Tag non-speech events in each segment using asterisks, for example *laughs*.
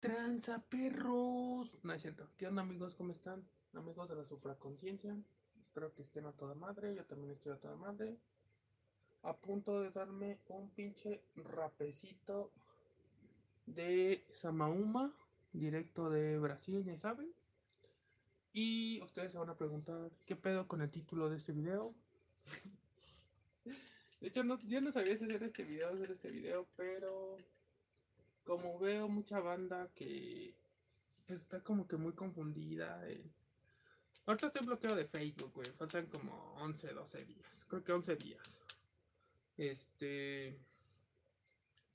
Tranza perros. No es cierto. ¿Qué onda amigos? ¿Cómo están? Amigos de la supraconciencia. Espero que estén a toda madre. Yo también estoy a toda madre. A punto de darme un pinche rapecito de Samauma. Directo de Brasil, ya saben. Y ustedes se van a preguntar, ¿qué pedo con el título de este video? *laughs* De hecho, yo no sabía si hacer este video, hacer este video, pero como veo mucha banda que pues, está como que muy confundida. eh. Ahorita estoy bloqueado de Facebook, güey. Faltan como 11, 12 días. Creo que 11 días. Este.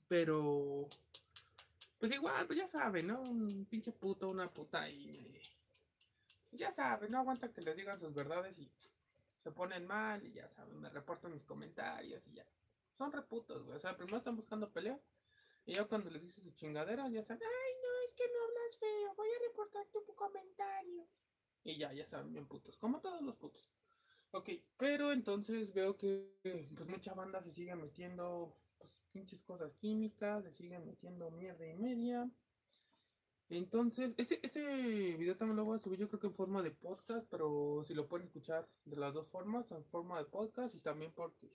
Pero. Pues igual, pues ya saben, ¿no? Un pinche puto, una puta ahí. me- Ya saben, no aguantan que les digan sus verdades y se ponen mal y ya saben, me reportan mis comentarios y ya. Son reputos, güey. O sea, primero están buscando pelea. Y yo cuando les dice su chingadera, ya saben, ay, no, es que me hablas feo, voy a reportar tu comentario. Y ya, ya saben, bien putos, como todos los putos. Ok, pero entonces veo que pues mucha banda se sigue metiendo pues pinches cosas químicas, se sigue metiendo mierda y media. Entonces, ese, ese video también lo voy a subir yo creo que en forma de podcast, pero si lo pueden escuchar de las dos formas, en forma de podcast y también porque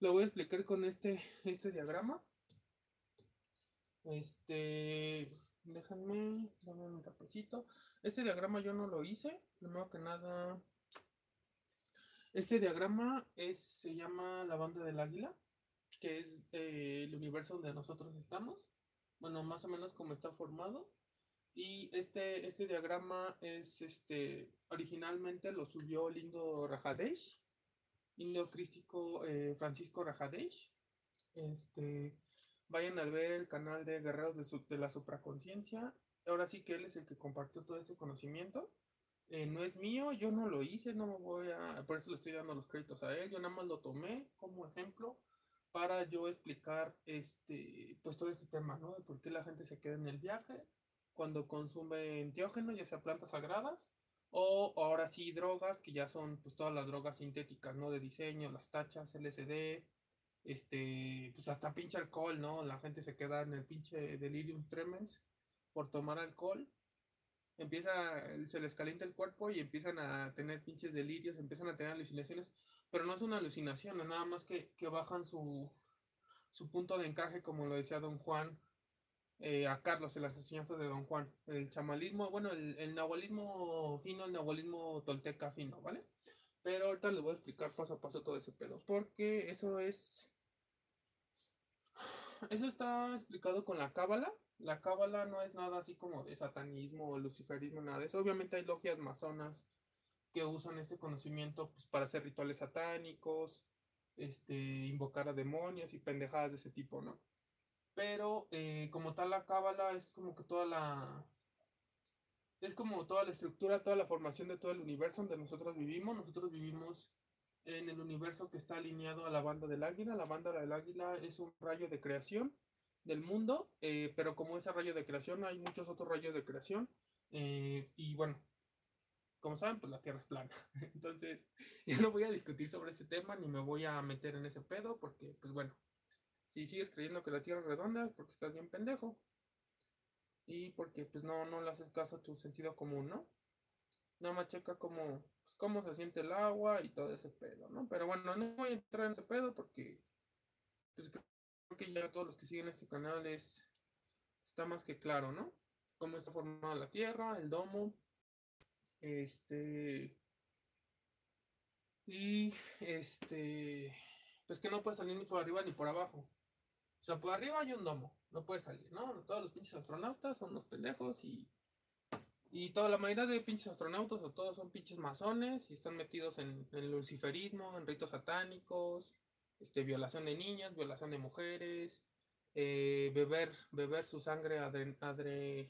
lo voy a explicar con este, este diagrama. Este, déjenme, dame un rapecito. Este diagrama yo no lo hice, primero que nada. Este diagrama es, se llama la banda del águila, que es eh, el universo donde nosotros estamos. Bueno, más o menos como está formado. Y este, este diagrama es, este, originalmente lo subió Lindo Rajadesh, Lindo Crístico eh, Francisco Rajadesh. Este, vayan a ver el canal de Guerreros de, Su- de la Supraconciencia. Ahora sí que él es el que compartió todo ese conocimiento. Eh, no es mío, yo no lo hice, no me voy a... Por eso le estoy dando los créditos a él. Yo nada más lo tomé como ejemplo para yo explicar este, pues todo este tema, ¿no? De por qué la gente se queda en el viaje cuando consume enteógeno, ya sea plantas sagradas, o ahora sí drogas, que ya son pues todas las drogas sintéticas, ¿no? De diseño, las tachas, LSD, este, pues hasta pinche alcohol, ¿no? La gente se queda en el pinche delirium tremens por tomar alcohol. Empieza, se les calienta el cuerpo y empiezan a tener pinches delirios, empiezan a tener alucinaciones, pero no es una alucinación, es nada más que, que bajan su, su punto de encaje, como lo decía Don Juan, eh, a Carlos en las enseñanzas de Don Juan. El chamalismo, bueno, el, el fino, el nahualismo tolteca fino, ¿vale? Pero ahorita les voy a explicar paso a paso todo ese pedo, porque eso es... Eso está explicado con la cábala. La cábala no es nada así como de satanismo o luciferismo, nada de eso. Obviamente hay logias masonas que usan este conocimiento pues, para hacer rituales satánicos, este, invocar a demonios y pendejadas de ese tipo, ¿no? Pero eh, como tal la cábala es como que toda la... Es como toda la estructura, toda la formación de todo el universo donde nosotros vivimos. Nosotros vivimos en el universo que está alineado a la banda del águila. La banda del águila es un rayo de creación del mundo, eh, pero como ese rayo de creación hay muchos otros rayos de creación. eh, y bueno, como saben, pues la Tierra es plana. *laughs* Entonces, *laughs* yo no voy a discutir sobre ese tema ni me voy a meter en ese pedo porque, pues bueno, si sigues creyendo que la Tierra es redonda es porque estás bien pendejo. Y porque pues no, no le haces caso a tu sentido común, ¿no? Nada más checa cómo, pues, cómo se siente el agua y todo ese pedo, ¿no? Pero bueno, no voy a entrar en ese pedo porque pues creo que ya todos los que siguen este canal es, está más que claro, ¿no? Cómo está formada la Tierra, el domo, este... Y este... Pues que no puede salir ni por arriba ni por abajo. O sea, por arriba hay un domo, no puede salir, ¿no? Todos los pinches astronautas son unos pendejos y. Y toda la mayoría de pinches astronautas o todos son pinches masones y están metidos en, en luciferismo, en ritos satánicos, este, violación de niñas, violación de mujeres, eh, beber, beber su sangre adre-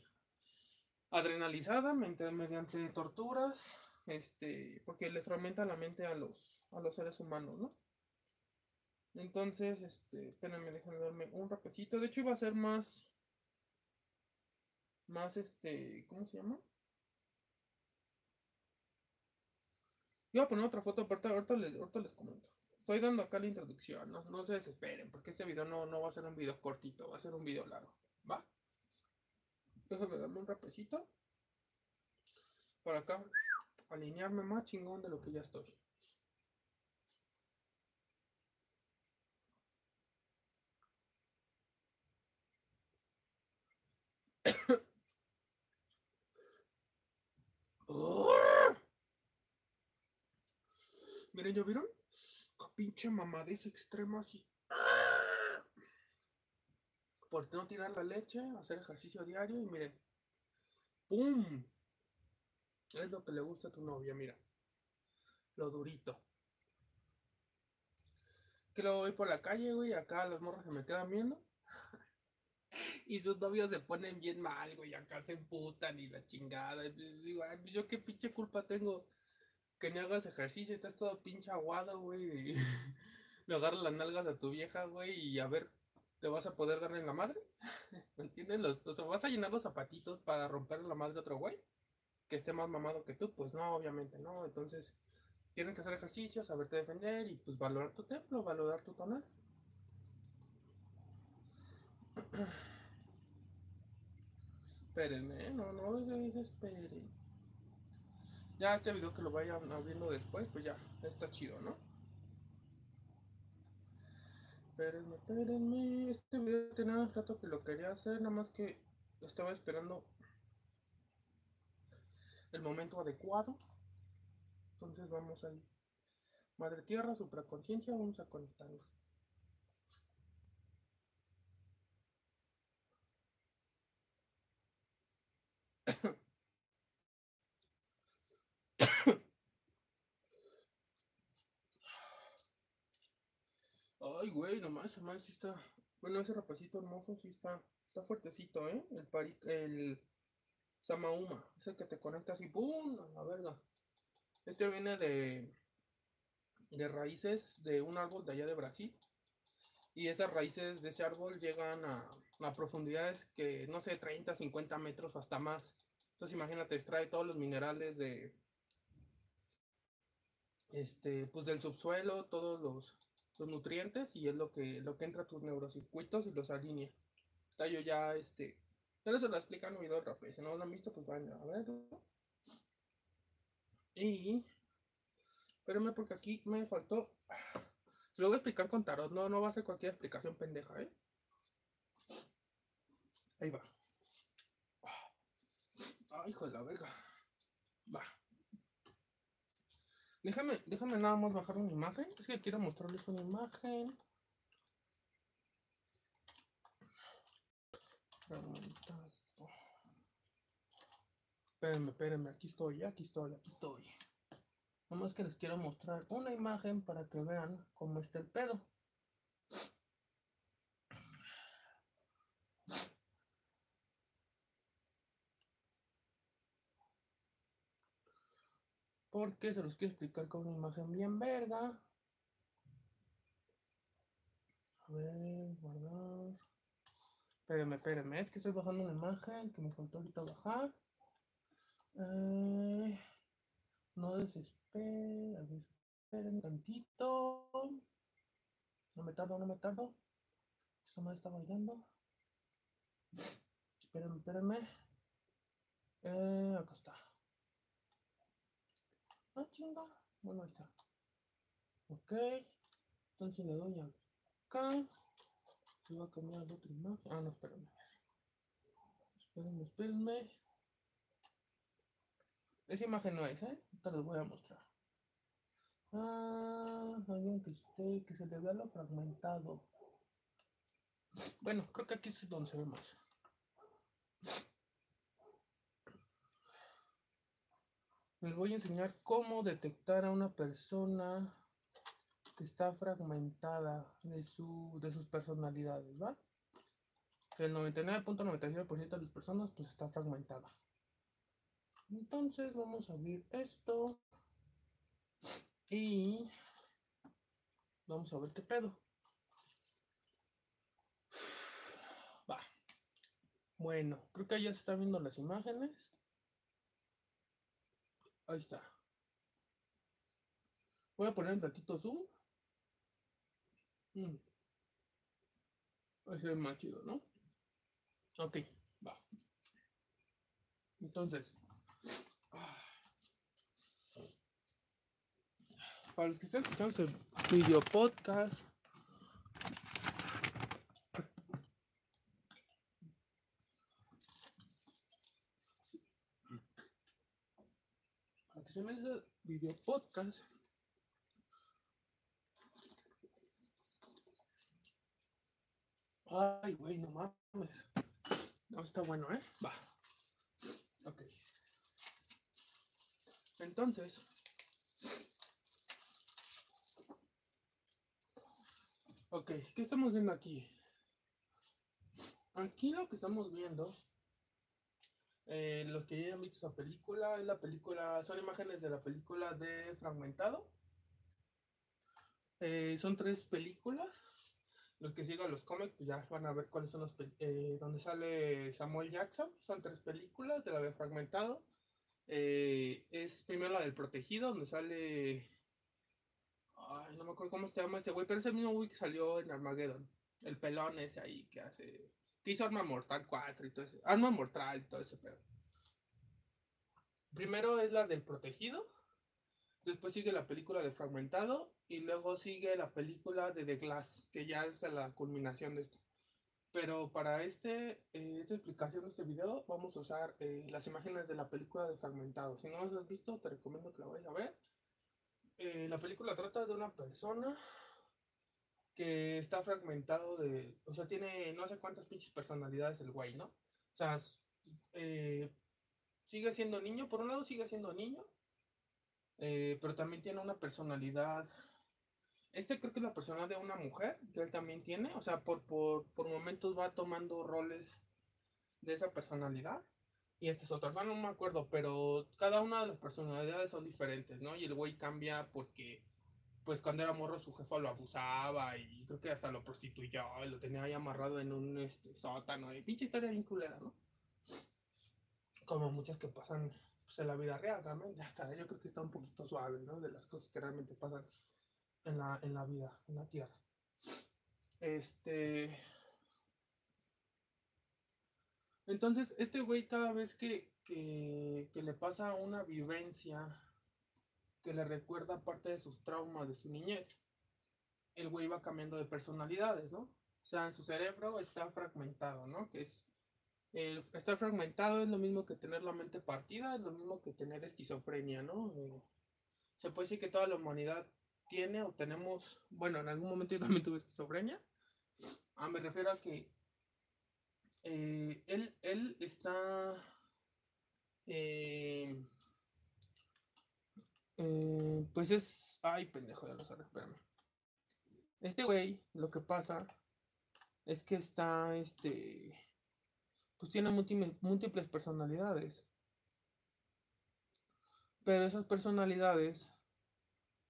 adrenalizada mediante, mediante torturas, este, porque les fragmenta la mente a los, a los seres humanos, ¿no? Entonces, este, espérenme, déjenme darme un rapecito. De hecho, iba a ser más. Más este. ¿Cómo se llama? Iba a poner otra foto, aparte, ahorita les, ahorita les comento. Estoy dando acá la introducción, no, no se desesperen, porque este video no, no va a ser un video cortito, va a ser un video largo, ¿va? Déjame darme un rapecito. Para acá, alinearme más chingón de lo que ya estoy. Miren, ¿ya vieron? Qué pinche mamadez extrema así. Por no tirar la leche, hacer ejercicio diario y miren. ¡Pum! Es lo que le gusta a tu novia, mira. Lo durito. Que luego voy por la calle, güey, acá las morras se me quedan viendo. Y sus novios se ponen bien mal, güey, acá se emputan y la chingada. Y pues digo, pues yo qué pinche culpa tengo que ni hagas ejercicio, estás todo pinche aguado, güey. Y *laughs* le agarras las nalgas a tu vieja, güey, y a ver, ¿te vas a poder darle en la madre? *laughs* ¿Me entiendes? Los, o sea, ¿vas a llenar los zapatitos para romper la madre a otro güey? Que esté más mamado que tú, pues no, obviamente, ¿no? Entonces, tienes que hacer ejercicio, saberte defender y pues valorar tu templo, valorar tu tonal. *clears throat* Espérenme, no, no, esperen. Ya este video que lo vayan viendo después, pues ya, está chido, ¿no? Espérenme, espérenme. Este video tenía un rato que lo quería hacer, nada más que estaba esperando el momento adecuado. Entonces vamos ahí. Madre Tierra, supraconciencia, vamos a conectarnos. Ay, güey, nomás, nomás sí está. Bueno, ese rapacito hermoso sí está. Está fuertecito, ¿eh? El pari, el Samauma. Ese que te conectas y ¡pum! A la verga. Este viene de. de raíces de un árbol de allá de Brasil. Y esas raíces de ese árbol llegan a, a profundidades que, no sé, 30, 50 metros hasta más. Entonces imagínate, extrae todos los minerales de. Este, pues del subsuelo, todos los los nutrientes y es lo que, lo que entra a tus neurocircuitos y los alinea. Yo ya, este, ya se lo explica en un video rápido. Si no lo han visto, pues vayan a verlo. Y, espérenme porque aquí me faltó. Lo voy explicar con tarot, no, no va a ser cualquier explicación pendeja, ¿eh? Ahí va. Ay, hijo de la verga. Va. Déjame, déjame nada más bajar una imagen. Es que quiero mostrarles una imagen. Espérenme, espérenme, aquí estoy, aquí estoy, aquí estoy. Nada más que les quiero mostrar una imagen para que vean cómo está el pedo. Porque se los quiero explicar con una imagen bien verga. A ver, guardar. Espérenme, espérenme. Es que estoy bajando una imagen que me faltó ahorita bajar. Eh, no desesperen. A ver, esperen tantito. No me tardo, no me tardo. Esta madre está bailando. Espérenme, espérenme. Eh, acá está. Ah, chinga. Bueno, ahí está. Ok. Entonces le doy acá. Se va a cambiar la otra. Ah, no, espérenme. Espérenme, espérenme. Esa imagen no es, ¿eh? Ahorita les voy a mostrar. Ah, alguien que esté, que se le vea lo fragmentado. Bueno, creo que aquí es donde se ve más. Les voy a enseñar cómo detectar a una persona que está fragmentada de, su, de sus personalidades, ¿va? El 99.99% de las personas pues está fragmentada. Entonces vamos a abrir esto y vamos a ver qué pedo. Va. Bueno, creo que ya se están viendo las imágenes. Ahí está. Voy a poner un ratito zoom. Mm. Va a ser más chido, ¿no? Ok, va. Entonces, ah, para los que están escuchando este video podcast, para que se me video podcast, Ay, güey, no mames. No, está bueno, ¿eh? Va. Ok. Entonces. Ok, ¿qué estamos viendo aquí? Aquí lo que estamos viendo, eh, los que ya hayan visto esa película, es la película, son imágenes de la película de Fragmentado. Eh, son tres películas los que sigan los cómics, pues ya van a ver cuáles son los eh, donde sale Samuel Jackson. Son tres películas de la de Fragmentado. Eh, es primero la del Protegido, donde sale. Ay, no me acuerdo cómo se llama este güey, pero es el mismo güey que salió en Armageddon. El pelón ese ahí que hace. Que hizo Arma Mortal 4 y todo ese. Arma Mortal y todo ese pedo. Primero es la del Protegido. Después sigue la película de Fragmentado y luego sigue la película de The Glass, que ya es la culminación de esto. Pero para este, eh, esta explicación de este video vamos a usar eh, las imágenes de la película de Fragmentado. Si no las has visto, te recomiendo que la vayas a ver. Eh, la película trata de una persona que está fragmentado de... O sea, tiene no sé cuántas pinches personalidades el güey, ¿no? O sea, sigue siendo niño, por un lado sigue siendo niño, eh, pero también tiene una personalidad. Este creo que es la personalidad de una mujer, que él también tiene. O sea, por, por, por momentos va tomando roles de esa personalidad. Y este es otro, no, me acuerdo, pero cada una de las personalidades son diferentes, ¿no? Y el güey cambia porque, pues cuando era morro su jefa lo abusaba y creo que hasta lo prostituyó y lo tenía ahí amarrado en un este, sótano. Y pinche historia bien culera, ¿no? Como muchas que pasan pues, en la vida real, realmente. Hasta yo creo que está un poquito suave, ¿no? De las cosas que realmente pasan en la, en la vida, en la tierra. Este. Entonces, este güey, cada vez que, que, le pasa una vivencia que le recuerda parte de sus traumas de su niñez, el güey va cambiando de personalidades, ¿no? O sea, en su cerebro está fragmentado, ¿no? Que es el estar fragmentado es lo mismo que tener la mente partida, es lo mismo que tener esquizofrenia, ¿no? Eh, se puede decir que toda la humanidad tiene o tenemos, bueno, en algún momento yo también tuve esquizofrenia. Ah, me refiero a que eh, él, él está... Eh, pues es... Ay, pendejo, ya lo sabes, espérame. Este güey, lo que pasa es que está, este pues tiene múltiples personalidades. Pero esas personalidades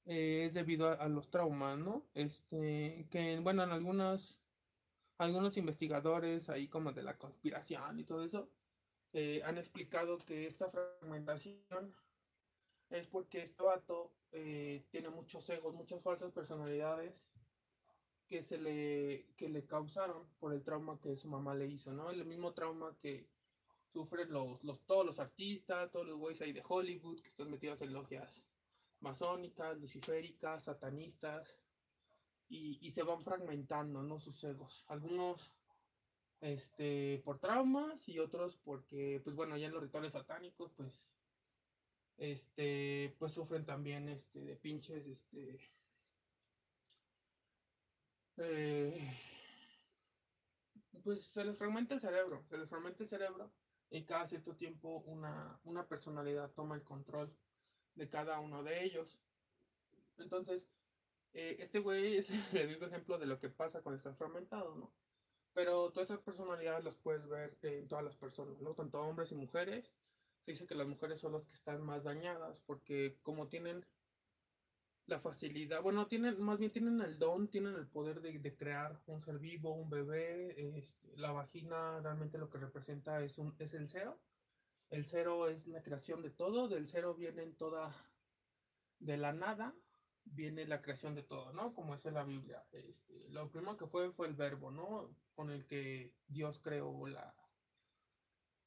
eh, es debido a, los traumas, ¿no? Este, que bueno, en algunos, algunos investigadores ahí como de la conspiración y todo eso, eh, han explicado que esta fragmentación es porque este vato eh, tiene muchos egos, muchas falsas personalidades que se le, que le causaron por el trauma que su mamá le hizo, ¿no? El mismo trauma que sufren los, los, todos los artistas, todos los güeyes ahí de Hollywood que están metidos en logias masónicas, luciféricas, satanistas, y, se van fragmentando, ¿no? Sus egos. Algunos este, por traumas y otros porque, pues bueno, ya en los rituales satánicos, pues, este, pues sufren también, este, de pinches, este, eh, pues se les fragmenta el cerebro, se les fragmenta el cerebro y cada cierto tiempo una, una personalidad toma el control de cada uno de ellos. Entonces, eh, este güey es *laughs* el vivo ejemplo de lo que pasa cuando estás fragmentado, ¿no? Pero todas estas personalidades las puedes ver en todas las personas, ¿no? Tanto hombres y mujeres. Se dice que las mujeres son las que están más dañadas porque como tienen la facilidad, bueno, tienen, más bien tienen el don, tienen el poder de, crear un ser vivo, un bebé, este, la vagina realmente lo que representa es, un, es el cero, el cero es la creación de todo, del cero viene toda, de la nada, viene la creación de todo, ¿no? Como es en la Biblia. Este, lo primero que fue fue el verbo, ¿no? Con el que Dios creó la,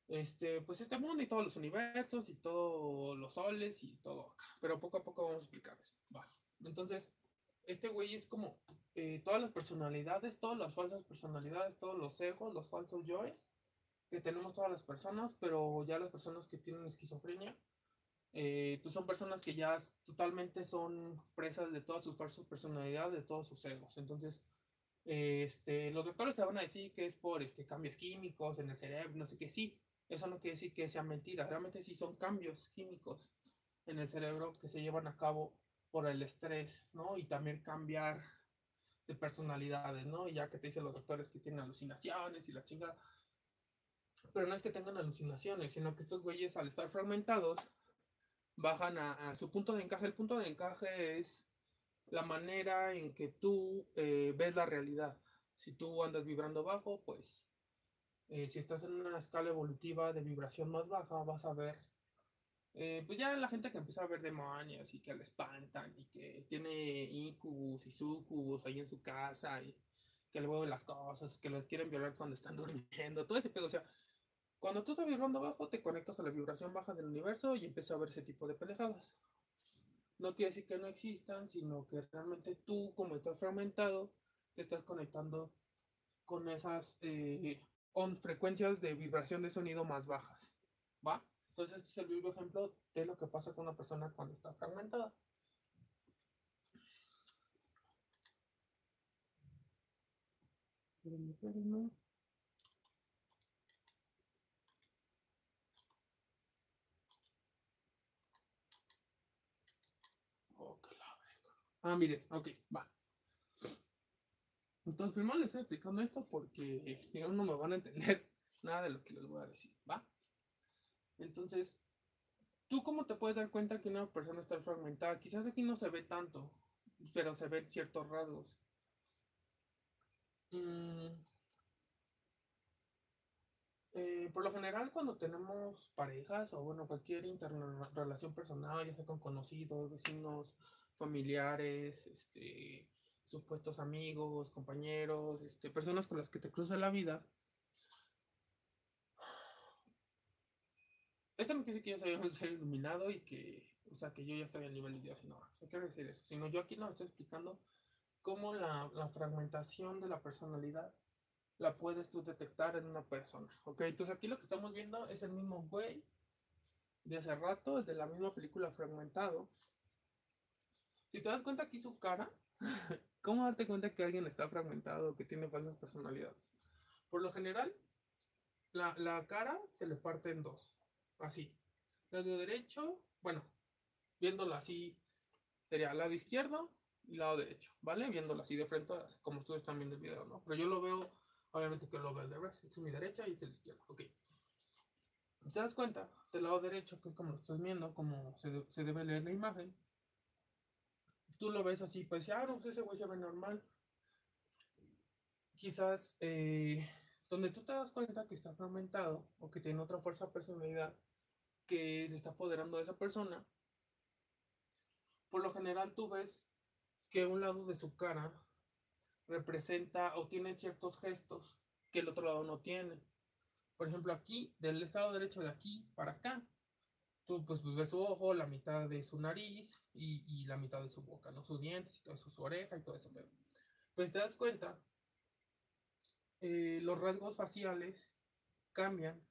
este, pues este mundo y todos los universos y todos los soles y todo. Pero poco a poco vamos a explicarles. Va. Entonces, este güey es como eh, todas las personalidades, todas las falsas personalidades, todos los egos, los falsos yoes que tenemos todas las personas, pero ya las personas que tienen esquizofrenia, eh, pues son personas que ya totalmente son presas de todas sus falsas personalidades, de todos sus egos. Entonces, este, los doctores te van a decir que es por este, cambios químicos en el cerebro, no sé qué, sí, eso no quiere decir que sea mentira, realmente sí son cambios químicos en el cerebro que se llevan a cabo por el estrés, ¿no? Y también cambiar de personalidades, ¿no? Ya que te dicen los doctores que tienen alucinaciones y la chingada. Pero no es que tengan alucinaciones, sino que estos güeyes al estar fragmentados bajan a, su punto de encaje. El punto de encaje es la manera en que tú eh, ves la realidad. Si tú andas vibrando bajo, pues eh, si estás en una escala evolutiva de vibración más baja, vas a ver eh, pues ya la gente que empieza a ver demonios y que le espantan y que tiene incubus y sucubus ahí en su casa y que le mueven las cosas, que los quieren violar cuando están *laughs* durmiendo, todo ese pedo. O sea, cuando tú estás vibrando bajo, te conectas a la vibración baja del universo y empiezas a ver ese tipo de pendejadas. No quiere decir que no existan, sino que realmente tú, como estás fragmentado, te estás conectando con esas eh, frecuencias de vibración de sonido más bajas. ¿Va? Entonces, este es el vivo ejemplo de lo que pasa con una persona cuando está fragmentada. Ah, miren, ok, va. Entonces, primero les estoy explicando esto porque si no, me van a entender *laughs* nada de lo que les voy a decir, ¿va? Entonces, ¿tú cómo te puedes dar cuenta que una persona está fragmentada? Quizás aquí no se ve tanto, pero se ven ciertos rasgos. Mm, eh, por lo general, cuando tenemos parejas o bueno, cualquier relación personal, ya sea con conocidos, vecinos, familiares, este, supuestos amigos, compañeros, este, personas con las que te cruza la vida, Esto no quiere decir que yo soy un ser iluminado y que, o sea, que yo ya estoy a nivel de Dios y no, no quiero decir eso, sino yo aquí no estoy explicando cómo la, la, fragmentación de la personalidad la puedes tú detectar en una persona, ¿ok? Entonces aquí lo que estamos viendo es el mismo güey de hace rato, es de la misma película fragmentado. Si te das cuenta aquí su cara, *laughs* ¿cómo darte cuenta que alguien está fragmentado, que tiene falsas personalidades? Por lo general, la, la cara se le parte en dos así. Lado derecho, bueno, viéndolo así, sería lado izquierdo y lado derecho, ¿vale? Viéndolo así de frente, como ustedes están viendo el video, ¿no? Pero yo lo veo, obviamente que lo veo de revés. Esta es mi derecha y esta es la izquierda, ok. ¿Te das cuenta? Del lado derecho, que es como lo estás viendo, como se, se debe leer la imagen, tú lo ves así, pues, ah, no, pues ese güey se ve normal. Quizás, eh, donde tú te das cuenta que está fragmentado o que tiene otra fuerza personalidad, que se está apoderando de esa persona, por lo general tú ves que un lado de su cara representa o tiene ciertos gestos que el otro lado no tiene. Por ejemplo, aquí, del estado derecho de aquí para acá, tú pues, pues ves su ojo, la mitad de su nariz y, la mitad de su boca, ¿no? Sus dientes y todo eso, su oreja y todo eso. Pues te das cuenta, eh, los rasgos faciales cambian.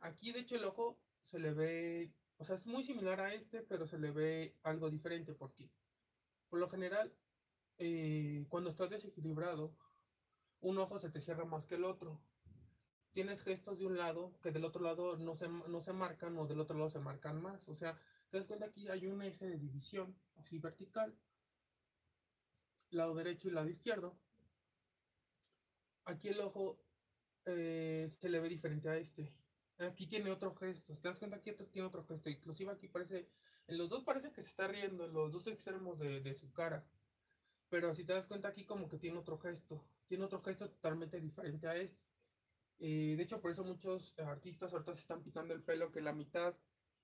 Aquí, de hecho, el ojo se le ve, o sea, es muy similar a este, pero se le ve algo diferente. porque Por lo general, eh, cuando estás desequilibrado, un ojo se te cierra más que el otro. Tienes gestos de un lado que del otro lado no se, no se marcan o del otro lado se marcan más. O sea, te das cuenta aquí hay un eje de división, así vertical. Lado derecho y lado izquierdo. Aquí el ojo eh, se le ve diferente a este. Aquí tiene otro gesto. ¿Te das cuenta? Aquí tiene otro gesto. Inclusive aquí parece. En los dos parece que se está riendo. En los dos extremos de, su cara. Pero si te das cuenta aquí como que tiene otro gesto. Tiene otro gesto totalmente diferente a este. De hecho, por eso muchos artistas ahorita se están pintando el pelo que la mitad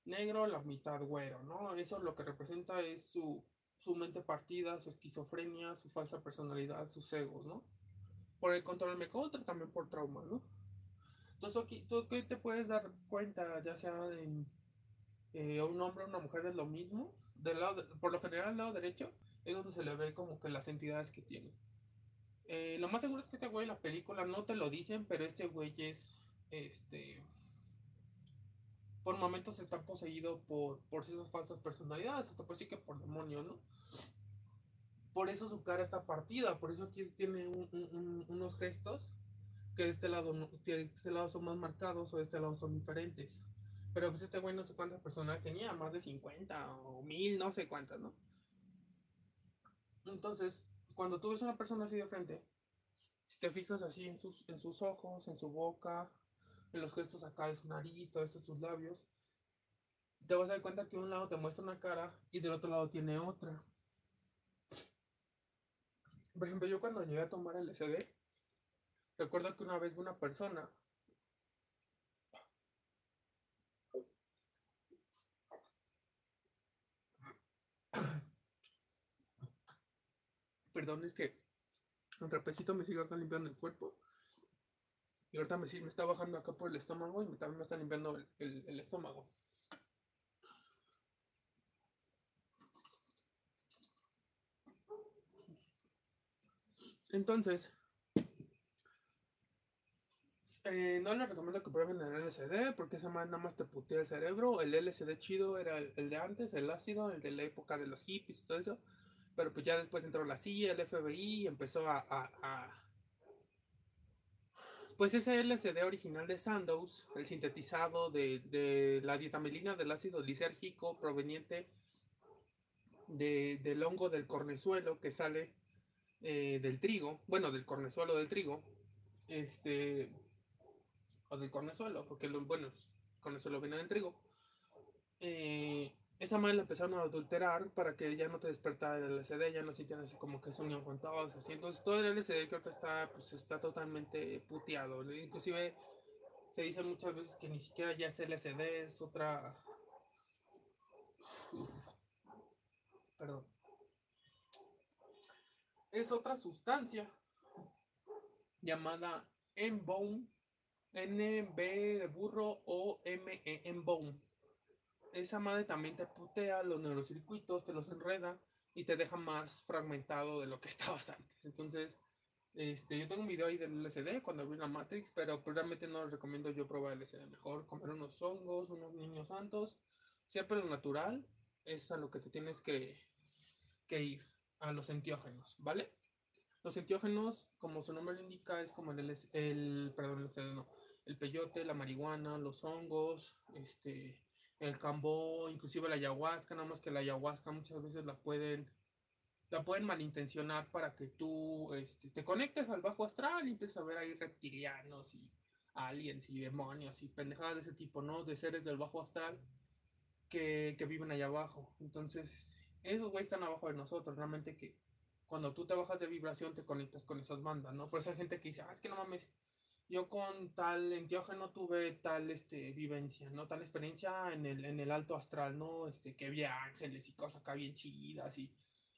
negro, la mitad güero, ¿no? Eso lo que representa es su, su mente partida, su esquizofrenia, su falsa personalidad, sus egos, ¿no? Por el control me contra, también por trauma, ¿no? Entonces, ¿tú qué te puedes dar cuenta, ya sea en eh, un hombre o una mujer es lo mismo? Del lado por lo general, al lado derecho es donde se le ve como que las entidades que tiene. Eh, lo más seguro es que este güey la película no te lo dicen, pero este güey es, este, por momentos está poseído por, por esas falsas personalidades, hasta pues sí que por demonios, ¿no? Por eso su cara está partida, por eso tiene unos gestos que de este lado, de este lado son más marcados o de este lado son diferentes. Pero pues este güey no sé cuántas personas tenía, más de 50 o mil, no sé cuántas, ¿no? Entonces, cuando tú ves a una persona así de frente, si te fijas así en sus, en sus ojos, en su boca, en los gestos acá de su nariz, todo esto, sus labios, te vas a dar cuenta que un lado te muestra una cara y del otro lado tiene otra. Por ejemplo, yo cuando llegué a tomar el SD, recuerdo que una vez una persona Perdón, es que un trapecito me sigue acá limpiando el cuerpo. Y ahorita me, me está bajando acá por el estómago y también me está limpiando el estómago. Entonces, eh, no les recomiendo que prueben el LSD porque esa más nada más te putea el cerebro. El LSD chido era el, de antes, el ácido, el de la época de los hippies y todo eso. Pero pues ya después entró la CIA, el FBI y empezó a, Pues ese LSD original de Sandoz, el sintetizado de, de la dietamilina del ácido lisérgico proveniente de, del hongo del cornezuelo que sale eh, del trigo, bueno, del cornezuelo del trigo, este, o del cornezuelo, porque bueno, el cornezuelo viene del trigo. Eh, esa madre la empezaron a adulterar para que ya no te despertara el LCD, ya no sintieran así como que se unían con todos, así. Entonces todo el LCD que ahorita está, pues está totalmente puteado. Inclusive se dice muchas veces que ni siquiera ya es LCD, es otra... Perdón es otra sustancia llamada Embone, NB de burro o ME Embone. Esa madre también te putea los neurocircuitos, te los enreda y te deja más fragmentado de lo que *laughs* estabas antes. Entonces, este, yo tengo un video ahí del LSD cuando abrí la Matrix, pero pues realmente no les recomiendo yo probar LSD. Mejor comer unos hongos, unos niños santos. Siempre lo natural es a lo que te tienes que, que ir a los entiógenos, ¿vale? Los entiógenos, como su nombre lo indica, es como el, el perdón, el, el peyote, la marihuana, los hongos, este, el cambó, inclusive la ayahuasca, nada más que la ayahuasca muchas veces la pueden la pueden malintencionar para que tú este, te conectes al bajo astral y empieces a ver ahí reptilianos y aliens y demonios y pendejadas de ese tipo, ¿no? De seres del bajo astral que, que viven allá abajo. Entonces, esos güeyes están abajo de nosotros, realmente que cuando tú te bajas de vibración te conectas con esas bandas, ¿no? Por eso hay gente que dice, ah, es que no mames, yo con tal entiógeno tuve tal este, vivencia, ¿no? Tal experiencia en el, en el alto astral, ¿no? Este, que vi ángeles y cosas acá bien chidas y,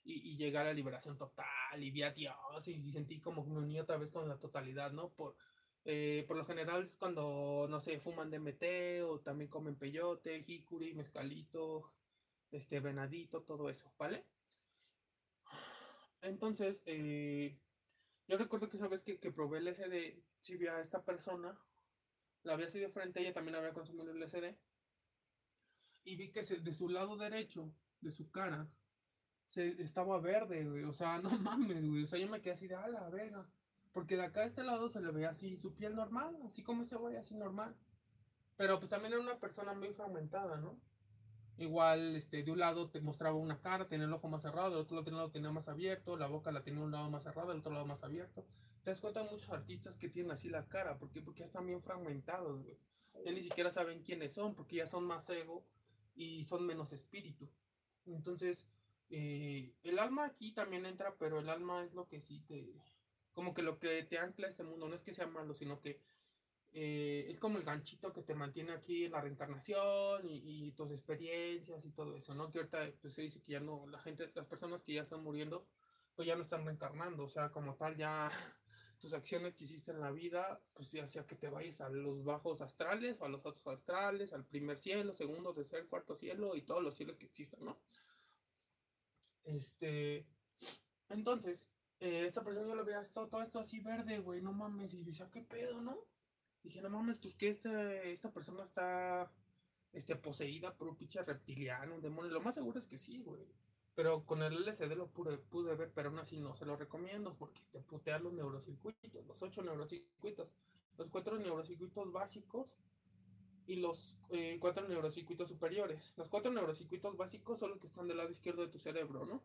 y, llegar a liberación total y vi a Dios y, sentí como que me uní otra vez con la totalidad, ¿no? Por, eh, por lo general es cuando, no sé, fuman DMT o también comen peyote, jicuri, mezcalito, este, venadito, todo eso, ¿vale? Entonces, eh, yo recuerdo que esa vez que, que probé el LSD, si vi a esta persona, la había sido frente, ella también había consumido el LSD, y vi que de su lado derecho, de su cara, se, estaba verde, güey, o sea, *laughs* no mames, güey, o sea, yo me quedé así de, a la verga, porque de acá a este lado se le veía así su piel normal, así como este güey, así normal, pero pues también era una persona muy fragmentada, ¿no? Igual, este, de un lado te mostraba una cara, tenía el ojo más cerrado, del otro lado tenía más abierto, la boca la tenía un lado más cerrado, el otro lado más abierto. Te das cuenta de muchos artistas que tienen así la cara, ¿por? Porque ya están bien fragmentados, güey. Ya ni siquiera saben quiénes son, porque ya son más ego y son menos espíritu. Entonces, eh, el alma aquí también entra, pero el alma es lo que sí te... Como que lo que te ancla a este mundo, no es que sea malo, sino que eh, es como el ganchito que te mantiene aquí en la reencarnación y, tus experiencias y todo eso, ¿no? Que ahorita pues, se dice que ya no, la gente, las personas que ya están muriendo, pues ya no están reencarnando, o sea, como tal, ya tus acciones que hiciste en la vida, pues ya sea que te vayas a los bajos astrales o a los otros astrales, al primer cielo, segundo, tercer, cuarto cielo y todos los cielos que existan, ¿no? Este, entonces, eh, esta persona yo lo veía todo, todo esto así verde, güey, no mames, y decía, ¿qué pedo, no? Dije, no mames, pues que este, esta persona está este, poseída por un pinche reptiliano, un demonio. Lo más seguro es que sí, güey. Pero con el LCD lo pude, pude ver, pero aún así no se lo recomiendo porque te putean los neurocircuitos, los ocho neurocircuitos, los cuatro neurocircuitos básicos y los eh, cuatro neurocircuitos superiores. Los cuatro neurocircuitos básicos son los que están del lado izquierdo de tu cerebro, ¿no?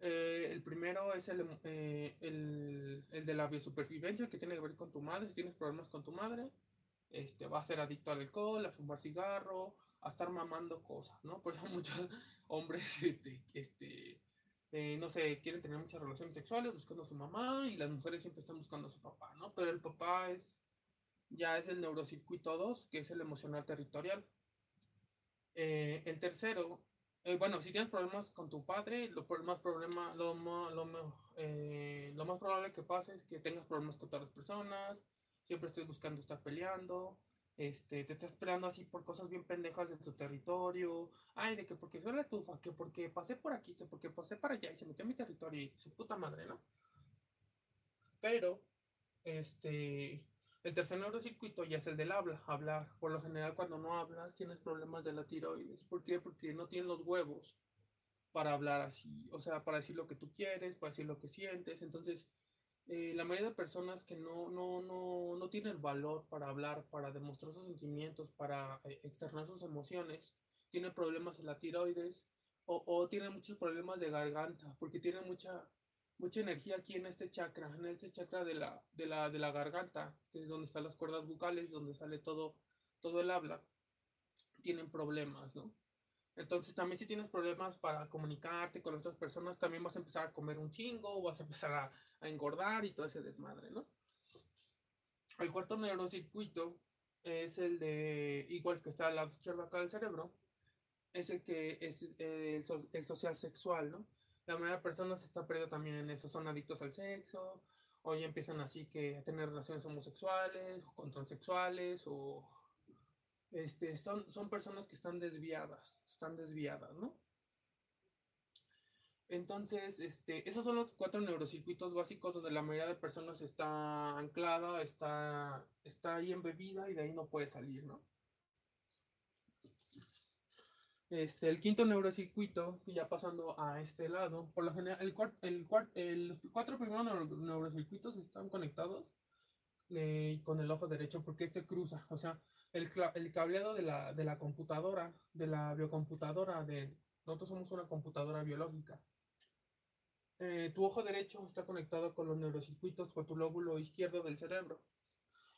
Eh, el primero es el, eh, el, el, de la biosupervivencia que tiene que ver con tu madre. Si tienes problemas con tu madre, este, va a ser adicto al alcohol, a fumar cigarro, a estar mamando cosas, ¿no? Por eso *laughs* muchos hombres, este, este, eh, no sé, quieren tener muchas relaciones sexuales buscando su mamá y las mujeres siempre están buscando a su papá, ¿no? Pero el papá es, ya es el neurocircuito 2, que es el emocional territorial. Eh, el tercero, eh, bueno, si tienes problemas con tu padre, lo más problema, lo, lo, lo más probable que pase es que tengas problemas con todas las personas, siempre estés buscando estar peleando, este, te estás peleando así por cosas bien pendejas de tu territorio, ay, de que porque soy la estufa, que porque pasé por aquí, que porque pasé para allá y se metió a mi territorio y su puta madre, ¿no? Pero, este, el tercer neurocircuito ya es el del habla, hablar. Por lo general, cuando no hablas, tienes problemas de la tiroides. ¿Por qué? Porque no tienes los huevos para hablar así, o sea, para decir lo que tú quieres, para decir lo que sientes. Entonces, eh, la mayoría de personas que no, no, no, no tienen valor para hablar, para demostrar sus sentimientos, para eh, externar sus emociones, tienen problemas en la tiroides o, o tienen muchos problemas de garganta, porque tienen mucha, mucha energía aquí en este chakra, en este chakra de la, de la, de la garganta, que es donde están las cuerdas bucales, donde sale todo, todo el habla, tienen problemas, ¿no? Entonces también si tienes problemas para comunicarte con otras personas, también vas a empezar a comer un chingo, vas a empezar a, a engordar y todo ese desmadre, ¿no? El cuarto neurocircuito es el de, igual que está al lado izquierdo acá del cerebro, es el que es el, el social sexual, ¿no? La mayoría de personas está perdiendo también en eso, son adictos al sexo, o ya empiezan así que a tener relaciones homosexuales, o con transexuales, o este, son, son personas que están desviadas, están desviadas, ¿no? Entonces, este, esos son los cuatro neurocircuitos básicos donde la mayoría de personas está anclada, está, está ahí embebida y de ahí no puede salir, ¿no? Este, el quinto neurocircuito, ya pasando a este lado, por lo general, el, el, el, los cuatro primeros neurocircuitos están conectados eh, con el ojo derecho porque este cruza, o sea, el, el cableado de la, de la computadora, de la biocomputadora, de, nosotros somos una computadora biológica. Eh, tu ojo derecho está conectado con los neurocircuitos, con tu lóbulo izquierdo del cerebro.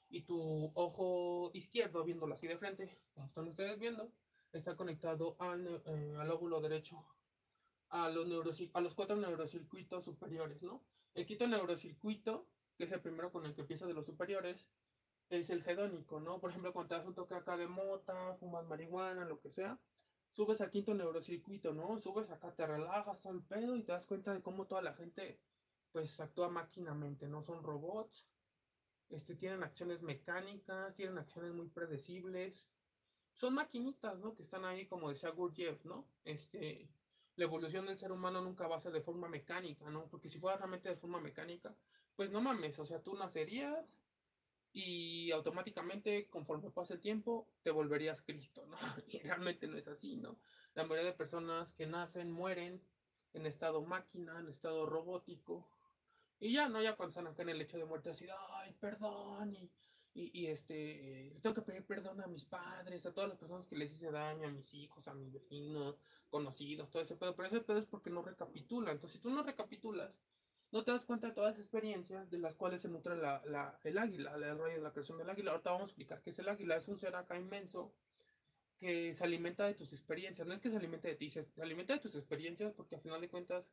Y tu ojo izquierdo, viéndolo así de frente, como están ustedes viendo, está conectado al, eh, al lóbulo derecho, a los, a los cuatro neurocircuitos superiores, ¿no? El quinto neurocircuito, que es el primero con el que empieza de los superiores, es el hedónico, ¿no? Por ejemplo, cuando te das un toque acá de mota, fumas marihuana, lo que sea, subes al quinto neurocircuito, ¿no? Subes acá, te relajas el pedo y te das cuenta de cómo toda la gente, pues, actúa máquinamente, ¿no? Son robots, este, tienen acciones mecánicas, tienen acciones muy predecibles, son maquinitas, ¿no? Que están ahí, como decía Gurdjieff, ¿no? Este, la evolución del ser humano nunca va a ser de forma mecánica, ¿no? Porque si fuera realmente de forma mecánica, pues no mames, o sea, tú nacerías, y automáticamente conforme pasa el tiempo te volverías Cristo, ¿no? *laughs* Y realmente no es así, ¿no? La mayoría de personas que nacen mueren en estado máquina, en estado robótico, y ya, ¿no? Ya cuando están acá en el hecho de muerte así, ay, perdón, y, y, y este, tengo que pedir perdón a mis padres, a todas las personas que les hice daño, a mis hijos, a mis vecinos, conocidos, todo ese pedo, pero ese pedo es porque no recapitula, entonces si tú no recapitulas, no te das cuenta de todas las experiencias de las cuales se nutre la, la, el águila, el rollo de la creación del águila. Ahorita vamos a explicar qué es el águila. Es un ser acá inmenso que se alimenta de tus experiencias. No es que se alimente de ti, se alimenta de tus experiencias porque a final de cuentas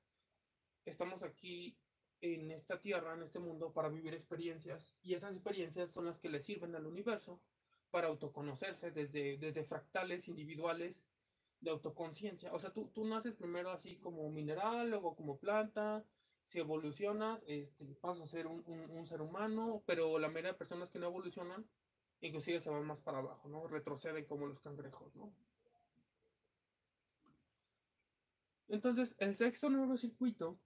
estamos aquí en esta tierra, en este mundo, para vivir experiencias. Y esas experiencias son las que le sirven al universo para autoconocerse desde, desde fractales individuales de autoconciencia. O sea, tú, tú naces primero así como mineral, luego como planta, si evolucionas, este, pasas a ser un, un, ser humano, pero la mayoría de personas que no evolucionan, inclusive se van más para abajo, ¿no? Retroceden como los cangrejos, ¿no? Entonces, el sexto neurocircuito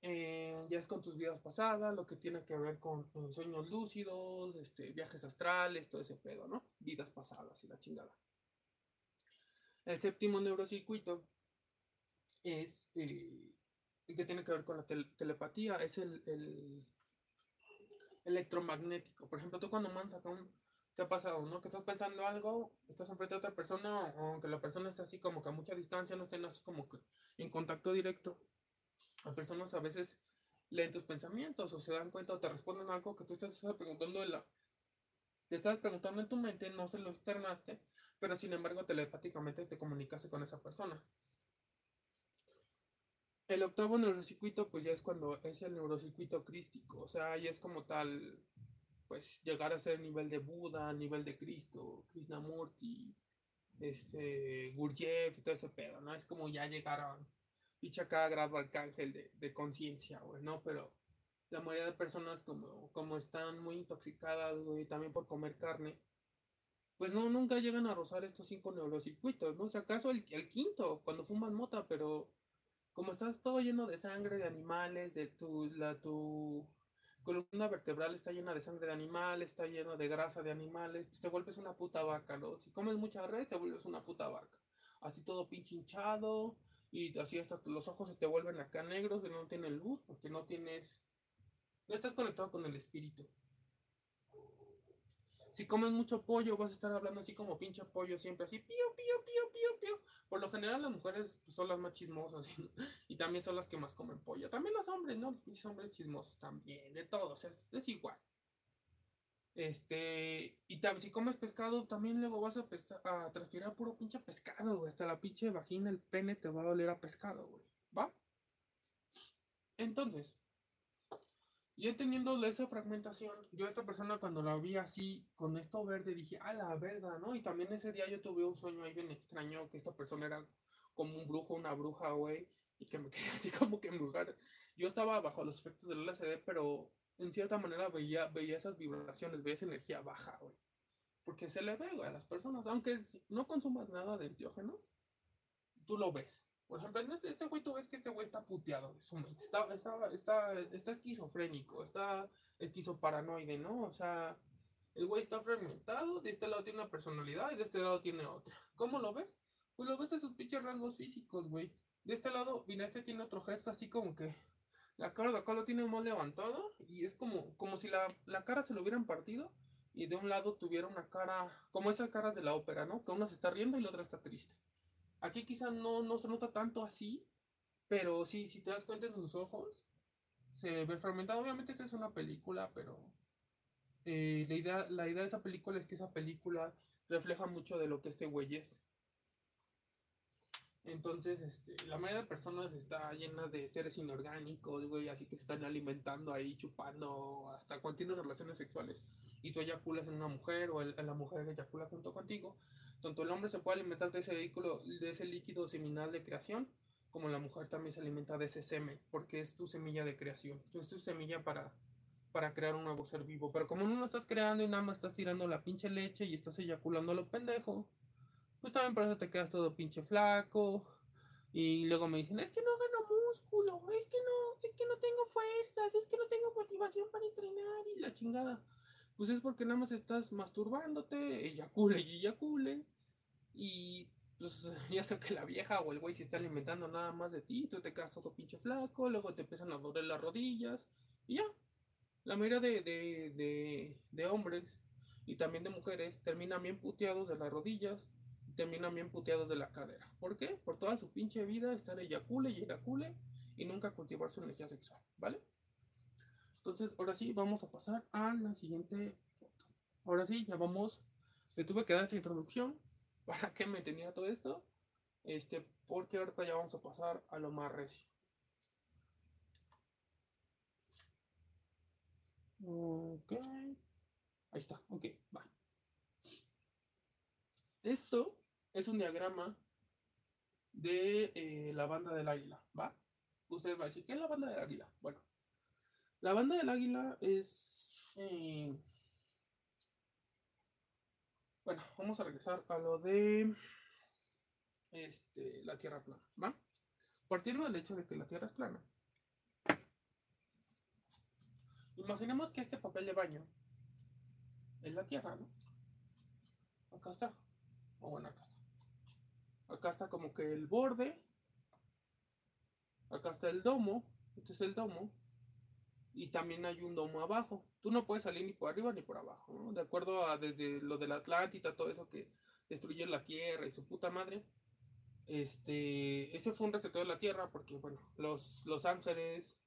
eh, ya es con tus vidas pasadas, lo que tiene que ver con, sueños lúcidos, este, viajes astrales, todo ese pedo, ¿no? Vidas pasadas y la chingada. El séptimo neurocircuito es eh, el que tiene que ver con la telepatía, es el, electromagnético. Por ejemplo, tú cuando mandas acá un, te ha pasado, ¿no? Que estás pensando algo, estás enfrente de otra persona, aunque la persona esté así como que a mucha distancia, no estén así como que en contacto directo a personas a veces leen tus pensamientos o se dan cuenta o te responden algo que tú estás preguntando en la... Te estás preguntando en tu mente, no se lo externaste, pero sin embargo telepáticamente te comunicaste con esa persona. El octavo neurocircuito, pues ya es cuando es el neurocircuito crístico, o sea, ya es como tal, pues llegar a ser el nivel de Buda, nivel de Cristo, Krishnamurti, este, Gurdjieff y todo ese pedo, ¿no? Es como ya llegar a picha cada grado arcángel de, de conciencia, güey, ¿no? Pero la mayoría de personas como, como están muy intoxicadas, güey, también por comer carne, pues no, nunca llegan a rozar estos cinco neurocircuitos, ¿no? O sea, acaso el, el quinto, cuando fuman mota, pero como estás todo lleno de sangre de animales, de tu, la, tu columna vertebral está llena de sangre de animales, está llena de grasa de animales, pues te vuelves una puta vaca, ¿no? Si comes mucha red, te vuelves una puta vaca. Así todo pinche hinchado, y así hasta los ojos se te vuelven acá negros que no tienen luz porque no tienes no estás conectado con el espíritu. Si comes mucho pollo vas a estar hablando así como pinche pollo siempre así pío pío pío pío pío. Por lo general las mujeres pues, son las más chismosas *laughs* y también son las que más comen pollo. También los hombres no los hombres chismosos también de todos es, es igual este, y si comes pescado, también luego vas a, a transpirar puro pinche pescado. Hasta la pinche vagina, el pene te va a doler a pescado, güey. ¿Va? Entonces, y teniendo esa fragmentación, yo a esta persona cuando la vi así, con esto verde, dije, a la verga, ¿no? Y también ese día yo tuve un sueño ahí bien extraño, que esta persona era como un brujo, una bruja, güey, y que me *laughs* quería así como que embrujar. Yo estaba bajo los efectos del LSD, pero en cierta manera veía, veía esas vibraciones, veía esa energía baja, güey. Porque se le ve, güey, a las personas. Aunque no consumas nada de enteógenos, tú lo ves. Por ejemplo, en este, este güey tú ves que este güey está puteado de su mente. Está, está, está, esquizofrénico, está esquizoparanoide, ¿no? O sea, el güey está fragmentado, de este lado tiene una personalidad y de este lado tiene otra. ¿Cómo lo ves? Pues lo ves en sus pinches rasgos físicos, güey. De este lado, mira, este tiene otro gesto así como que la cara de acá lo tiene más levantado y es como, como si la, cara se lo hubieran partido y de un lado tuviera una cara, como esas caras de la ópera, ¿no? Que una se está riendo y la otra está triste. Aquí quizá no, no se nota tanto así, pero sí, si te das cuenta en sus ojos, se ve fragmentado. Obviamente esta es una película, pero eh, la, idea, la idea de esa película es que esa película refleja mucho de lo que este güey es. Entonces, este, la mayoría de personas está llena de seres inorgánicos, güey, así que están alimentando ahí, chupando, hasta cuando tienes relaciones sexuales y tú eyaculas en una mujer o la mujer eyacula junto contigo, tanto el hombre se puede alimentar de ese, vehículo, de ese líquido seminal de creación, como la mujer también se alimenta de ese semen, porque es tu semilla de creación, es tu semilla para, para crear un nuevo ser vivo. Pero como no lo estás creando y nada más estás tirando la pinche leche y estás eyaculando a lo pendejo, pues también por eso te quedas todo pinche flaco. Y luego me dicen, es que no gano músculo, es que no, es que no tengo fuerzas, es que no tengo motivación para entrenar y la chingada. Pues es porque nada más estás masturbándote, eyacule y eyacule. Y pues *laughs* ya sé que la vieja o el güey se está alimentando nada más de ti, tú te quedas todo pinche flaco, luego te empiezan a doler las rodillas y ya. La mayoría de, de, de, de hombres y también de mujeres terminan bien puteados de las rodillas, terminan bien puteados de la cadera. ¿Por qué? Por toda su pinche vida estar eyacule y eyacule y nunca cultivar su energía sexual, ¿vale? Entonces, ahora sí, vamos a pasar a la siguiente foto. Ahora sí, ya vamos. Le tuve que dar esa introducción. *laughs* ¿Para qué me tenía todo esto? Este, porque ahorita ya vamos a pasar a lo más recio. Ok. Ahí está, ok, va. Esto es un diagrama de eh, la banda del águila, ¿va? Ustedes van a decir, ¿qué es la banda del águila? Bueno, la banda del águila es... eh, Bueno, vamos a regresar a lo de este, la Tierra plana, ¿va? Partiendo del hecho de que la Tierra es plana. Imaginemos que este papel de baño es la Tierra, ¿no? Acá está. O bueno, acá. Acá está como que el borde. Acá está el domo. Este es el domo. Y también hay un domo abajo. Tú no puedes salir ni por arriba ni por abajo. De acuerdo a desde lo de Atlántida, todo eso que destruye la Tierra y su puta madre. Este, ese fue un reseteo de la Tierra porque, bueno, los, los ángeles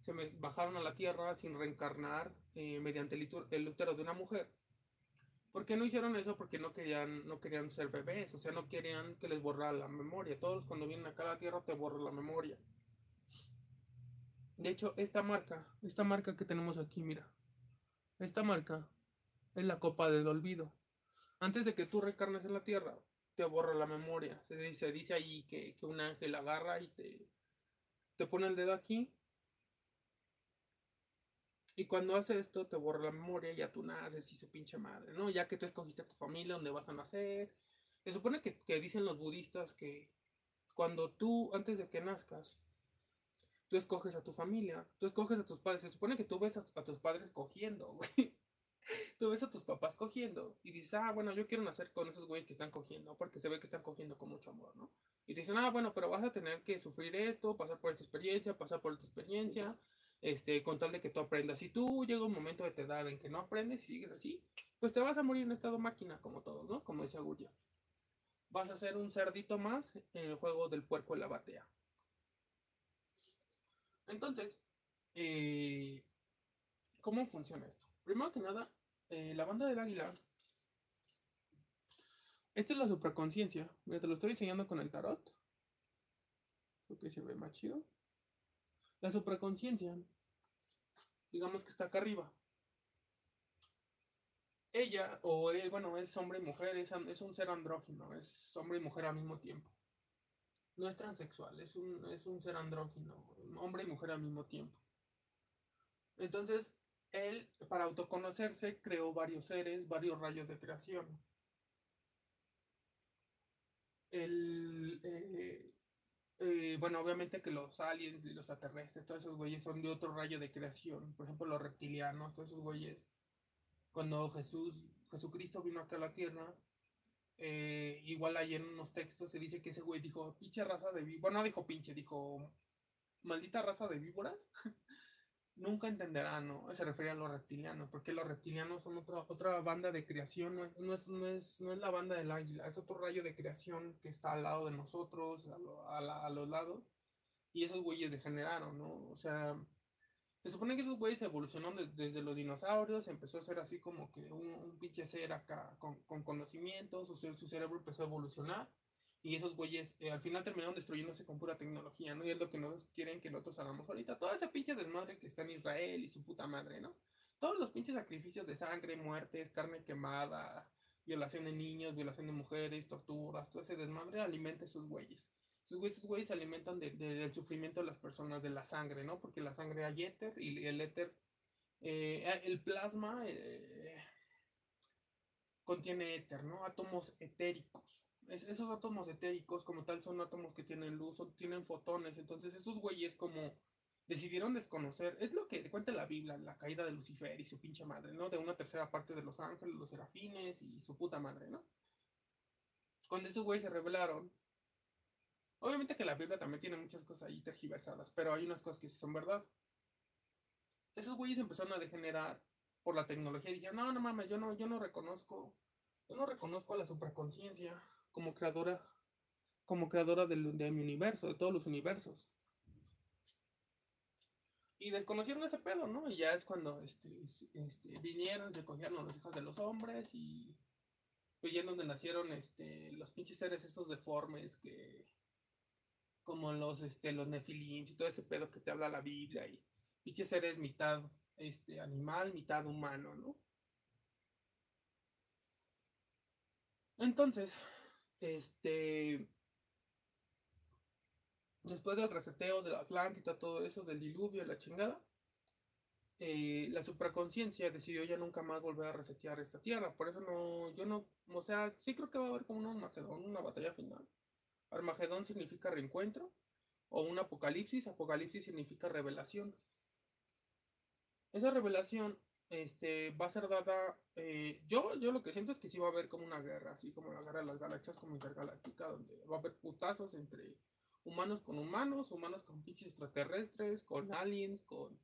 se bajaron a la Tierra sin reencarnar eh, mediante el, el útero de una mujer. ¿Por qué no hicieron eso? Porque no querían, no querían ser bebés, o sea, no querían que les borrara la memoria. Todos cuando vienen acá a la Tierra te borran la memoria. De hecho, esta marca, esta marca que tenemos aquí, mira. Esta marca es la copa del olvido. Antes de que tú recarnes en la Tierra, te borra la memoria. Se dice, dice ahí que, que un ángel agarra y te, te pone el dedo aquí. Y cuando hace esto, te borra la memoria, ya tú naces y su pinche madre, ¿no? Ya que tú escogiste a tu familia, donde vas a nacer. Se supone que, que dicen los budistas que cuando tú, antes de que nazcas, tú escoges a tu familia, tú escoges a tus padres. Se supone que tú ves a, a tus padres cogiendo, *laughs* güey. Tú ves a tus papás cogiendo y dices, ah, bueno, yo quiero nacer con esos güeyes que están cogiendo, porque se ve que están cogiendo con mucho amor, ¿no? Y te dicen, ah, bueno, pero vas a tener que sufrir esto, pasar por esta experiencia, pasar por esta experiencia, este, con tal de que tú aprendas. Si tú llega un momento de tu edad en que no aprendes y sigues así, pues te vas a morir en estado máquina, como todos, ¿no? Como decía Gurria. Vas a ser un cerdito más en el juego del puerco en la batea. Entonces, eh, ¿cómo funciona esto? Primero que nada, eh, la banda del águila. Esta es la supraconciencia. Mira, te lo estoy enseñando con el tarot. Creo que se ve más chido. La supraconciencia, digamos que está acá arriba. Ella, o él, bueno, es hombre y mujer, es, es un ser andrógino, es hombre y mujer al mismo tiempo. No es transexual, es un, es un ser andrógino, hombre y mujer al mismo tiempo. Entonces, él, para autoconocerse, creó varios seres, varios rayos de creación. El, eh, eh, bueno, obviamente que los aliens y los extraterrestres, todos esos güeyes son de otro rayo de creación. Por ejemplo, los reptilianos, todos esos güeyes. Cuando Jesús, Jesucristo vino acá a la tierra, eh, igual ahí en unos textos se dice que ese güey dijo, pinche raza de víboras. Bueno, no dijo pinche, dijo, maldita raza de víboras. *laughs* Nunca entenderán, ¿no? Se refería a los reptilianos, porque los reptilianos son otra, otra banda de creación, no es, no, es, no, es, no es la banda del águila, es otro rayo de creación que está al lado de nosotros, a, lo, a, la, a los lados, y esos güeyes degeneraron, ¿no? O sea, se supone que esos güeyes evolucionaron de, desde los dinosaurios, empezó a ser así como que un, un pinche ser acá con, con conocimiento, su, su, cerebro empezó a evolucionar, y esos güeyes eh, al final terminaron destruyéndose con pura tecnología, ¿no? Y es lo que nos quieren que nosotros hagamos ahorita. Toda esa pinche desmadre que está en Israel y su puta madre, ¿no? Todos los pinches sacrificios de sangre, muertes, carne quemada, violación de niños, violación de mujeres, torturas, todo ese desmadre alimenta a esos güeyes. Esos güeyes, esos güeyes se alimentan de, de, del sufrimiento de las personas, de la sangre, ¿no? Porque la sangre hay éter y el éter, eh, el plasma eh, contiene éter, ¿no? Átomos etéricos esos átomos etéricos como tal son átomos que tienen luz o tienen fotones. Entonces esos güeyes como decidieron desconocer, es lo que cuenta la Biblia, la caída de Lucifer y su pinche madre, ¿no? De una tercera parte de los ángeles, los serafines y su puta madre, ¿no? Cuando esos güeyes se rebelaron, obviamente que la Biblia también tiene muchas cosas ahí tergiversadas, pero hay unas cosas que sí son verdad. Esos güeyes empezaron a degenerar por la tecnología y dijeron, no, no mames, yo no, yo no reconozco, yo no reconozco a la supraconciencia como creadora, como creadora de mi universo, de todos los universos. Y desconocieron ese pedo, ¿no? Y ya es cuando este, este, vinieron, se cogieron los hijos de los hombres y pues ya es donde nacieron este, los pinches seres esos deformes que como los, este, los nefilims y todo ese pedo que te habla la Biblia y pinches seres mitad este, animal, mitad humano, ¿no? Entonces, este. después del reseteo de la Atlántida, todo eso, del diluvio, la chingada, eh, la supraconciencia decidió ya nunca más volver a resetear esta tierra. Por eso no, yo no, o sea, sí creo que va a haber como un Armagedón, una batalla final. Armagedón significa reencuentro, o un apocalipsis, apocalipsis significa revelación. Esa revelación este, va a ser dada, eh, yo, yo lo que siento es que sí va a haber como una guerra, así como la guerra de las galaxias como intergaláctica, donde va a haber putazos entre humanos con humanos, humanos con pinches extraterrestres, con aliens, con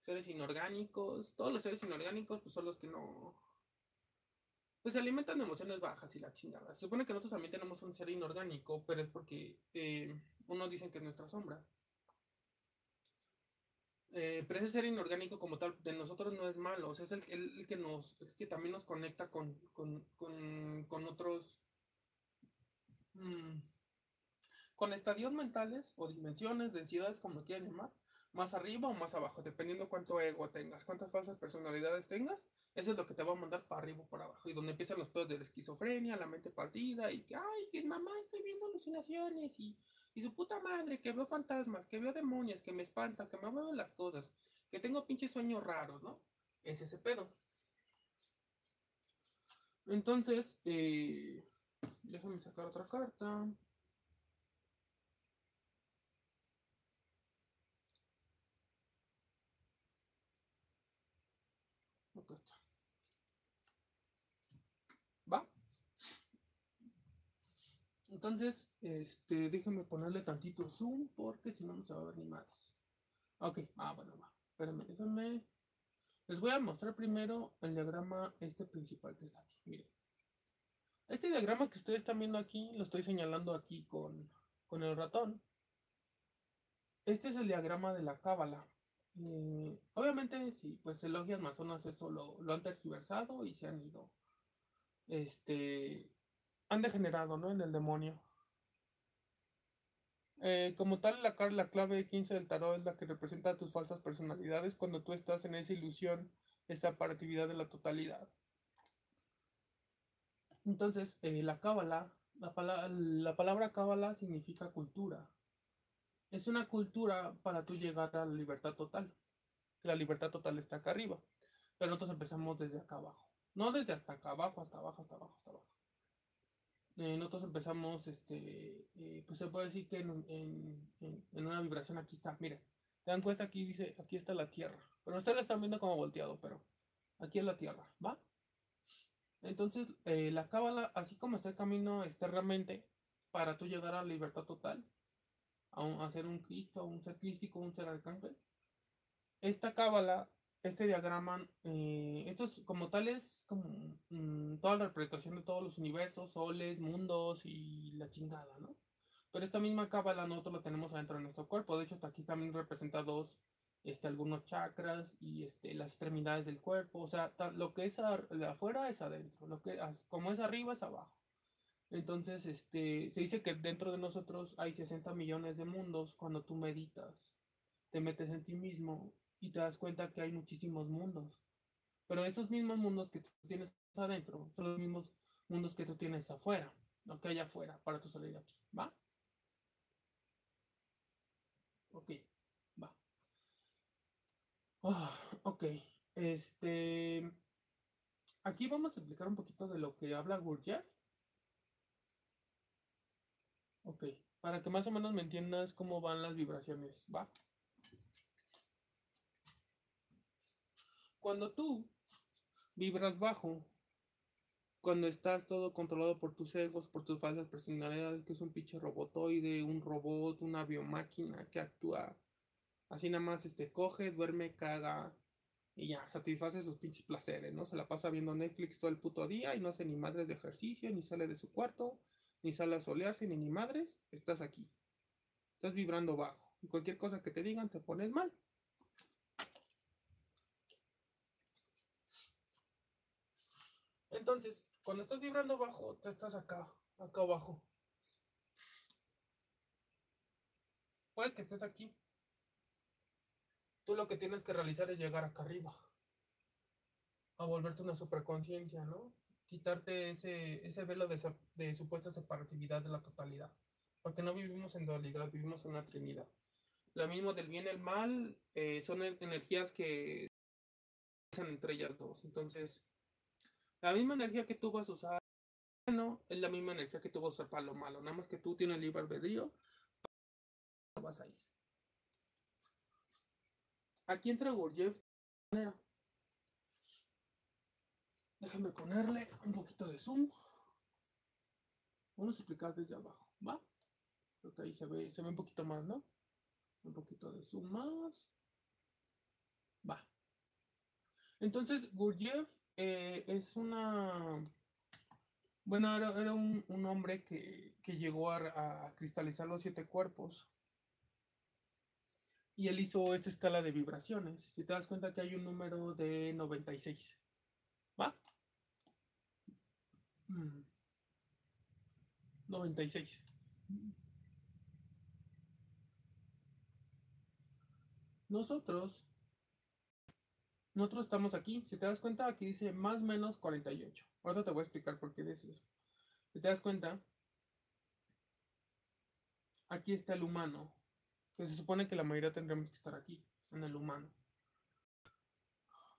seres inorgánicos. Todos los seres inorgánicos pues son los que no... Pues se alimentan de emociones bajas y la chingada. Se supone que nosotros también tenemos un ser inorgánico, pero es porque eh, unos dicen que es nuestra sombra. Eh, pero ese ser inorgánico como tal de nosotros no es malo, es el, que nos, también nos conecta con, con, otros, mm, con estadios mentales o dimensiones, densidades, como quieran llamar, más arriba o más abajo, dependiendo cuánto ego tengas, cuántas falsas personalidades tengas, eso es lo que te va a mandar para arriba o para abajo, y donde empiezan los pedos de la esquizofrenia, la mente partida, y que, ay, que mamá, estoy viendo alucinaciones, y y su puta madre, que veo fantasmas, que veo demonios, que me espantan, que me mueven las cosas, que tengo pinches sueños raros, ¿no? Es ese pedo. Entonces, eh, déjame sacar otra carta. Entonces, este, déjenme ponerle tantito zoom porque si no, no se va a ver ni más. Ok, ah, bueno, va. Espérenme, déjenme. Les voy a mostrar primero el diagrama este principal que está aquí. Miren. Este diagrama que ustedes están viendo aquí, lo estoy señalando aquí con, con el ratón. Este es el diagrama de la cábala. Eh, obviamente, sí, pues elogias masonas eso lo, lo han tergiversado y se han ido este, han degenerado, ¿no? En el demonio. Eh, como tal, la, la clave 15 del tarot es la que representa tus falsas personalidades cuando tú estás en esa ilusión, esa paratividad de la totalidad. Entonces, eh, la cábala, la, la palabra cábala significa cultura. Es una cultura para tú llegar a la libertad total. La libertad total está acá arriba. Pero nosotros empezamos desde acá abajo. No desde hasta acá abajo, hasta abajo, hasta abajo, hasta abajo. Eh, nosotros empezamos, este, eh, pues se puede decir que en, una vibración aquí está, miren, te dan cuenta aquí dice, aquí está la Tierra, pero ustedes la están viendo como volteado, pero aquí es la Tierra, ¿va? Entonces, eh, la cábala, así como está el camino externamente, para tú llegar a la libertad total, a, ser un Cristo, un ser crístico, un ser arcángel, esta cábala este diagrama, eh, esto es como tal es como mm, toda la representación de todos los universos, soles, mundos y la chingada, ¿no? Pero esta misma cábala nosotros lo tenemos adentro de nuestro cuerpo. De hecho, hasta aquí también representados este, algunos chakras y este, las extremidades del cuerpo. O sea, lo que es afuera es adentro. Lo que, como es arriba es abajo. Entonces, este, se dice que dentro de nosotros hay 60 millones de mundos cuando tú meditas. Te metes en ti mismo y te das cuenta que hay muchísimos mundos. Pero esos mismos mundos que tú tienes adentro son los mismos mundos que tú tienes afuera, lo que hay afuera para tu salida aquí. ¿Va? Ok, va. Ah, ok, este. Aquí vamos a explicar un poquito de lo que habla Gurdjieff. Ok, para que más o menos me entiendas cómo van las vibraciones, ¿va? Cuando tú vibras bajo, cuando estás todo controlado por tus egos, por tus falsas personalidades, que es un pinche robotoide, un robot, una biomáquina que actúa así nada más, este, coge, duerme, caga y ya, satisface sus pinches placeres, ¿no? Se la pasa viendo Netflix todo el puto día y no hace ni madres de ejercicio, ni sale de su cuarto, ni sale a solearse, ni ni madres, estás aquí. Estás vibrando bajo. Y cualquier cosa que te digan te pones mal. Entonces, cuando estás vibrando bajo, te estás acá, acá abajo. Puede que estés aquí. Tú lo que tienes que realizar es llegar acá arriba. A volverte una superconciencia, ¿no? Quitarte ese, ese velo de, de supuesta separatividad de la totalidad. Porque no vivimos en dualidad, vivimos en una trinidad. Lo mismo del bien y el mal eh, son energías que entre ellas dos. Entonces, la misma energía que tú vas a usar bueno es la misma energía que tú vas a usar para lo malo. Nada más que tú tienes libre albedrío. Vas a ir. Aquí entra Gurdjieff. Déjame ponerle un poquito de zoom. Vamos a explicar desde abajo, ¿va? Creo que ahí se ve, se ve un poquito más, ¿no? Un poquito de zoom más. Va. Entonces, Gurdjieff eh, es una... Bueno, era, un, hombre que, llegó a, a, cristalizar los siete cuerpos. Y él hizo esta escala de vibraciones. Si te das cuenta que hay un número de 96. ¿Va? 96. Mm. Nosotros, nosotros estamos aquí. Si te das cuenta, aquí dice más menos 48. Ahora te voy a explicar por qué dice eso. Si te das cuenta, aquí está el humano. Que se supone que la mayoría tendríamos que estar aquí, en el humano.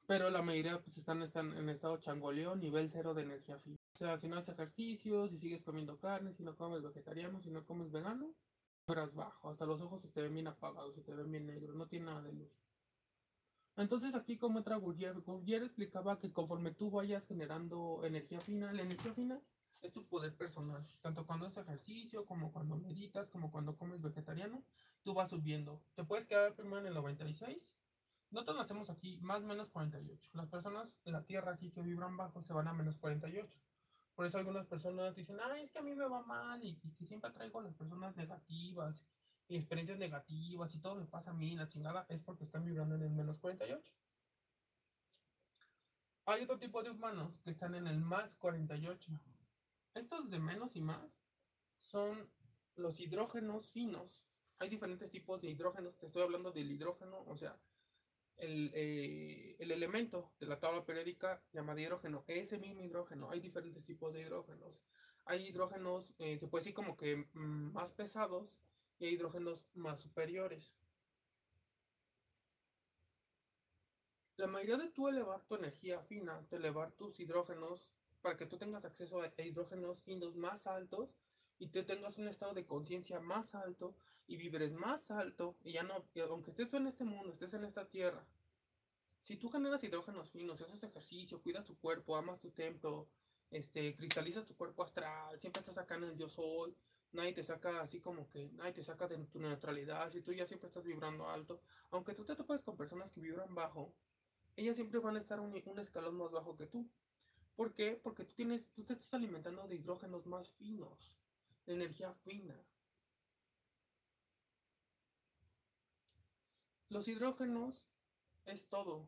Pero la mayoría pues están, están en estado changoleo, nivel cero de energía física. O sea, si no haces ejercicio, si sigues comiendo carne, si no comes vegetariano, si no comes vegano, eras bajo, hasta los ojos se te ven bien apagados, se te ven bien negros, no tiene nada de luz. Entonces aquí como entra Gurrier, Gurrier explicaba que conforme tú vayas generando energía fina, la energía fina es tu poder personal, tanto cuando haces ejercicio, como cuando meditas, como cuando comes vegetariano, tú vas subiendo. Te puedes quedar primero en el 96, nosotros nacemos aquí más o menos 48. Las personas en la Tierra aquí que vibran bajo se van a menos 48. Por eso algunas personas dicen, ay, es que a mí me va mal y, que siempre traigo a las personas negativas y experiencias negativas y todo me pasa a mí, la chingada, es porque están vibrando en el menos 48. Hay otro tipo de humanos que están en el más 48. Estos de menos y más son los hidrógenos finos. Hay diferentes tipos de hidrógenos. Te estoy hablando del hidrógeno, o sea, eh, el, elemento de la tabla periódica llamado hidrógeno. Ese mismo hidrógeno, hay diferentes tipos de hidrógenos. Hay hidrógenos, eh, se puede decir como que mm, más pesados y hay hidrógenos más superiores. La mayoría de tu elevar tu energía fina, de elevar tus hidrógenos para que tú tengas acceso a hidrógenos finos más altos y te tengas un estado de conciencia más alto y vibres más alto y ya no, aunque estés en este mundo, estés en esta tierra, si tú generas hidrógenos finos, haces ejercicio, cuidas tu cuerpo, amas tu templo, este, cristalizas tu cuerpo astral, siempre estás acá en el yo soy, nadie te saca así como que, nadie te saca de tu neutralidad, si tú ya siempre estás vibrando alto, aunque tú te topas con personas que vibran bajo, ellas siempre van a estar un, un escalón más bajo que tú. ¿Por qué? Porque tú tienes, tú te estás alimentando de hidrógenos más finos energía fina. Los hidrógenos es todo.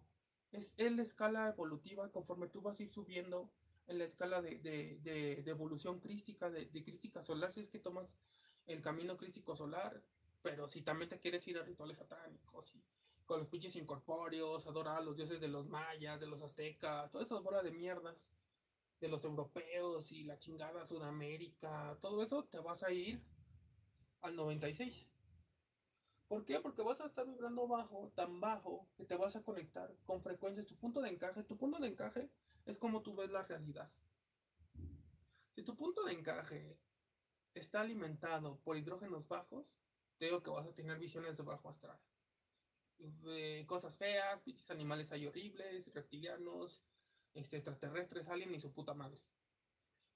Es la escala evolutiva conforme tú vas a ir subiendo en la escala de, evolución crística, de, crística solar, si es que tomas el camino crístico solar, pero si también te quieres ir a rituales satánicos y con los pinches incorpóreos, adorar a los dioses de los mayas, de los aztecas, toda esa bola de mierdas de los europeos y la chingada Sudamérica, todo eso, te vas a ir al 96. ¿Por qué? Porque vas a estar vibrando bajo, tan bajo, que te vas a conectar con frecuencias. Tu punto de encaje, tu punto de encaje es como tú ves la realidad. Si tu punto de encaje está alimentado por hidrógenos bajos, te digo que vas a tener visiones de bajo astral. Eh, cosas feas, pinches animales hay horribles, reptilianos, este, extraterrestres, alien y su puta madre.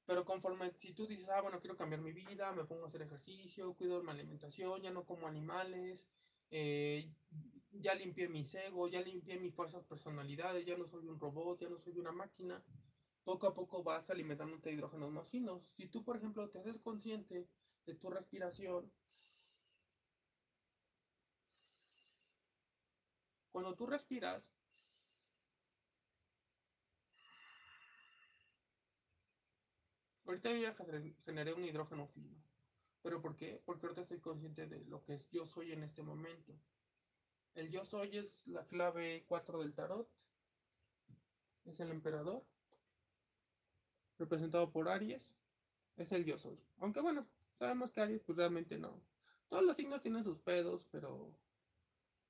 Pero conforme, si tú dices, ah, bueno, quiero cambiar mi vida, me pongo a hacer ejercicio, cuido mi alimentación, ya no como animales, eh, ya limpié mi ego, ya limpié mis falsas personalidades, ya no soy un robot, ya no soy una máquina, poco a poco vas alimentándote de hidrógenos más finos. Si tú, por ejemplo, te haces consciente de tu respiración, cuando tú respiras, Ahorita yo ya generé un hidrógeno fino. ¿Pero por qué? Porque ahorita estoy consciente de lo que yo soy en este momento. El yo soy es la clave 4 del tarot. Es el emperador. Representado por Aries. Es el yo soy. Aunque bueno, Sabemos que Aries, pues realmente no. Todos los signos tienen sus pedos, pero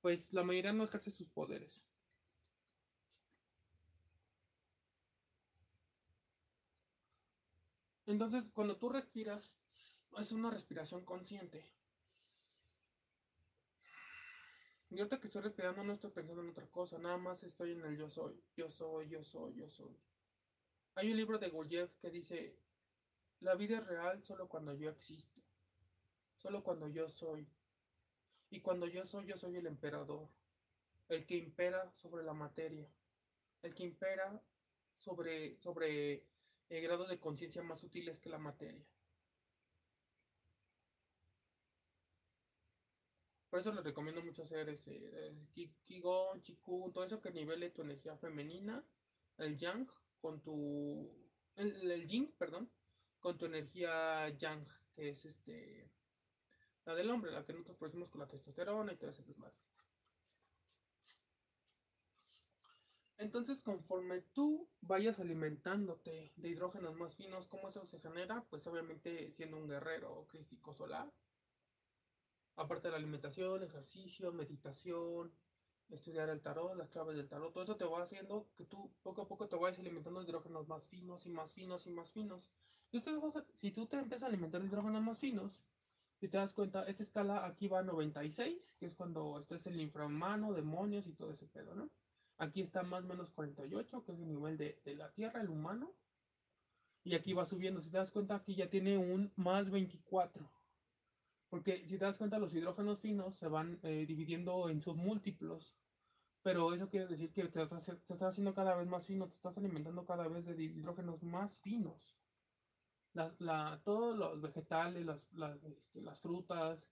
pues la mayoría no ejerce sus poderes. Entonces, cuando tú respiras, es una respiración consciente. Y ahorita que estoy respirando no estoy pensando en otra cosa, nada más estoy en el yo soy, yo soy, yo soy, yo soy. Hay un libro de Gurdjieff que dice, la vida es real solo cuando yo existo, solo cuando yo soy. Y cuando yo soy, yo soy el emperador, el que impera sobre la materia, el que impera sobre, sobre eh, grados de conciencia más sutiles que la materia. Por eso les recomiendo mucho hacer ese Qigong, Qigong, todo eso que nivele tu energía femenina, el Yang, con tu. El, el perdón, con tu energía Yang, que es este. La del hombre, la que nosotros producimos con la testosterona y todo ese desmadre. Entonces, conforme tú vayas alimentándote de hidrógenos más finos, ¿cómo eso se genera? Pues obviamente siendo un guerrero crístico solar. Aparte de la alimentación, ejercicio, meditación, estudiar el tarot, las claves del tarot, todo eso te va haciendo que tú poco a poco te vayas alimentando de hidrógenos más finos y más finos y más finos. Y si tú te empiezas a alimentar de hidrógenos más finos, si te das cuenta, esta escala aquí va a 96, que es cuando estás el infrahumano, demonios y todo ese pedo, ¿no? Aquí está más o menos 48, que es el nivel de, la Tierra, el humano. Y aquí va subiendo. Si te das cuenta, aquí ya tiene un más 24. Porque si te das cuenta, los hidrógenos finos se van eh, dividiendo en submúltiplos. Pero eso quiere decir que te estás, haciendo cada vez más fino, te estás alimentando cada vez de hidrógenos más finos. todos los vegetales, las, las este, frutas,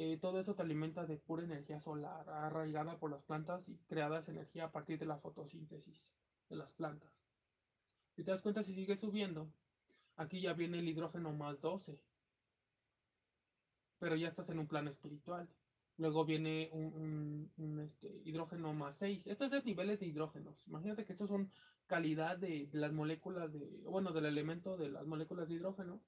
eh, todo eso te alimenta de pura energía solar, arraigada por las plantas y creada esa energía a partir de la fotosíntesis de las plantas. Si te das cuenta, si sigue subiendo, aquí ya viene el hidrógeno más 12. Pero ya estás en un plano espiritual. Luego viene un, este, hidrógeno más 6. Estos son niveles de hidrógenos. Imagínate que estos son calidad de, de las moléculas de, bueno, del elemento de las moléculas de hidrógeno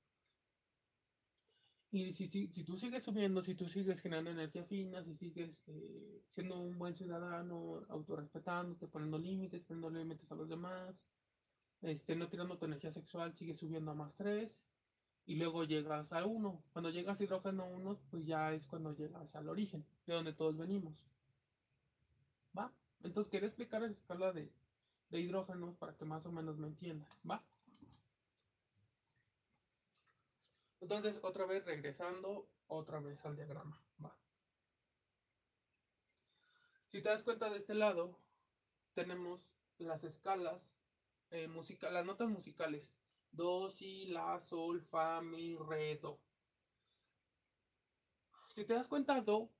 y si, si, si, tú sigues subiendo, si tú sigues generando energía fina, si sigues eh, siendo un buen ciudadano, autorrespetándote, poniendo límites, poniendo límites a los demás, este, no tirando tu energía sexual, sigues subiendo a más 3 y luego llegas a 1. Cuando llegas a hidrógeno 1, pues ya es cuando llegas al origen, de donde todos venimos. ¿Va? Entonces quería explicar esa escala de, de hidrógenos para que más o menos me entiendan. ¿Va? Entonces, otra vez regresando, otra vez al diagrama. Va. Si te das cuenta de este lado, tenemos las escalas eh, musicales, las notas musicales. Do, si, la, sol, fa, mi, re, do. Si te das cuenta, do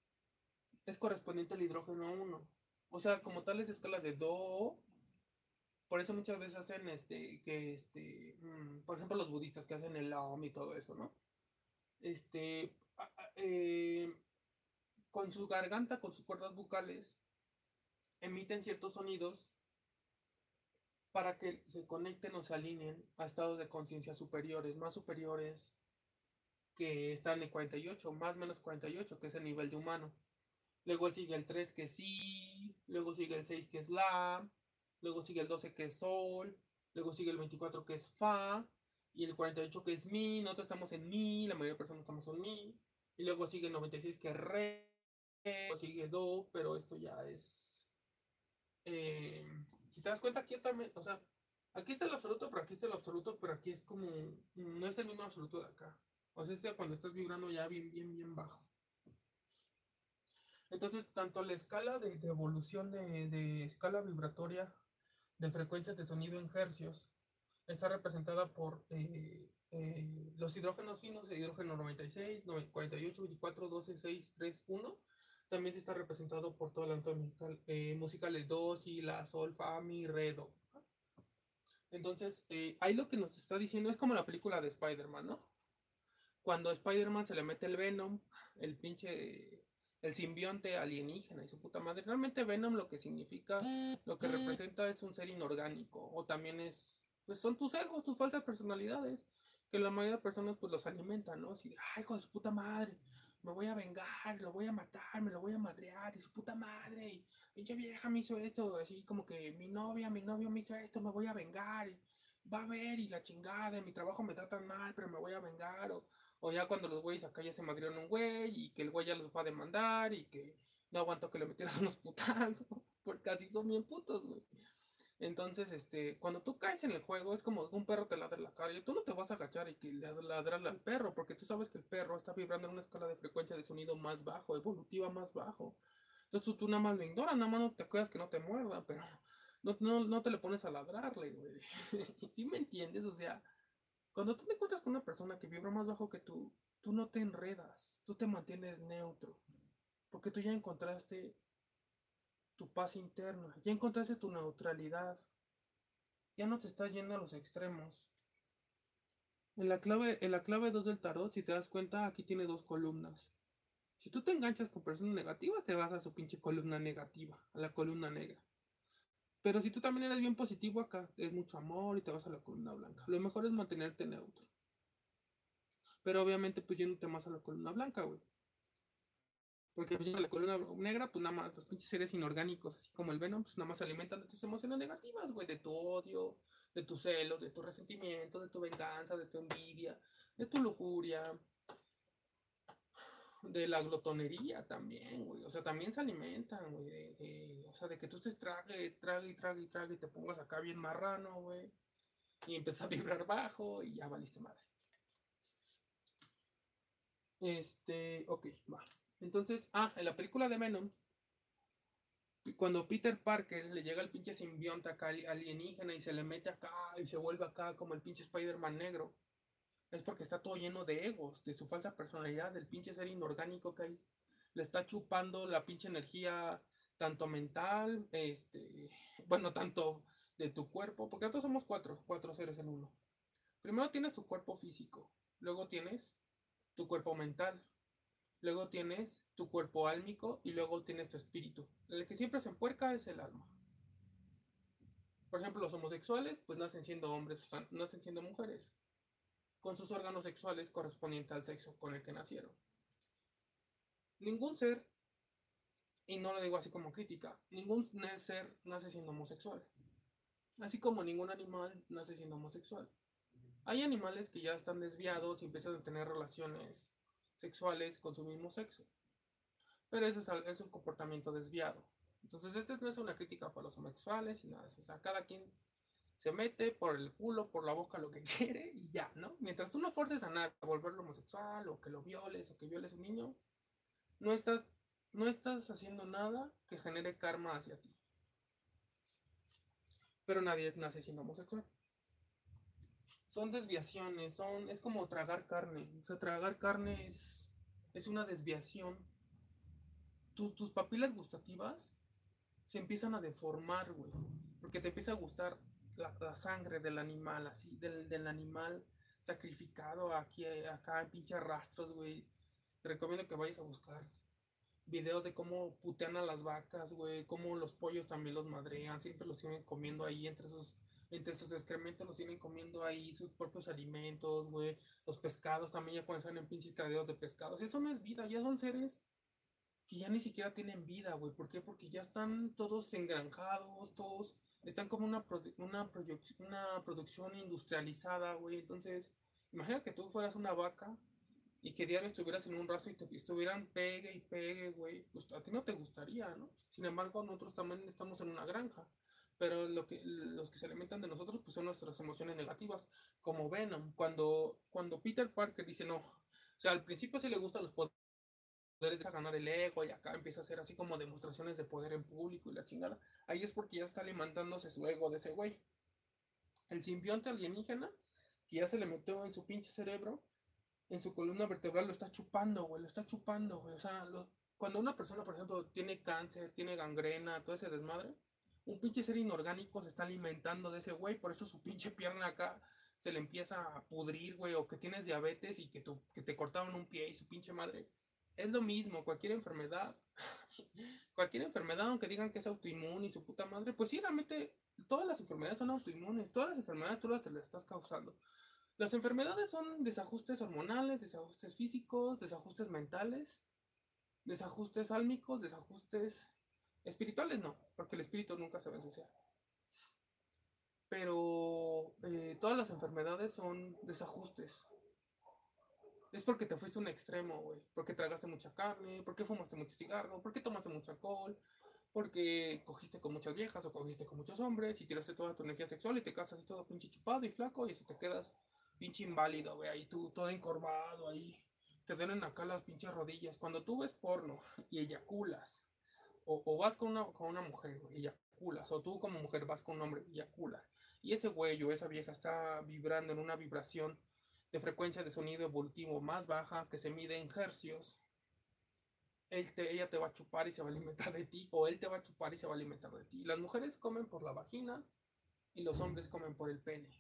es correspondiente al hidrógeno 1. O sea, como tal es escala de do. Por eso muchas veces hacen este, que este, mm, por ejemplo, los budistas que hacen el Aum y todo eso, ¿no? este, eh, con su garganta, con sus cuerdas bucales, emiten ciertos sonidos para que se conecten o se alineen a estados de conciencia superiores, más superiores que están en 48, más menos 48, que es el nivel de humano. Luego sigue el 3 que sí, luego sigue el 6 que es la, luego sigue el 12 que es sol, luego sigue el 24 que es fa, y el 48 que es mi, nosotros estamos en mi, la mayoría de personas estamos en mi, y luego sigue el 96 que es re, luego sigue do, pero esto ya es... Eh, si te das cuenta aquí también, o sea, aquí está el absoluto, pero aquí está el absoluto, pero aquí es como, no es el mismo absoluto de acá. O sea, es cuando estás vibrando ya bien, bien, bien bajo. Entonces, tanto la escala de, evolución de, de, escala vibratoria de frecuencias de sonido en hercios está representada por eh, eh, los hidrógenos finos, el hidrógeno 96, 48, 24, 12, 6, 3, 1. También se está representado por todo el entorno musical, eh, musical el do, si, la, sol, fa, mi, re, do. Entonces, ahí lo que nos está diciendo es como la película de Spider-Man, ¿no? Cuando Spider-Man se le mete el Venom, el pinche el simbionte alienígena y su puta madre. Realmente Venom lo que significa, lo que representa es un ser inorgánico o también es pues son tus egos, tus falsas personalidades. que la mayoría de personas pues los alimentan, ¿no? Así de, ay, hijo de su puta madre, me voy a vengar, lo voy a matar, me lo voy a madrear, y su puta madre, y pinche vieja me hizo esto, así como que mi novia, mi novio me hizo esto, me voy a vengar, va a ver, y la chingada, en mi trabajo me tratan mal, pero me voy a vengar, o, o ya cuando los güeyes acá ya se madrieron un güey, y que el güey ya los va a demandar, y que no aguanto que le metieras *laughs* unos putazos, porque así son bien putos, güey. Entonces, este, cuando tú caes en el juego, es como un perro te ladra la cara. Y tú no te vas a agachar y ladrarle al perro, porque tú sabes que el perro está vibrando en una escala de frecuencia de sonido más bajo, evolutiva más bajo. Entonces tú, nada más lo ignoras, nada más no te acuerdas que no te muerda, pero *laughs* no, no, no te le pones a ladrarle, güey. *laughs* ¿Sí me entiendes? O sea, cuando tú te encuentras con una persona que vibra más bajo que tú, tú no te enredas, tú te mantienes neutro, porque tú ya encontraste tu paz interna, ya encontraste tu neutralidad, ya no te estás yendo a los extremos. En la clave, en la clave 2 del tarot, si te das cuenta, aquí tiene dos columnas. Si tú te enganchas con personas negativas, te vas a su pinche columna negativa, a la columna negra. Pero si tú también eres bien positivo acá, es mucho amor y te vas a la columna blanca. Lo mejor es mantenerte neutro. Pero obviamente pues yéndote más a la columna blanca, güey. Porque pues, la columna negra, pues nada más, los pinches seres inorgánicos, así como el Venom, pues nada más se alimentan de tus emociones negativas, güey, de tu odio, de tu celo, de tu resentimiento, de tu venganza, de tu envidia, de tu lujuria, de la glotonería también, güey. O sea, también se alimentan, güey, o sea, de que tú estés trague, trague y trague y trague y te pongas acá bien marrano, güey. Y empiezas a vibrar bajo y ya valiste madre. Este, ok, va. Entonces, ah, en la película de Venom, cuando Peter Parker le llega el pinche simbionte acá alienígena y se le mete acá y se vuelve acá como el pinche Spider-Man negro, es porque está todo lleno de egos, de su falsa personalidad, del pinche ser inorgánico que hay. Le está chupando la pinche energía tanto mental, este, *laughs* bueno, tanto de tu cuerpo, porque nosotros somos cuatro, cuatro seres en uno. Primero tienes tu cuerpo físico, luego tienes tu cuerpo mental, luego tienes tu cuerpo álmico y luego tienes tu espíritu. El que siempre se empuerca es el alma. Por ejemplo, los homosexuales pues nacen siendo hombres, nacen siendo mujeres, con sus órganos sexuales correspondientes al sexo con el que nacieron. Ningún ser, y no lo digo así como crítica, ningún ser nace siendo homosexual. Así como ningún animal nace siendo homosexual. Hay animales que ya están desviados y empiezan a tener relaciones sexuales con su mismo sexo. Pero eso es, un comportamiento desviado. Entonces, esta no es una crítica para los homosexuales y nada. O sea, cada quien se mete por el culo, por la boca, lo que *laughs* quiere y ya, ¿no? Mientras tú no forces a nadie a volverlo homosexual o que lo violes o que violes a un niño, no estás, no estás haciendo nada que genere karma hacia ti. Pero nadie nace siendo homosexual son desviaciones, son, es como tragar carne. O sea, tragar carne es, es una desviación. tus papilas gustativas se empiezan a deformar, güey. Porque te empieza a gustar la, sangre del animal, así, del, del, animal sacrificado aquí, acá pinche rastros, güey. Te recomiendo que vayas a buscar videos de cómo putean a las vacas, güey. Cómo los pollos también los madrean. Siempre los siguen comiendo ahí entre esos entre sus excrementos los tienen comiendo ahí sus propios alimentos, güey. Los pescados también ya cuando están en pinches criaderos de pescados. Eso no es vida, ya son seres que ya ni siquiera tienen vida, güey. ¿Por qué? Porque ya están todos engranjados, todos están como una, una, una producción industrializada, güey. Entonces, imagina que tú fueras una vaca y que diario estuvieras en un rastro y te estuvieran pegue y pegue, güey. Pues a ti no te gustaría, ¿no? Sin embargo, nosotros también estamos en una granja pero lo que, los que se alimentan de nosotros pues son nuestras emociones negativas, como Venom, cuando, cuando Peter Parker dice no, o sea, al principio sí le gustan los poderes de ganar el ego y acá empieza a hacer así como demostraciones de poder en público y la chingada, ahí es porque ya está alimentándose su ego de ese güey. El simbionte alienígena, que ya se le metió en su pinche cerebro, en su columna vertebral, lo está chupando, güey, lo está chupando, güey, o sea, cuando una persona, por ejemplo, tiene cáncer, tiene gangrena, todo ese desmadre, un pinche ser inorgánico se está alimentando de ese güey, por eso su pinche pierna acá se le empieza a pudrir, güey, o que tienes diabetes y que, tu, que te cortaron un pie y su pinche madre. Es lo mismo, cualquier enfermedad, *laughs* cualquier enfermedad, aunque digan que es autoinmune y su puta madre, pues sí, realmente todas las enfermedades son autoinmunes, todas las enfermedades tú las te las estás causando. Las enfermedades son desajustes hormonales, desajustes físicos, desajustes mentales, desajustes álmicos, desajustes espirituales, no, porque el espíritu nunca se va a ensuciar. Pero eh, todas las enfermedades son desajustes. Es porque te fuiste a un extremo, güey. Porque tragaste mucha carne, porque fumaste mucho cigarro, porque tomaste mucho alcohol, porque cogiste con muchas viejas o cogiste con muchos hombres y tiraste toda tu energía sexual y te casas todo pinche chupado y flaco y si te quedas pinche inválido, güey, ahí tú todo encorvado ahí. Te duelen acá las pinches rodillas. Cuando tú ves porno *laughs* y eyaculas, o, vas con una, con una mujer, güey, eyaculas, o tú como mujer vas con un hombre y eyaculas, y ese güey o esa vieja está vibrando en una vibración de frecuencia de sonido evolutivo más baja que se mide en hercios, él te, ella te va a chupar y se va a alimentar de ti, o él te va a chupar y se va a alimentar de ti. Las mujeres comen por la vagina y los hombres comen por el pene.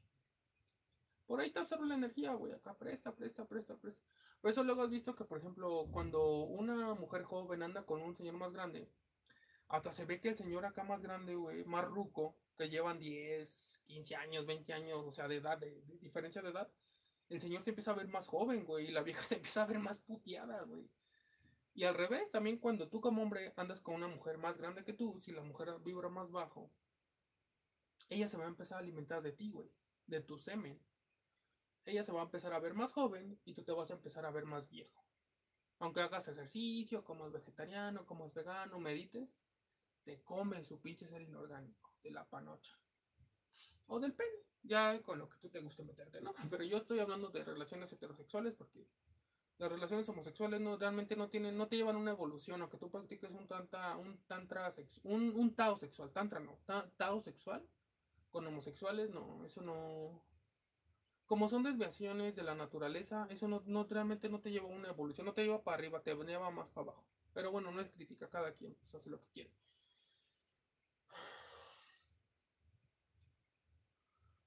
Por ahí te absorbe la energía, güey. Acá presta, presta, presta, presta. Por eso luego has visto que, por ejemplo, cuando una mujer joven anda con un señor más grande, hasta se ve que el señor acá más grande, güey, más ruco, que llevan 10, 15 años, 20 años, o sea, de edad, de, diferencia de edad, el señor se empieza a ver más joven, güey, y la *laughs* vieja se empieza a ver más puteada, güey. Y al revés, también cuando tú como hombre andas con una mujer más grande que tú, si la mujer vibra más bajo, ella se va a empezar a alimentar de ti, güey, de tu semen ella se va a empezar a ver más joven y tú te vas a empezar a ver más viejo. Aunque hagas ejercicio, como es vegetariano, como es vegano, medites, te come su pinche ser inorgánico, de la panocha. O del pene, ya con lo que tú te guste meterte, ¿no? *laughs* Pero yo estoy hablando de relaciones heterosexuales porque las relaciones homosexuales no realmente no tienen, no te llevan una evolución, aunque tú practiques un tanta, un tantra un, un tao sexual, tantra no, tao sexual, con homosexuales, no, eso no, como son desviaciones de la naturaleza, eso no, no, realmente no te lleva a una evolución, no te lleva para arriba, te lleva más para abajo. Pero bueno, no es crítica, cada quien pues, hace lo que quiere.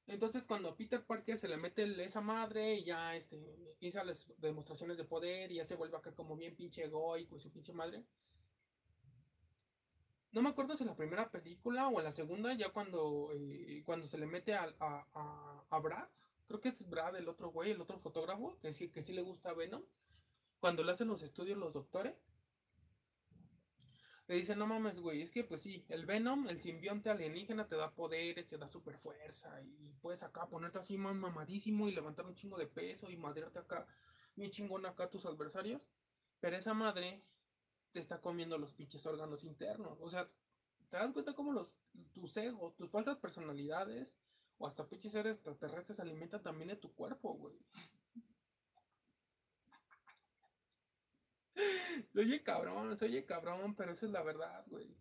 Entonces cuando a Peter Parker se le mete esa madre y ya este, hizo las demostraciones de poder y ya se vuelve acá como bien pinche egoico y su pinche madre. No me acuerdo si en la primera película o en la segunda, ya cuando, eh, cuando se le mete a, a, a, a Brad, creo que es Brad, el otro güey, el otro fotógrafo, que sí, que sí le gusta Venom, cuando le hacen los estudios los doctores, le dicen, no mames, güey, es que pues sí, el Venom, el simbionte alienígena te da poderes, te da super fuerza y puedes acá ponerte así más mamadísimo y levantar un chingo de peso y madrearte acá, bien chingón acá a tus adversarios, pero esa madre te está comiendo los pinches órganos internos, o sea, te das cuenta cómo los, tus egos, tus falsas personalidades, o hasta pinches seres extraterrestres alimentan también de tu cuerpo, güey. Se oye cabrón, se oye cabrón, pero esa es la verdad, güey.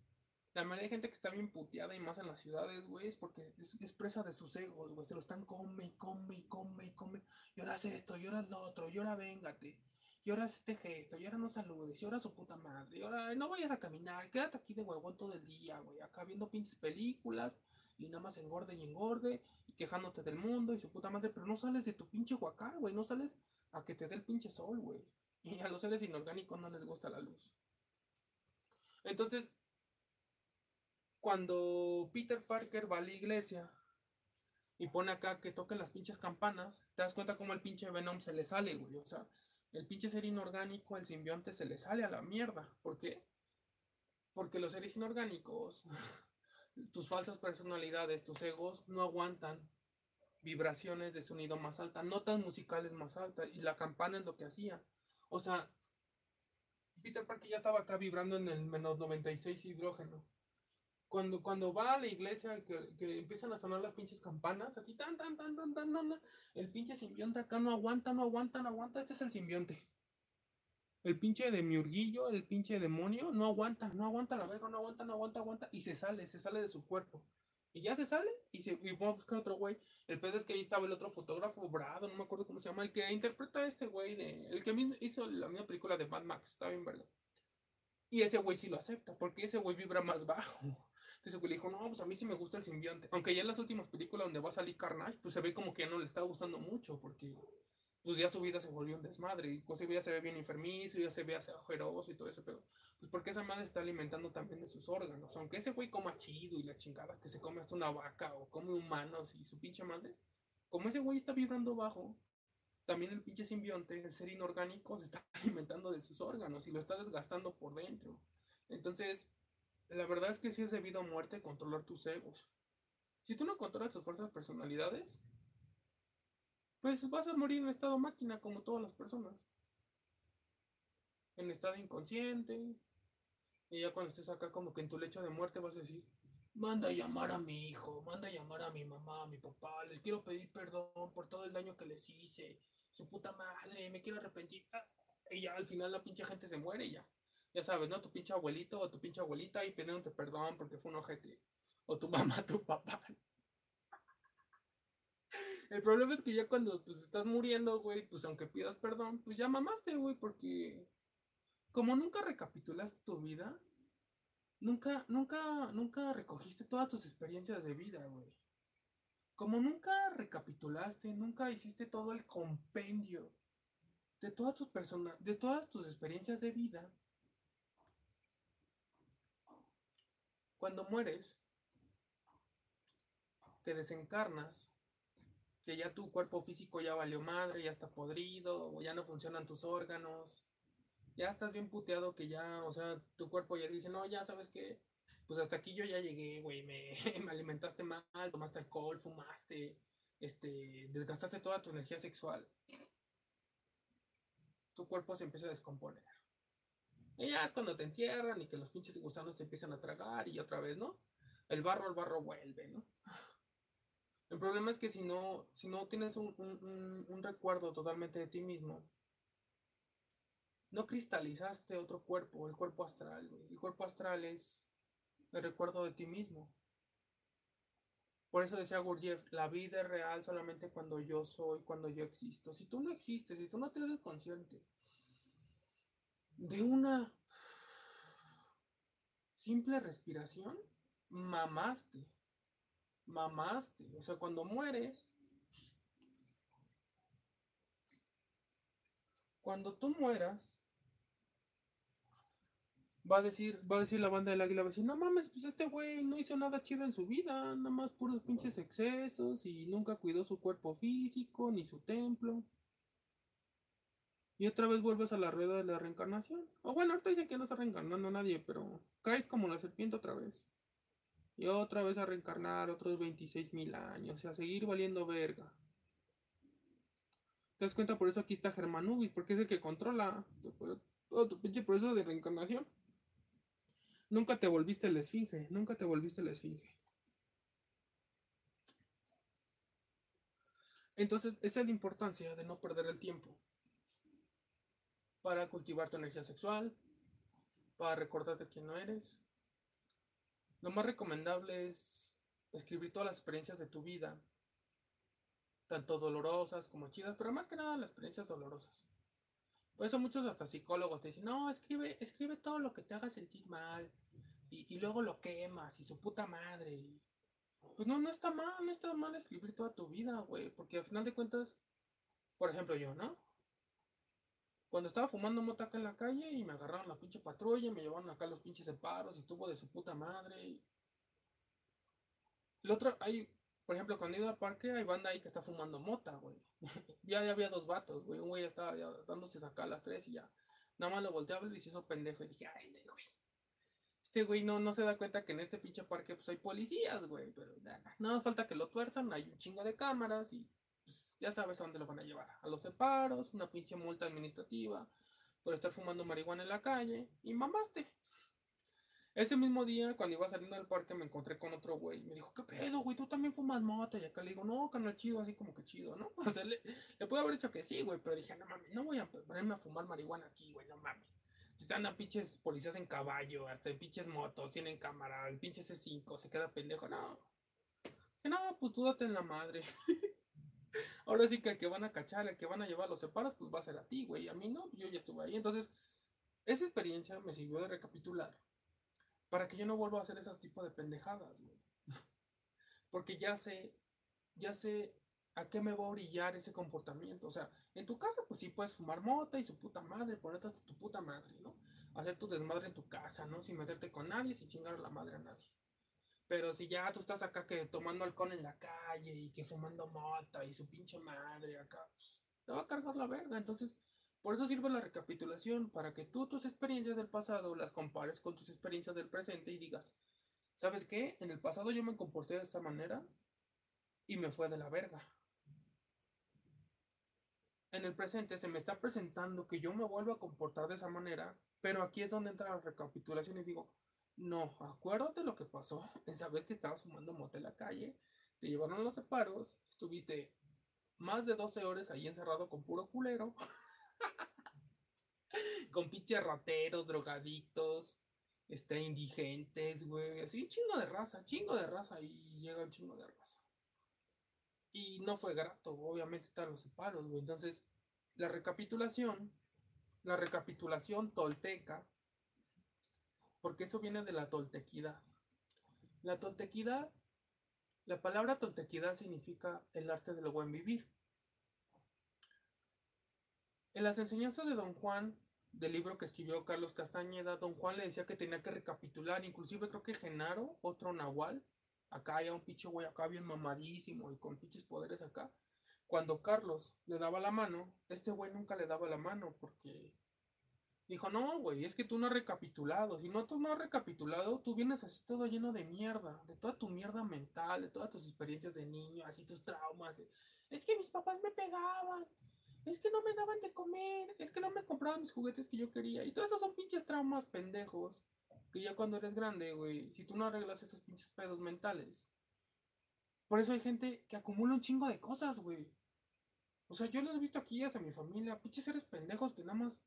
La mayoría de gente que está bien puteada y más en las ciudades, güey, es porque es, presa de sus egos, güey. Se lo están come come come come. Y ahora haz esto, y ahora lo otro, y ahora véngate. Y ahora este gesto, y ahora no saludes, y ahora su puta madre. Y ahora no vayas a caminar, quédate aquí de huevón todo el día, güey. Acá viendo pinches películas y nada más engorde y engorde y quejándote del mundo y su puta madre, pero no sales de tu pinche huacal, güey, no sales a que te dé el pinche sol, güey. Y a los seres inorgánicos no les gusta la luz. Entonces, cuando Peter Parker va a la iglesia y pone acá que toquen las pinches campanas, te das cuenta como el pinche Venom se le sale, güey. O sea, el pinche ser inorgánico, el simbionte, se le sale a la mierda. ¿Por qué? Porque los seres inorgánicos *laughs* tus falsas personalidades, tus egos, no aguantan vibraciones de sonido más altas, notas musicales más altas, y la campana es lo que hacía. O sea, Peter Parker ya estaba acá vibrando en el menos 96 hidrógeno. Cuando, cuando va a la iglesia, que, empiezan a sonar las pinches campanas, así tan, tan, tan, tan, tan, tan, el pinche simbionte acá no aguanta, no aguanta, no aguanta. Este es el simbionte. El pinche de miurguillo, el pinche demonio, no aguanta, no aguanta la verga, no aguanta, no aguanta, aguanta, y se sale, se sale de su cuerpo. Y ya se sale y, se, y va a buscar otro güey. El pedo es que ahí estaba el otro fotógrafo, Brado, no me acuerdo cómo se llama, el que interpreta a este güey, de, el que mismo hizo la misma película de Mad Max, está bien verga. Y ese güey sí lo acepta, porque ese güey vibra más *laughs* bajo. Entonces el güey le dijo, no, pues a mí sí me gusta el simbionte. Aunque ya en las últimas películas donde va a salir Carnage, pues se ve como que no le está gustando mucho, porque pues ya su vida se volvió un desmadre y pues ya se ve bien enfermizo, ya se ve ajeroso y todo eso, pero pues porque esa madre está alimentando también de sus órganos, aunque ese güey coma chido y la chingada, que se come hasta una vaca o come humanos y su pinche madre, como ese güey está vibrando bajo, también el pinche simbionte, el ser inorgánico, se está *laughs* alimentando de sus órganos y lo está desgastando por dentro. Entonces, la verdad es que sí es debido a muerte controlar tus egos. Si tú no controlas tus fuerzas personalidades, pues vas a morir en estado máquina como todas las personas. En estado inconsciente. Y ya cuando estés acá como que en tu lecho de muerte vas a decir, manda a llamar a mi hijo, manda a llamar a mi mamá, a mi papá, les quiero pedir perdón por todo el daño que les hice, su puta madre, me quiero arrepentir. Y ya al final la pinche gente se muere y ya. Ya sabes, ¿no? Tu pinche abuelito o tu pinche abuelita y pidiéndote perdón porque fue un ojete. O tu *laughs* mamá, tu papá. El problema es que ya cuando pues estás muriendo, güey, pues aunque pidas perdón, pues ya mamaste, güey, porque como nunca recapitulaste tu vida, nunca, nunca, nunca recogiste todas tus experiencias de vida, güey. Como nunca recapitulaste, nunca hiciste todo el compendio de todas tus personas, de todas tus experiencias de vida. Cuando mueres, te desencarnas que ya tu cuerpo físico ya valió madre, ya está podrido, o ya no funcionan tus órganos, ya estás bien puteado que ya, o sea, tu cuerpo ya dice, no, ya sabes que, pues hasta aquí yo ya llegué, güey, me, *laughs* me, alimentaste mal, tomaste alcohol, fumaste, este, desgastaste toda tu energía sexual. Tu cuerpo se empieza a descomponer. Y ya es cuando te entierran y que los pinches gusanos te empiezan a tragar y otra vez, ¿no? El barro, el barro vuelve, ¿no? El problema es que si no, si no tienes un, recuerdo totalmente de ti mismo, no cristalizaste otro cuerpo, el cuerpo astral, El cuerpo astral es el recuerdo de ti mismo. Por eso decía Gurdjieff, la vida es real solamente cuando yo soy, cuando yo existo. Si tú no existes, si tú no te eres consciente de una simple respiración, mamaste mamaste. O sea, cuando mueres, cuando tú mueras, va a decir, va a decir la banda del águila, va a decir, no mames, pues este güey no hizo nada chido en su vida, nada más puros pinches excesos y nunca cuidó su cuerpo físico ni su templo. Y otra vez vuelves a la rueda de la reencarnación. O bueno, ahorita dicen que no está reencarnando nadie, pero caes como la serpiente otra vez. Y otra vez a reencarnar otros 26 mil años. Y a seguir valiendo verga. ¿Te das cuenta? Por eso aquí está Germanubis. Porque es el que controla todo tu pinche proceso de reencarnación. Nunca te volviste la esfinge. Nunca te volviste la esfinge. Entonces, esa es la importancia de no perder el tiempo. Para cultivar tu energía sexual. Para recordarte quién no eres lo más recomendable es escribir todas las experiencias de tu vida, tanto dolorosas como chidas, pero más que nada las experiencias dolorosas. Por eso muchos hasta psicólogos te dicen, no, escribe, escribe todo lo que te haga sentir mal y, luego lo quemas y su puta madre. pues no, no está mal, no está mal escribir toda tu vida, güey, porque al final de cuentas, por ejemplo yo, ¿no? Cuando estaba fumando mota acá en la calle y me agarraron la pinche patrulla y me llevaron acá los pinches separos estuvo de su puta madre. Y... El otro, hay, por ejemplo, cuando iba al parque hay banda ahí que está fumando mota, güey. *laughs* ya, había dos vatos, güey. Un güey ya estaba dándose acá a las tres y ya. Nada más lo volteé a ver y se hizo pendejo y dije, ah, este güey. Este güey no, no se da cuenta que en este pinche parque pues hay policías, güey. Pero nada, nada más falta que lo tuerzan, hay un chinga de cámaras y ya sabes a dónde lo van a llevar. A los separos, una pinche multa administrativa por estar fumando marihuana en la calle y mamaste. Ese mismo día, cuando iba saliendo del parque, me encontré con otro güey. Me dijo, ¿qué pedo, güey? ¿Tú también fumas mota? Y acá le digo, no, carnal, chido, así como que chido, ¿no? *laughs* O sea, le, le puedo haber dicho que sí, güey, pero dije, no mames, no voy a ponerme a fumar marihuana aquí, güey, no mames. Están a pinches policías en caballo, hasta en pinches motos, tienen cámara, el pinche C5, se queda pendejo, no. Que no, pues tú date en la madre. *laughs* *laughs* Ahora sí que el que van a cachar, el que van a llevar los separos, pues va a ser a ti, güey. A mí no, yo ya estuve ahí. Entonces, esa experiencia me sirvió de recapitular para que yo no vuelva a hacer ese tipo de pendejadas, güey. *laughs* Porque ya sé, ya sé a qué me va a orillar ese comportamiento. O sea, en tu casa, pues sí puedes fumar mota y su puta madre, ponerte hasta tu puta madre, ¿no? Hacer tu desmadre en tu casa, ¿no? Sin meterte con nadie, sin chingar a la madre a nadie. Pero si ya tú estás acá que tomando alcohol en la calle y que fumando mota y su pinche madre acá, pues, te va a cargar la verga. Entonces, por eso sirve la recapitulación, para que tú tus experiencias del pasado las compares con tus experiencias del presente y digas, ¿sabes qué? En el pasado yo me comporté de esta manera y me fue de la verga. En el presente se me está presentando que yo me vuelvo a comportar de esa manera, pero aquí es donde entra la recapitulación y digo, no, acuérdate lo que pasó. *laughs* Esa vez que estabas fumando mote en la calle, te llevaron los separos, estuviste más de 12 horas ahí encerrado con puro culero. *laughs* con pinches rateros, drogadictos, este, indigentes, güey. Así un chingo de raza, chingo de raza. Y llega un chingo de raza. Y no fue grato, obviamente están los separos, güey. Entonces, la recapitulación, la recapitulación tolteca, porque eso viene de la toltequidad. La toltequidad, la palabra toltequidad significa el arte del buen vivir. En las enseñanzas de Don Juan, del libro que escribió Carlos Castañeda, Don Juan le decía que tenía que recapitular, inclusive creo que Genaro, otro Nahual, acá hay un pinche güey acá bien mamadísimo y con pinches poderes acá. Cuando Carlos le daba la mano, este güey nunca le daba la mano porque dijo, no, güey, es que tú no has recapitulado. Si no, tú no has recapitulado, tú vienes así todo lleno de mierda, de toda tu mierda mental, de todas tus experiencias de niño, así tus traumas. Es que mis papás me pegaban, es que no me daban de comer, es que no me compraban mis juguetes que yo quería. Y todos esos son pinches traumas pendejos. Que ya cuando eres grande, güey, si tú no arreglas esos pinches pedos mentales. Por eso hay gente que acumula un chingo de cosas, güey. O sea, yo los he visto aquí hacia mi familia, pinches seres pendejos que nada más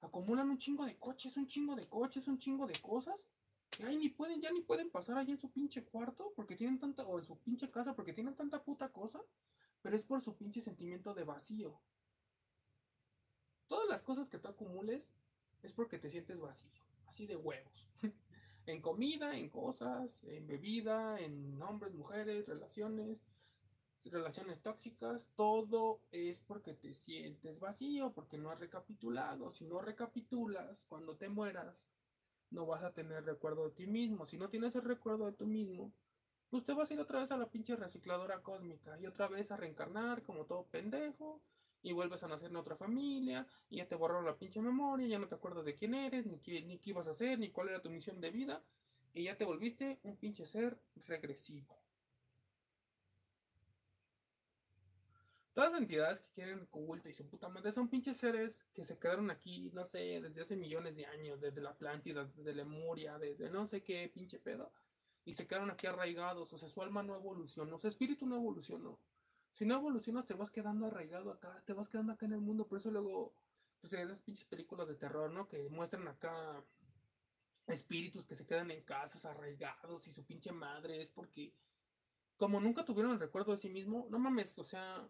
acumulan un chingo de coches, un chingo de coches, un chingo de cosas. Que ahí ni pueden, ya ni pueden pasar ahí en su pinche cuarto porque tienen tanta, o en su pinche casa porque tienen tanta puta cosa. Pero es por su pinche sentimiento de vacío. Todas las cosas que tú acumules es porque te sientes vacío, así de huevos. *laughs* en comida, en cosas, en bebida, en hombres, mujeres, relaciones, relaciones tóxicas, todo es porque te sientes vacío, porque no has recapitulado. Si no recapitulas, cuando te mueras, no vas a tener recuerdo de ti mismo. Si no tienes el recuerdo de tú mismo, pues te vas a ir otra vez a la pinche recicladora cósmica y otra vez a reencarnar como todo pendejo y vuelves a nacer en otra familia, y ya te borraron la pinche memoria, ya no te acuerdas de quién eres, ni qué, ni qué ibas a hacer, ni cuál era tu misión de vida, y ya te volviste un pinche ser regresivo. Todas las entidades que quieren culto y su puta madre son pinches seres que se quedaron aquí, no sé, desde hace millones de años, desde la Atlántida, desde Lemuria, desde no sé qué pinche pedo, y se quedaron aquí arraigados, o sea, su alma no evolucionó, su espíritu no evolucionó. Si no evolucionas, te vas quedando arraigado acá, te vas quedando acá en el mundo. Por eso luego, pues esas pinches películas de terror, ¿no? Que muestran acá espíritus que se quedan en casas arraigados y su pinche madre es porque, como nunca tuvieron el recuerdo de sí mismo, no mames, o sea,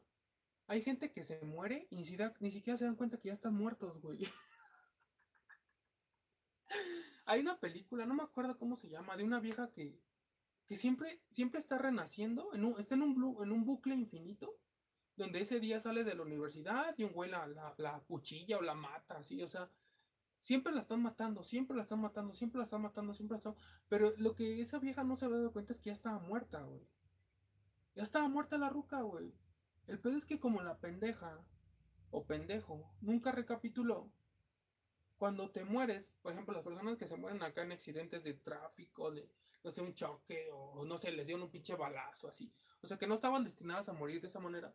hay gente que se muere y ni, siquiera se dan cuenta que ya están muertos, güey. *laughs* hay una película, no me acuerdo cómo se llama, de una vieja que que siempre, siempre está renaciendo, en un, está en un, en un bucle infinito, donde ese día sale de la universidad y un güey la, la, cuchilla o la mata, así, o sea, siempre la están matando, siempre la están matando, siempre la están matando, siempre la están... Pero lo que esa vieja no se había dado cuenta es que ya estaba muerta, güey. Ya estaba muerta la ruca, güey. El pedo es que como la pendeja o pendejo nunca recapituló, cuando te mueres, por ejemplo, las personas que se mueren acá en accidentes de tráfico, de no sé, un choque o no sé, les dieron un pinche balazo así. O sea, que no estaban destinadas a morir de esa manera.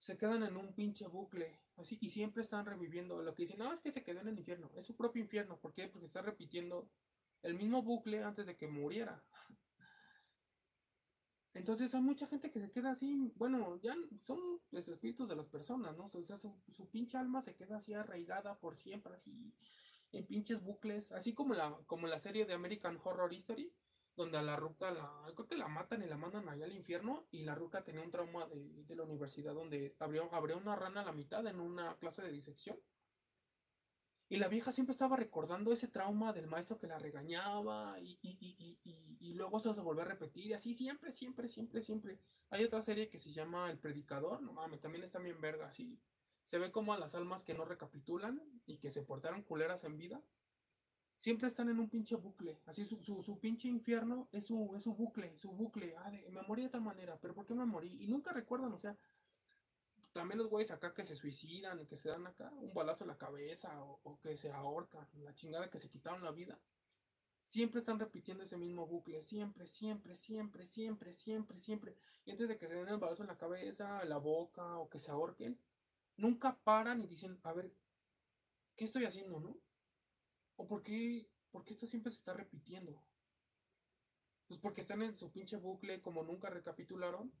Se quedan en un pinche bucle, así, y siempre están reviviendo. Lo que dicen, no, es que se quedó en el infierno. Es su propio infierno. ¿Por qué? Porque está repitiendo el mismo bucle antes de que muriera. Entonces hay mucha gente que se queda así, bueno, ya son los espíritus de las personas, ¿no? O sea, su, su pinche alma se queda así arraigada por siempre, así en pinches bucles, así como la, como la serie de American Horror History, donde a la ruca la, creo que la matan y la mandan allá al infierno, y la ruca tenía un trauma de, la universidad donde abrió, abrió una rana a la mitad en una clase de disección. Y la vieja siempre estaba recordando ese trauma del maestro que la regañaba y, y, luego eso se volvió a repetir. Y así siempre, siempre, siempre, siempre. Hay otra serie que se llama El Predicador. No mames, también está bien verga. Así se ve como a las almas que no recapitulan y que se portaron culeras en vida, siempre están en un pinche bucle. Así su, su, pinche infierno es su, es su bucle, su bucle. Ah, me morí de tal manera, pero ¿por qué me morí? Y nunca recuerdan, o sea, también los güeyes acá que se suicidan y que se dan acá un balazo en la cabeza o, que se ahorcan, la chingada que se quitaron la vida. Siempre están repitiendo ese mismo bucle, siempre, siempre, siempre, siempre, siempre, siempre. Y antes de que se den el balazo en la cabeza, en la boca o que se ahorquen, nunca paran y dicen, a ver, ¿qué estoy haciendo, no? ¿O por qué, por qué esto siempre se está repitiendo? Pues porque están en su pinche bucle, como nunca recapitularon,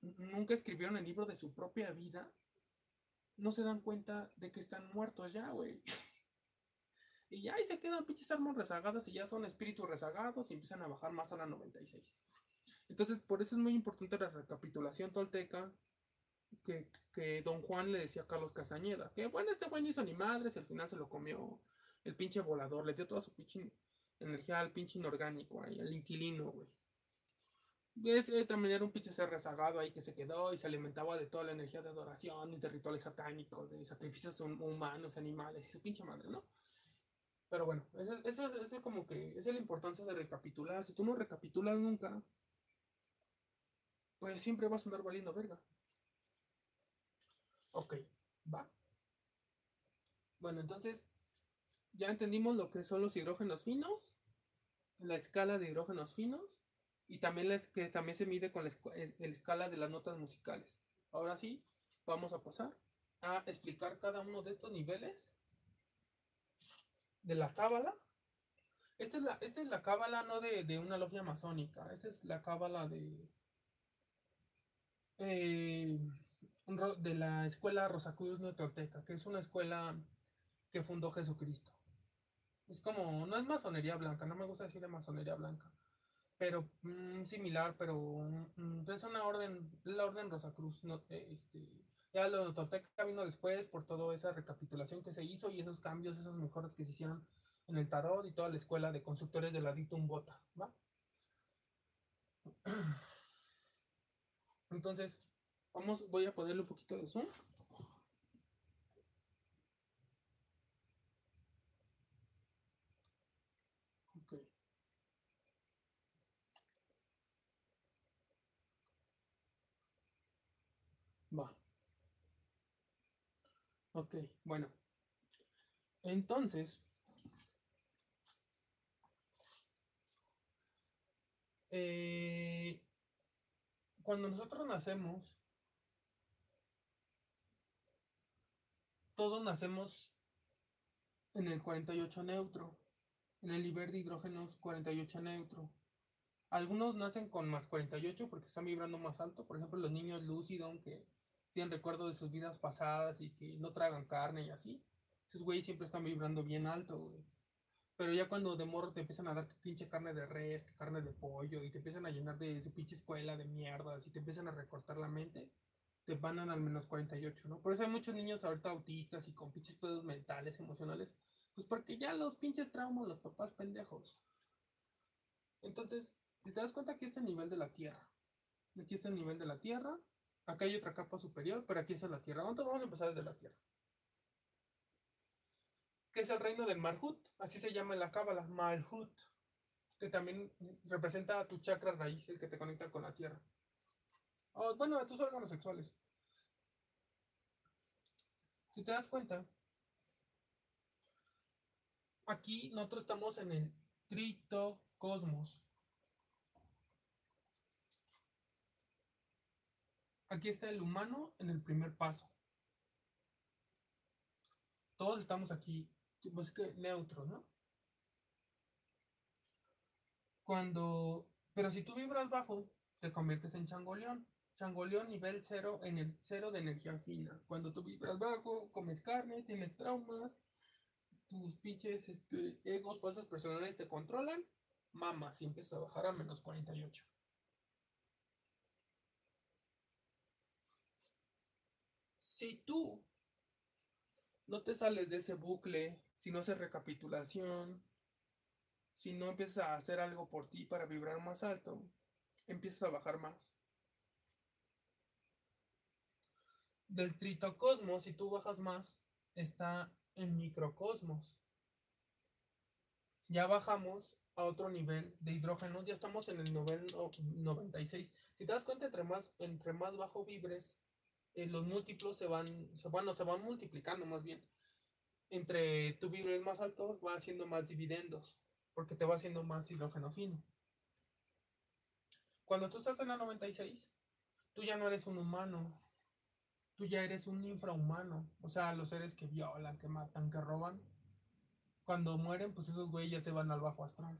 nunca escribieron el libro de su propia vida, no se dan cuenta de que están muertos ya, güey. *laughs* y ya ahí se quedan pinches armas rezagadas y ya son espíritus rezagados y empiezan a bajar más a la 96. Entonces, por eso es muy importante la recapitulación tolteca que, que don Juan le decía a Carlos Castañeda. Que bueno, este güey no hizo ni madres, al final se lo comió el pinche volador, le dio toda su pinche energía al pinche inorgánico ahí, al inquilino, güey. Es, eh, también era un pinche ser rezagado ahí que se quedó y se alimentaba de toda la energía de adoración y de rituales satánicos, de sacrificios humanos, animales y su pinche madre, ¿no? Pero bueno, eso, es como que es la importancia de recapitular. Si tú no recapitulas nunca, pues siempre vas a andar valiendo verga. Ok, va. Bueno, entonces ya entendimos lo que son los hidrógenos finos, la escala de hidrógenos finos y también la, que también se mide con la, escala de las notas musicales. Ahora sí, vamos a pasar a explicar cada uno de estos niveles de la cábala. Esta es la, esta es la cábala no de, una logia masónica, esta es la cábala de, eh, de la escuela Rosacruz Neotolteca, que es una escuela que fundó Jesucristo. Es como, no es masonería blanca, no me gusta decir de masonería blanca, pero mm, similar, pero mm, es una orden, la orden Rosacruz. No, eh, este, ya lo Tolteca vino después por toda esa recapitulación que se hizo y esos cambios, esas mejoras que se hicieron en el tarot y toda la escuela de constructores de la Ditum Bota, ¿va? *clears throat* Entonces, vamos, voy a ponerle un poquito de zoom. Va. Ok, bueno. Entonces, eh, cuando nosotros nacemos, todos nacemos en el 48 neutro, en el nivel de hidrógenos 48 neutro. Algunos nacen con más 48 porque están vibrando más alto, por ejemplo los niños lúcidos que tienen recuerdo de sus vidas pasadas y que no tragan carne y así. Esos güeyes siempre están vibrando bien alto, güey. Pero ya cuando de morro te empiezan a dar pinche carne de res, carne de pollo, y te empiezan a llenar de su pinche escuela de mierda, y te empiezan a recortar la mente, te mandan al menos 48, ¿no? Por eso hay muchos niños ahorita autistas y con pinches pedos mentales, emocionales. Pues porque ya los pinches traumas, los papás pendejos. Entonces, te das cuenta que este es el nivel de la Tierra. Aquí está el nivel de la Tierra. Acá hay otra capa superior, pero aquí está la Tierra. Vamos a empezar desde la Tierra. ¿Qué es el reino del Malhut? Así se llama en la cábala, Malhut. Que también representa a tu chakra raíz, el que te conecta con la Tierra. O, bueno, a tus órganos sexuales. Si te das cuenta, aquí nosotros estamos en el tritocosmos. Aquí está el humano en el primer paso. Todos estamos aquí, pues que neutro, ¿no? Cuando, pero si tú vibras bajo, te conviertes en changoleón. Changoleón nivel cero en el cero de energía fina. Cuando tú vibras bajo, comes carne, tienes traumas, tus pinches este, egos, fuerzas personales te controlan, mamas y empiezas a bajar a menos 48. Si tú no te sales de ese bucle, si no haces recapitulación, si no empiezas a hacer algo por ti para vibrar más alto, empiezas a bajar más. Del tritocosmos, si tú bajas más, está el microcosmos. ya bajamos a otro nivel de hidrógeno, ya estamos en el nivel 96. Si te das cuenta, entre más, entre más bajo vibres, eh, los múltiplos se van, bueno, se van multiplicando más bien. Entre tu vibres más alto va haciendo más dividendos, porque te va haciendo más hidrógeno fino. Cuando tú estás en la 96, tú ya no eres un humano, tú ya eres un infrahumano. O sea, los seres que violan, que matan, que roban. Cuando mueren, pues esos güeyes ya se van al bajo astral.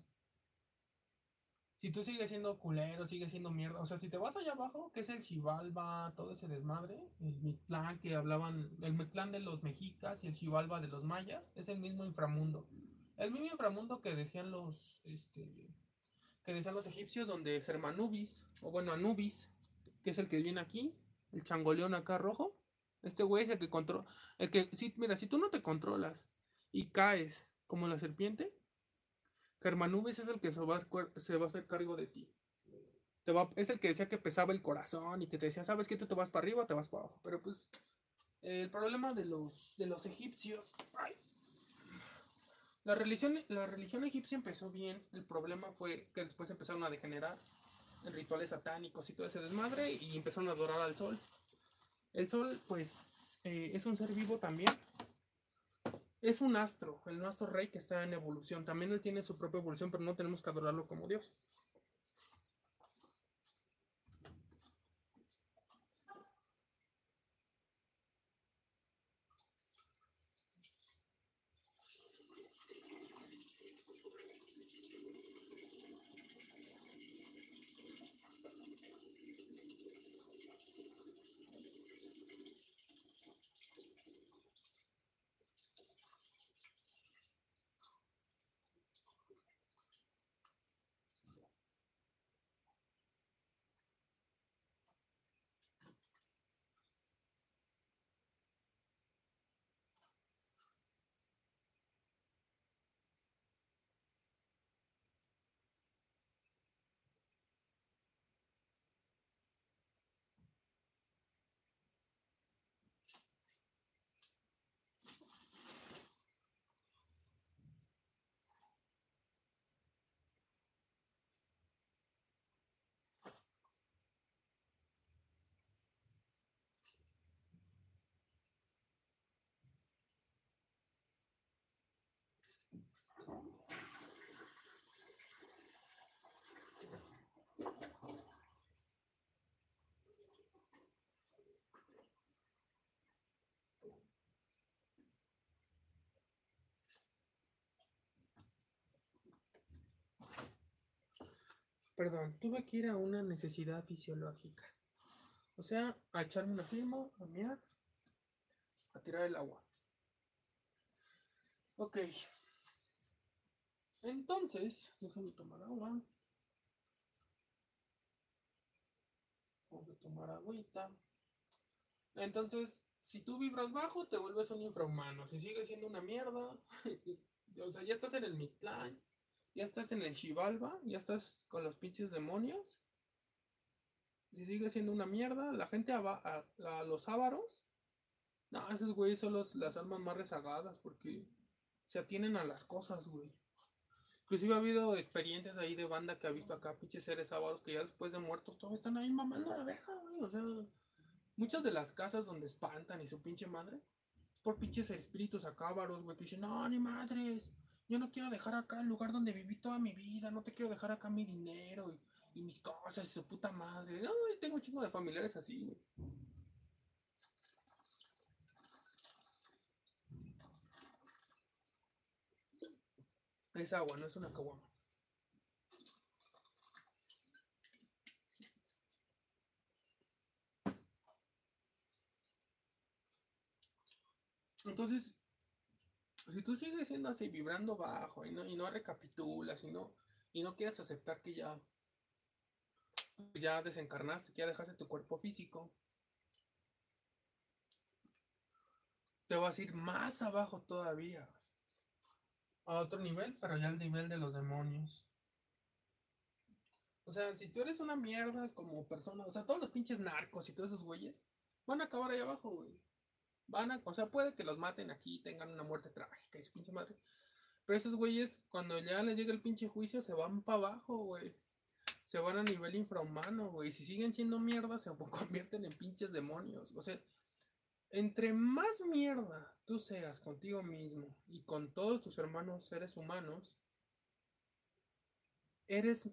Si tú sigues siendo culero, sigues siendo mierda. O sea, si te vas allá abajo, que es el Xibalba, todo ese desmadre, el Mictlán que hablaban, el Mictlán de los mexicas y el Xibalba de los mayas, es el mismo inframundo. El mismo inframundo que decían los, este, que decían los egipcios, donde Germanubis, o bueno, Anubis, que es el que viene aquí, el changoleón acá rojo. Este güey es el que controla. El que, si, mira, si tú no te controlas y caes como la serpiente, Germanubis es el que se va, a, hacer cargo de ti. Es el que decía que pesaba el corazón y que te decía, ¿sabes que Tú te vas para arriba o te vas para abajo. Pero pues, el problema de los, de los egipcios. la religión, la religión egipcia empezó bien. El problema fue que después empezaron a degenerar en rituales satánicos y todo ese desmadre y empezaron a adorar al sol. El sol, pues, eh, es un ser vivo también. Es un astro, el astro rey que está en evolución. También él tiene su propia evolución, pero no tenemos que adorarlo como Dios. Perdón, tuve que ir a una necesidad fisiológica. O sea, a echarme una firma, a mirar, a tirar el agua. Ok. Entonces, déjame tomar agua. Vamos a tomar agüita. Entonces, si tú vibras bajo, te vuelves un infrahumano. Si sigues siendo una mierda, *laughs* o sea, ya estás en el Mictlán, ya estás en el Shivalba, ya estás con los pinches demonios. Si sigue siendo una mierda, la gente a, los ávaros, no, esos güeyes son los, las almas más rezagadas porque se atienen a las cosas, güey. Inclusive ha habido experiencias ahí de banda que ha visto acá pinches seres ávaros que ya después de muertos todos están ahí mamando la verga, güey. O sea, muchas de las casas donde espantan y su pinche madre es por pinches espíritus acábaros, güey, que dicen, no, ni madres. Yo no quiero dejar acá el lugar donde viví toda mi vida, no te quiero dejar acá mi dinero y, mis cosas y su puta madre. Ay, tengo un chingo de familiares así. Es agua, no es una caguama. Entonces, si tú sigues siendo así, vibrando bajo y no, y no recapitulas y no, y no quieres aceptar que ya, ya desencarnaste, que ya dejaste tu cuerpo físico, te vas a ir más abajo todavía. A otro nivel, pero ya al nivel de los demonios. O sea, si tú eres una mierda como persona, o sea, todos los pinches narcos y todos esos güeyes van a acabar ahí abajo, güey. Van a, o sea, puede que los maten aquí tengan una muerte trágica y su pinche madre. Pero esos güeyes, cuando ya les llega el pinche juicio, se van para abajo, güey. Se van a nivel infrahumano, güey. Si siguen siendo mierda, se *laughs* convierten en pinches demonios. O sea, entre más mierda tú seas contigo mismo y con todos tus hermanos seres humanos, eres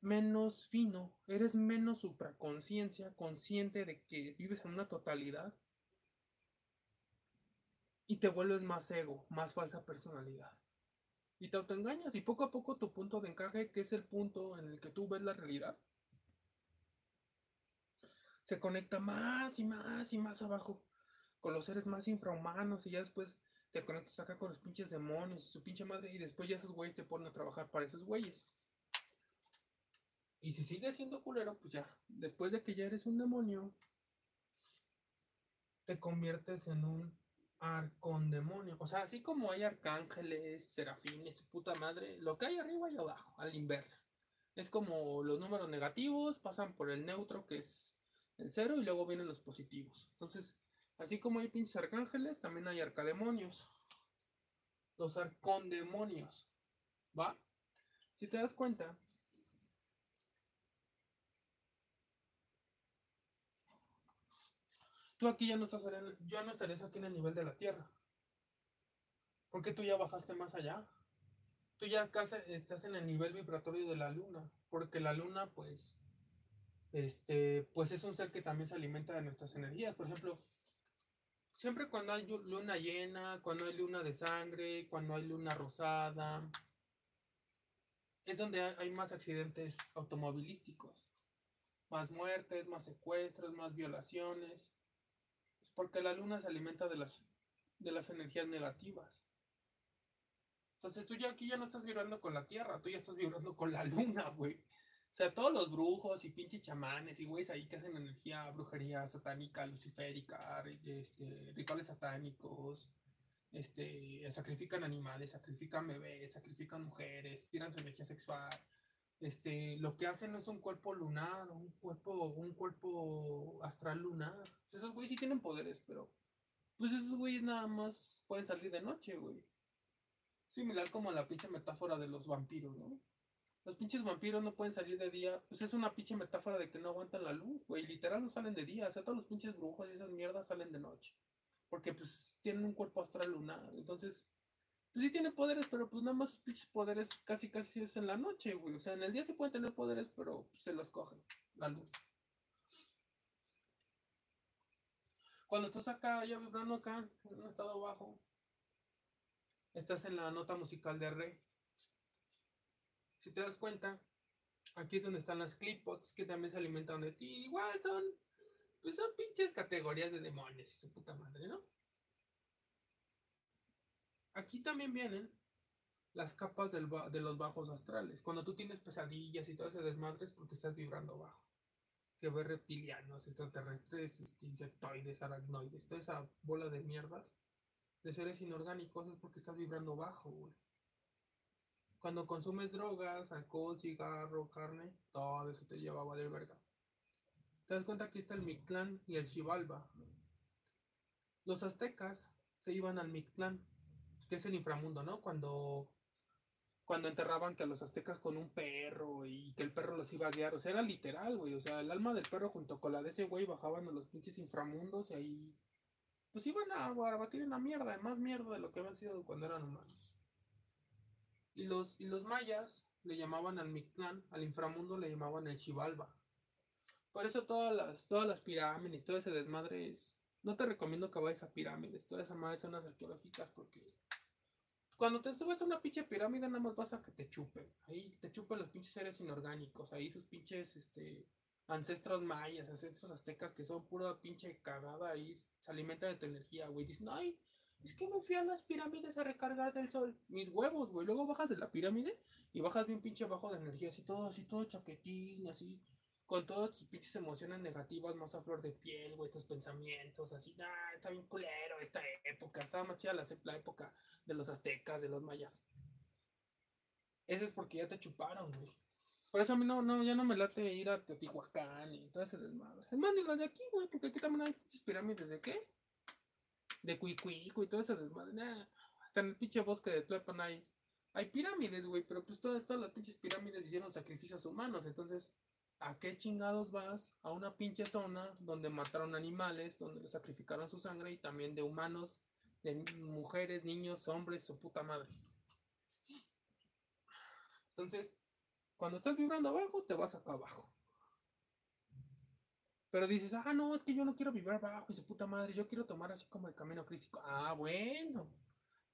menos fino, eres menos supraconciencia, consciente de que vives en una totalidad y te vuelves más ego, más falsa personalidad. Y te autoengañas y poco a poco tu punto de encaje, que es el punto en el que tú ves la realidad, se conecta más y más y más abajo con los seres más infrahumanos y ya después te conectas acá con los pinches demonios y su pinche madre y después ya esos güeyes te ponen a trabajar para esos güeyes. Y si sigues siendo culero, pues ya, después de que ya eres un demonio, te conviertes en un arcondemonio. O sea, así como hay arcángeles, serafines, puta madre, lo que hay arriba y abajo, a la inversa. Es como los números negativos pasan por el neutro, que es el cero, y luego vienen los positivos. Entonces, así como hay pinches arcángeles, también hay arcademonios. Los arcondemonios. ¿Va? Si te das cuenta, tú aquí ya no estás estarías aquí en el nivel de la Tierra. Porque tú ya bajaste más allá. Tú ya casi estás en el nivel vibratorio de la luna. Porque la luna, pues, este, pues es un ser que también se alimenta de nuestras energías. Por ejemplo, siempre cuando hay luna llena, cuando hay luna de sangre, cuando hay luna rosada, es donde hay más accidentes automovilísticos. Más muertes, más secuestros, más violaciones porque la luna se alimenta de las, de las energías negativas. Entonces tú ya aquí ya no estás vibrando con la tierra, tú ya estás vibrando con la luna, güey. O sea, todos los brujos y pinches chamanes y güeyes ahí que hacen energía, brujería satánica, luciférica, este, rituales satánicos, este, sacrifican animales, sacrifican bebés, sacrifican mujeres, tiran su energía sexual, este, lo que hacen es un cuerpo lunar, un cuerpo, un cuerpo astral lunar. Pues esos güeyes sí tienen poderes, pero pues esos güeyes nada más pueden salir de noche, güey. Similar como la pinche metáfora de los vampiros, ¿no? Los pinches vampiros no pueden salir de día. Pues es una pinche metáfora de que no aguantan la luz, güey. Literal no salen de día. O sea, todos los pinches brujos y esas mierdas salen de noche. Porque pues tienen un cuerpo astral lunar. Entonces, pues sí tiene poderes, pero pues nada más sus pinches poderes casi casi es en la noche, güey. O sea, en el día sí pueden tener poderes, pero pues, se los cogen la luz. Cuando estás acá, ya vibrando acá, en un estado bajo, estás en la nota musical de re. Si te das cuenta, aquí es donde están las clipots que también se alimentan de ti. Igual son, pues son pinches categorías de demonios y su puta madre, ¿no? Aquí también vienen las capas de los bajos astrales. Cuando tú tienes pesadillas y todo ese desmadre es porque estás vibrando bajo. Que ves reptilianos, extraterrestres, este, insectoides, aracnoides, toda esa bola de mierdas de seres inorgánicos es porque estás vibrando bajo, güey. Cuando consumes drogas, alcohol, cigarro, carne, todo eso te lleva a valer verga. Te das cuenta que está el Mictlán y el Xibalba. Los aztecas se iban al Mictlán que es el inframundo, ¿no? Cuando, cuando enterraban que a los aztecas con un perro y que el perro los iba a guiar, o sea, era literal, güey, o sea, el alma del perro junto con la de ese güey bajaban a los pinches inframundos y ahí, pues iban a, a batir en la mierda, más mierda de lo que habían sido cuando eran humanos. Y los, y los mayas le llamaban al Mictlán, al inframundo le llamaban el Xibalba. Por eso todas las, todas las pirámides, todo ese desmadre es... No te recomiendo que vayas a pirámides, todas esas madres zonas arqueológicas porque cuando te subes a una pinche pirámide, nada más vas a que te chupen. Ahí te chupen los pinches seres inorgánicos. Ahí sus pinches este, ancestros mayas, ancestros aztecas que son pura pinche cagada. Ahí se alimentan de tu energía, güey. Dicen, ay, es que me fui a las pirámides a recargar del sol. Mis huevos, güey. Luego bajas de la pirámide y bajas bien pinche bajo de energía. Así todo, así todo chaquetín, así con todas tus pinches emociones negativas más a flor de piel, güey, tus pensamientos, así, ah, está bien culero esta época, estaba más chida la, época de los aztecas, de los mayas. Ese es porque ya te chuparon, güey. Por eso a mí no, no, ya no me late ir a Teotihuacán y todo ese desmadre. Es más, ni las de aquí, güey, porque aquí también hay pinches pirámides de qué? De Cuicuico y todo ese desmadre. hasta en el pinche bosque de Tlalpan hay hay pirámides, güey, pero pues todas, todas las pinches pirámides hicieron sacrificios humanos, entonces, ¿a qué chingados vas a una pinche zona donde mataron animales, donde sacrificaron su sangre y también de humanos, de mujeres, niños, hombres, su puta madre? Entonces, cuando estás vibrando abajo, te vas acá abajo. Pero dices, ah, no, es que yo no quiero vibrar abajo y su puta madre, yo quiero tomar así como el camino crístico. Ah, bueno.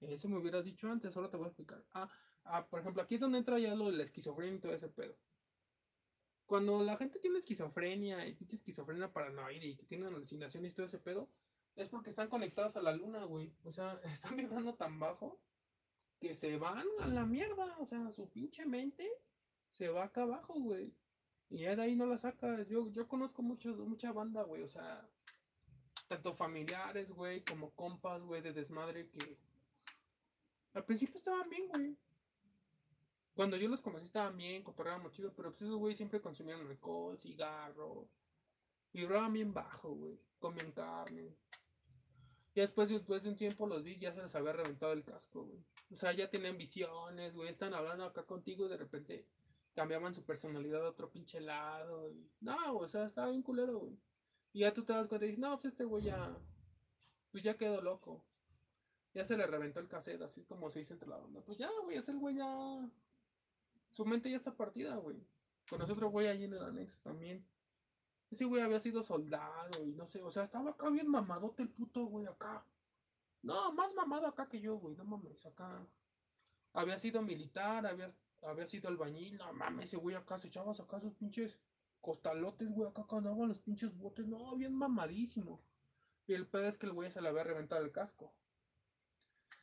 Eso me hubieras dicho antes, ahora te voy a explicar. Ah, ah, por ejemplo, aquí es donde entra ya lo de la esquizofrenia y todo ese pedo. Cuando la gente tiene esquizofrenia y pinche esquizofrenia paranoide y que tienen alucinaciones y todo ese pedo, es porque están conectados a la luna, güey. O sea, *laughs* están vibrando tan bajo que se van a la mierda. O sea, su pinche mente se va acá abajo, güey. Y ya de ahí no la saca. Yo, yo conozco mucho, mucha banda, güey. O sea, tanto familiares, güey, como compas, güey, de desmadre que al principio estaban bien, güey. Cuando yo los conocí estaban bien, cotorreaban chido, pero pues esos güey siempre consumían alcohol, cigarro. Vibraban bien bajo, güey. Comían carne. Y después, después de un tiempo los vi, ya se les había reventado el casco, güey. O sea, ya tenían visiones, güey. Están hablando acá contigo y de repente cambiaban su personalidad a otro pinche lado. Y... No, o sea, estaba bien culero, güey. Y ya tú te das cuenta y dices, no, pues este güey ya. Pues ya quedó loco. Ya se le reventó el cassette, así es como se dice entre la banda. Pues ya, güey, ese güey ya. Su mente ya está partida, güey. Con nosotros, güey, allí en el anexo también. Ese güey había sido soldado y no sé, o sea, estaba acá bien mamadote el puto, güey, acá. No, más mamado acá que yo, güey, no mames, acá. Había sido militar, había, había sido albañil, no mames, ese güey acá se echaba acá sus pinches costalotes, güey, acá andaban los pinches botes, no, bien mamadísimo. Y el pedo es que el güey se le había reventado el casco.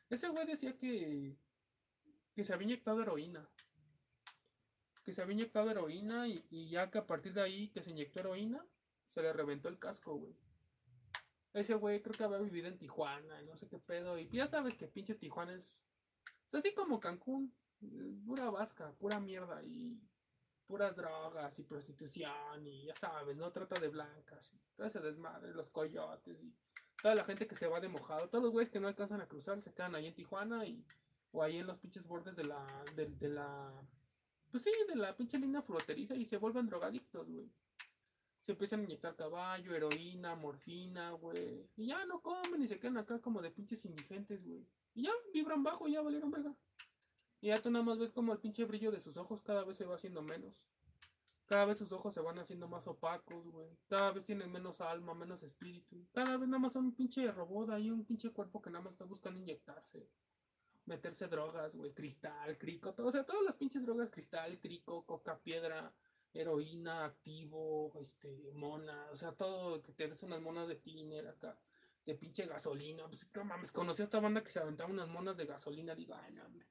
Ese güey decía que, que se había inyectado heroína. Que se había inyectado heroína y, ya que a partir de ahí que se inyectó heroína, se le reventó el casco, güey. Ese güey creo que había vivido en Tijuana y no sé qué pedo. Y ya sabes que pinche Tijuana es. Es así como Cancún. Pura vasca, pura mierda. Y puras drogas y prostitución. Y ya sabes, no trata de blancas. Y todo ese desmadre, los coyotes. Y toda la gente que se va de mojado, todos los güeyes que no alcanzan a cruzar se quedan ahí en Tijuana y o ahí en los pinches bordes de la de, la pues sí, de la pinche línea fronteriza y se vuelven drogadictos, güey. Se empiezan a inyectar caballo, heroína, morfina, güey. Y ya no comen y se quedan acá como de pinches indigentes, güey. Y ya vibran bajo, y ya valieron verga. Y ya tú nada más ves como el pinche brillo de sus ojos cada vez se va haciendo menos. Cada vez sus ojos se van haciendo más opacos, güey. Cada vez tienen menos alma, menos espíritu. Cada vez nada más son un pinche robot ahí, un pinche cuerpo que nada más está buscando inyectarse. Meterse drogas, güey. Cristal, crico, todo, o sea, todas las pinches drogas, cristal, crico, coca, piedra, heroína, activo, este, mona, o sea, todo que te des unas monas de tiner acá, de pinche gasolina. Pues no mames, conocí a esta banda que se aventaba unas monas de gasolina, digo, ay, no mames.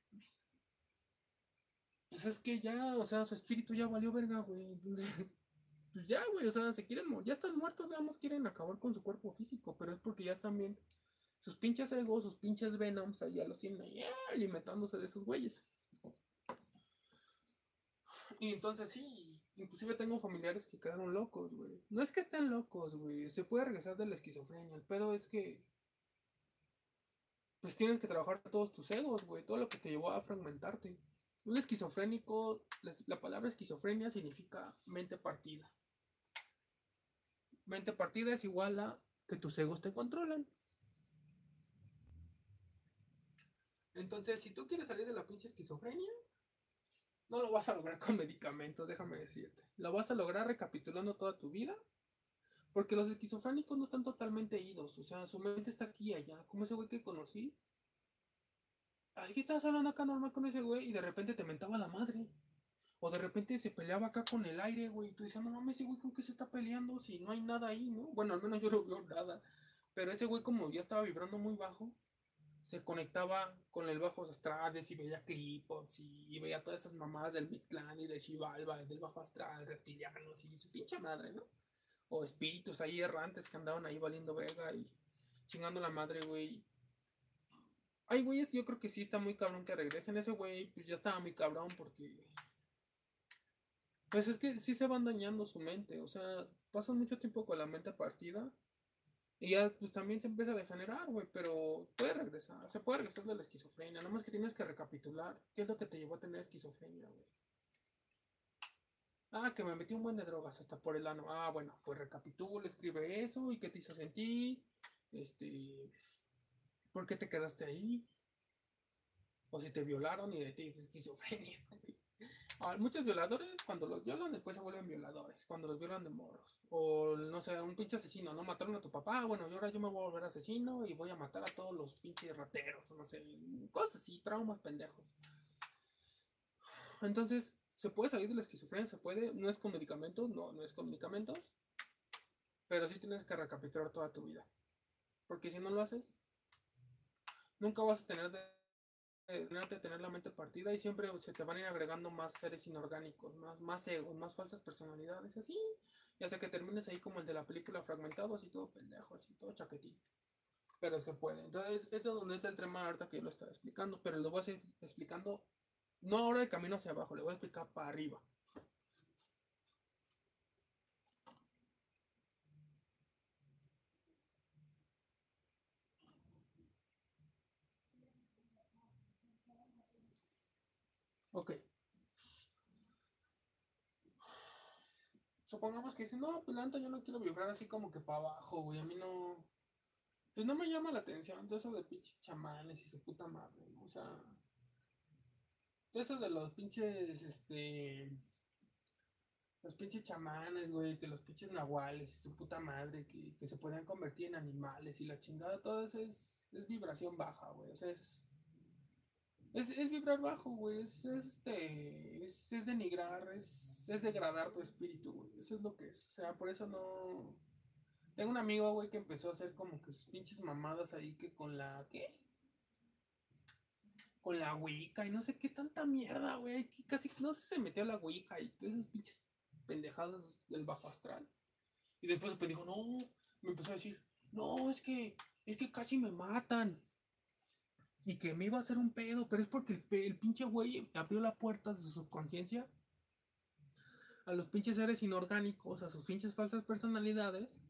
Pues es que ya, o sea, su espíritu ya valió verga, güey. Entonces, *laughs* pues ya, güey, o sea, se quieren, ya están muertos, más quieren acabar con su cuerpo físico, pero es porque ya están bien. Sus pinches egos, sus pinches venoms, ahí ya los tienen ahí alimentándose de esos güeyes. Y entonces sí, inclusive tengo familiares que quedaron locos, güey. No es que estén locos, güey. Se puede regresar de la esquizofrenia. El pedo es que. Pues tienes que trabajar todos tus egos, güey. Todo lo que te llevó a fragmentarte. Un esquizofrénico, la palabra esquizofrenia significa mente partida. Mente partida es igual a que tus egos te controlan. Entonces, si tú quieres salir de la pinche esquizofrenia, no lo vas a lograr con *laughs* medicamentos, déjame decirte. Lo vas a lograr recapitulando toda tu vida. Porque los esquizofrénicos no están totalmente idos. O sea, su mente está aquí y allá. Como ese güey que conocí, Aquí estabas hablando acá normal con ese güey y de repente te mentaba la madre. O de repente se peleaba acá con el aire, güey. Y tú decías, no mames, ese güey con qué se está peleando si no hay nada ahí, ¿no? Bueno, al menos yo no veo nada. Pero ese güey como ya estaba vibrando muy bajo, se conectaba con el bajo astrales y veía clips y, veía todas esas mamadas del Clan y de Shivalba y del bajo astral, reptilianos y su pinche madre, ¿no? O espíritus ahí errantes que andaban ahí valiendo vega y chingando la madre, güey. Ay, güeyes, yo creo que sí está muy cabrón que regresen. Ese güey, pues ya estaba muy cabrón porque. Pues es que sí se van dañando su mente. O sea, pasan mucho tiempo con la mente partida. Y ya, pues también se empieza a degenerar, güey, pero puede regresar, se puede regresar de la esquizofrenia, nada más que tienes que recapitular qué es lo que te llevó a tener esquizofrenia, güey. Ah, que me metí un buen de drogas hasta por el ano. Ah, bueno, pues recapitula, escribe eso y qué te hizo sentir. Este. ¿Por qué te quedaste ahí? O si te violaron y de ti es esquizofrenia. *laughs* Muchos violadores, cuando los violan, después se vuelven violadores. Cuando los violan de morros. O no sé, un pinche asesino, ¿no? Mataron a tu papá. Bueno, y ahora yo me voy a volver asesino y voy a matar a todos los pinches rateros. O no sé, cosas así, traumas pendejos. Entonces, se puede salir de la esquizofrenia, se puede, no es con medicamentos, no, no es con medicamentos, pero sí tienes que recapitular toda tu vida. Porque si no lo haces, nunca vas a tener de, de tener la mente partida y siempre se te van a ir agregando más seres inorgánicos, más, más egos, más falsas personalidades, así. Ya sea que termines ahí como el de la película fragmentado, así todo pendejo, así todo chaquetín. Pero se puede. Entonces, eso es donde está el tema ahorita que yo lo estaba explicando, pero lo voy a seguir explicando no ahora el camino hacia abajo, le voy a explicar para arriba. Ok. Supongamos que dice, no, pues la yo no quiero vibrar así como que para abajo, güey. A mí no. Pues no me llama la atención todo eso de pinches chamanes y su puta madre. O sea. Eso de los pinches, este. Los pinches chamanes, güey, que los pinches nahuales y su puta madre, que, se pueden convertir en animales y la chingada, todo eso es, es vibración baja, güey. O sea, es, es, vibrar bajo, güey. Es, este. Es, es denigrar, es, es degradar tu espíritu, güey. Eso es lo que es. O sea, por eso no. Tengo un amigo, güey, que empezó a hacer como que sus pinches mamadas ahí que con la. ¿Qué? con la Ouija y no sé qué tanta mierda, güey. Que casi no sé, se metió la Ouija y todas esas pinches pendejadas del bajo astral. Y después me dijo, no, me empezó a decir, no, es que, es que casi me matan. Y que me iba a hacer un pedo, pero es porque el, el pinche güey abrió la puerta de su subconsciencia a los pinches seres inorgánicos, a sus pinches falsas personalidades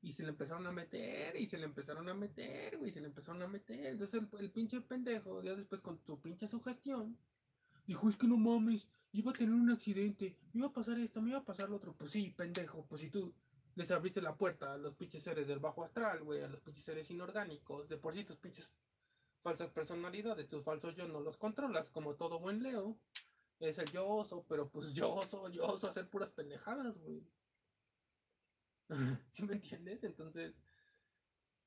y se le empezaron a meter, y se le empezaron a meter, güey, se le empezaron a meter. Entonces el, pinche pendejo, ya después con tu pinche sugestión, dijo, es que no mames, iba a tener un accidente, me iba a pasar esto, me iba a pasar lo otro. Pues sí, pendejo, pues si tú les abriste la puerta a los pinches seres del bajo astral, güey, a los pinches seres inorgánicos, de por sí tus pinches falsas personalidades, tus falsos yo no los controlas, como todo buen Leo. Es el yo oso, pero pues yo oso, yo oso hacer puras pendejadas, güey. *laughs* ¿Sí me entiendes? Entonces,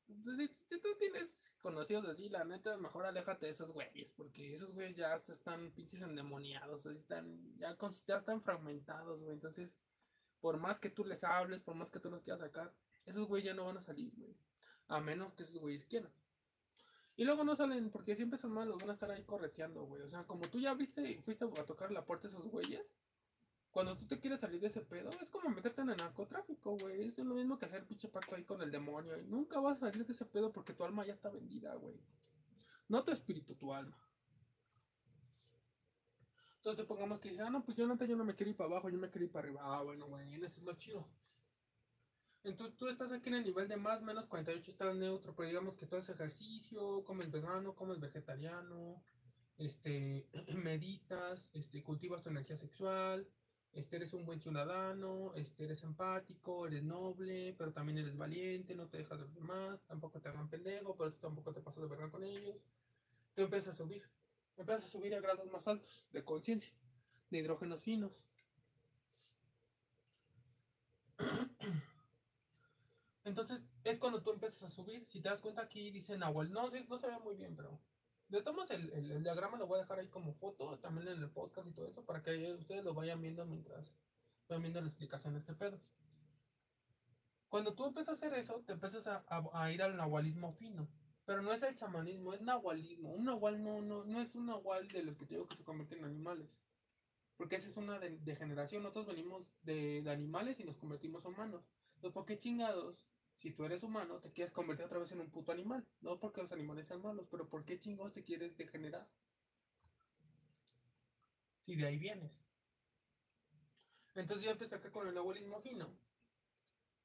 pues, si, tú tienes conocidos así, la neta, mejor aléjate de esos güeyes, porque esos güeyes ya están pinches endemoniados, están, ya, ya están fragmentados, güey. Entonces, por más que tú les hables, por más que tú los quieras sacar, esos güeyes ya no van a salir, güey. A menos que esos güeyes quieran. Y luego no salen, porque siempre son malos, van a estar ahí correteando, güey. O sea, como tú ya viste y fuiste a tocar la puerta de esos güeyes, cuando tú te quieres salir de ese pedo, es como meterte en el narcotráfico, güey. Es lo mismo que hacer pinche pacto ahí con el demonio. Y nunca vas a salir de ese pedo porque tu alma ya está vendida, güey. No tu espíritu, tu alma. Entonces pongamos que dice, ah, no, pues yo no, yo no me quiero ir para abajo, yo me quiero ir para arriba. Ah, bueno, güey, eso es lo chido. Entonces tú estás aquí en el nivel de más menos 48, estás neutro, pero digamos que tú haces ejercicio, comes vegano, comes vegetariano, este, *clears throat* meditas, este, cultivas tu energía sexual, este, eres un buen ciudadano, este, eres empático, eres noble, pero también eres valiente, no te dejas de los demás, tampoco te hagan pendejo, pero tú tampoco te pasas de verdad con ellos. Tú empiezas a subir, empiezas a subir a grados más altos de conciencia, de hidrógenos finos. Entonces es cuando tú empiezas a subir. Si te das cuenta aquí dice Nahual, no, no se ve muy bien, pero de todos el, el, diagrama lo voy a dejar ahí como foto, también en el podcast y todo eso, para que ustedes lo vayan viendo mientras vayan viendo la explicación de este pedo. Cuando tú empiezas a hacer eso, te empiezas a, ir al nahualismo fino. Pero no es el chamanismo, es nahualismo. Un nahual no, no, no es un nahual de los que te digo que se convierten en animales. Porque esa es una degeneración. Nosotros venimos de, de animales y nos convertimos humanos. Entonces, ¿por qué chingados si tú eres humano, te quieres convertir otra vez en un puto animal. No porque los animales sean malos, pero ¿por qué chingados te quieres degenerar? Si de ahí vienes. Entonces ya empecé acá con el abuelismo fino.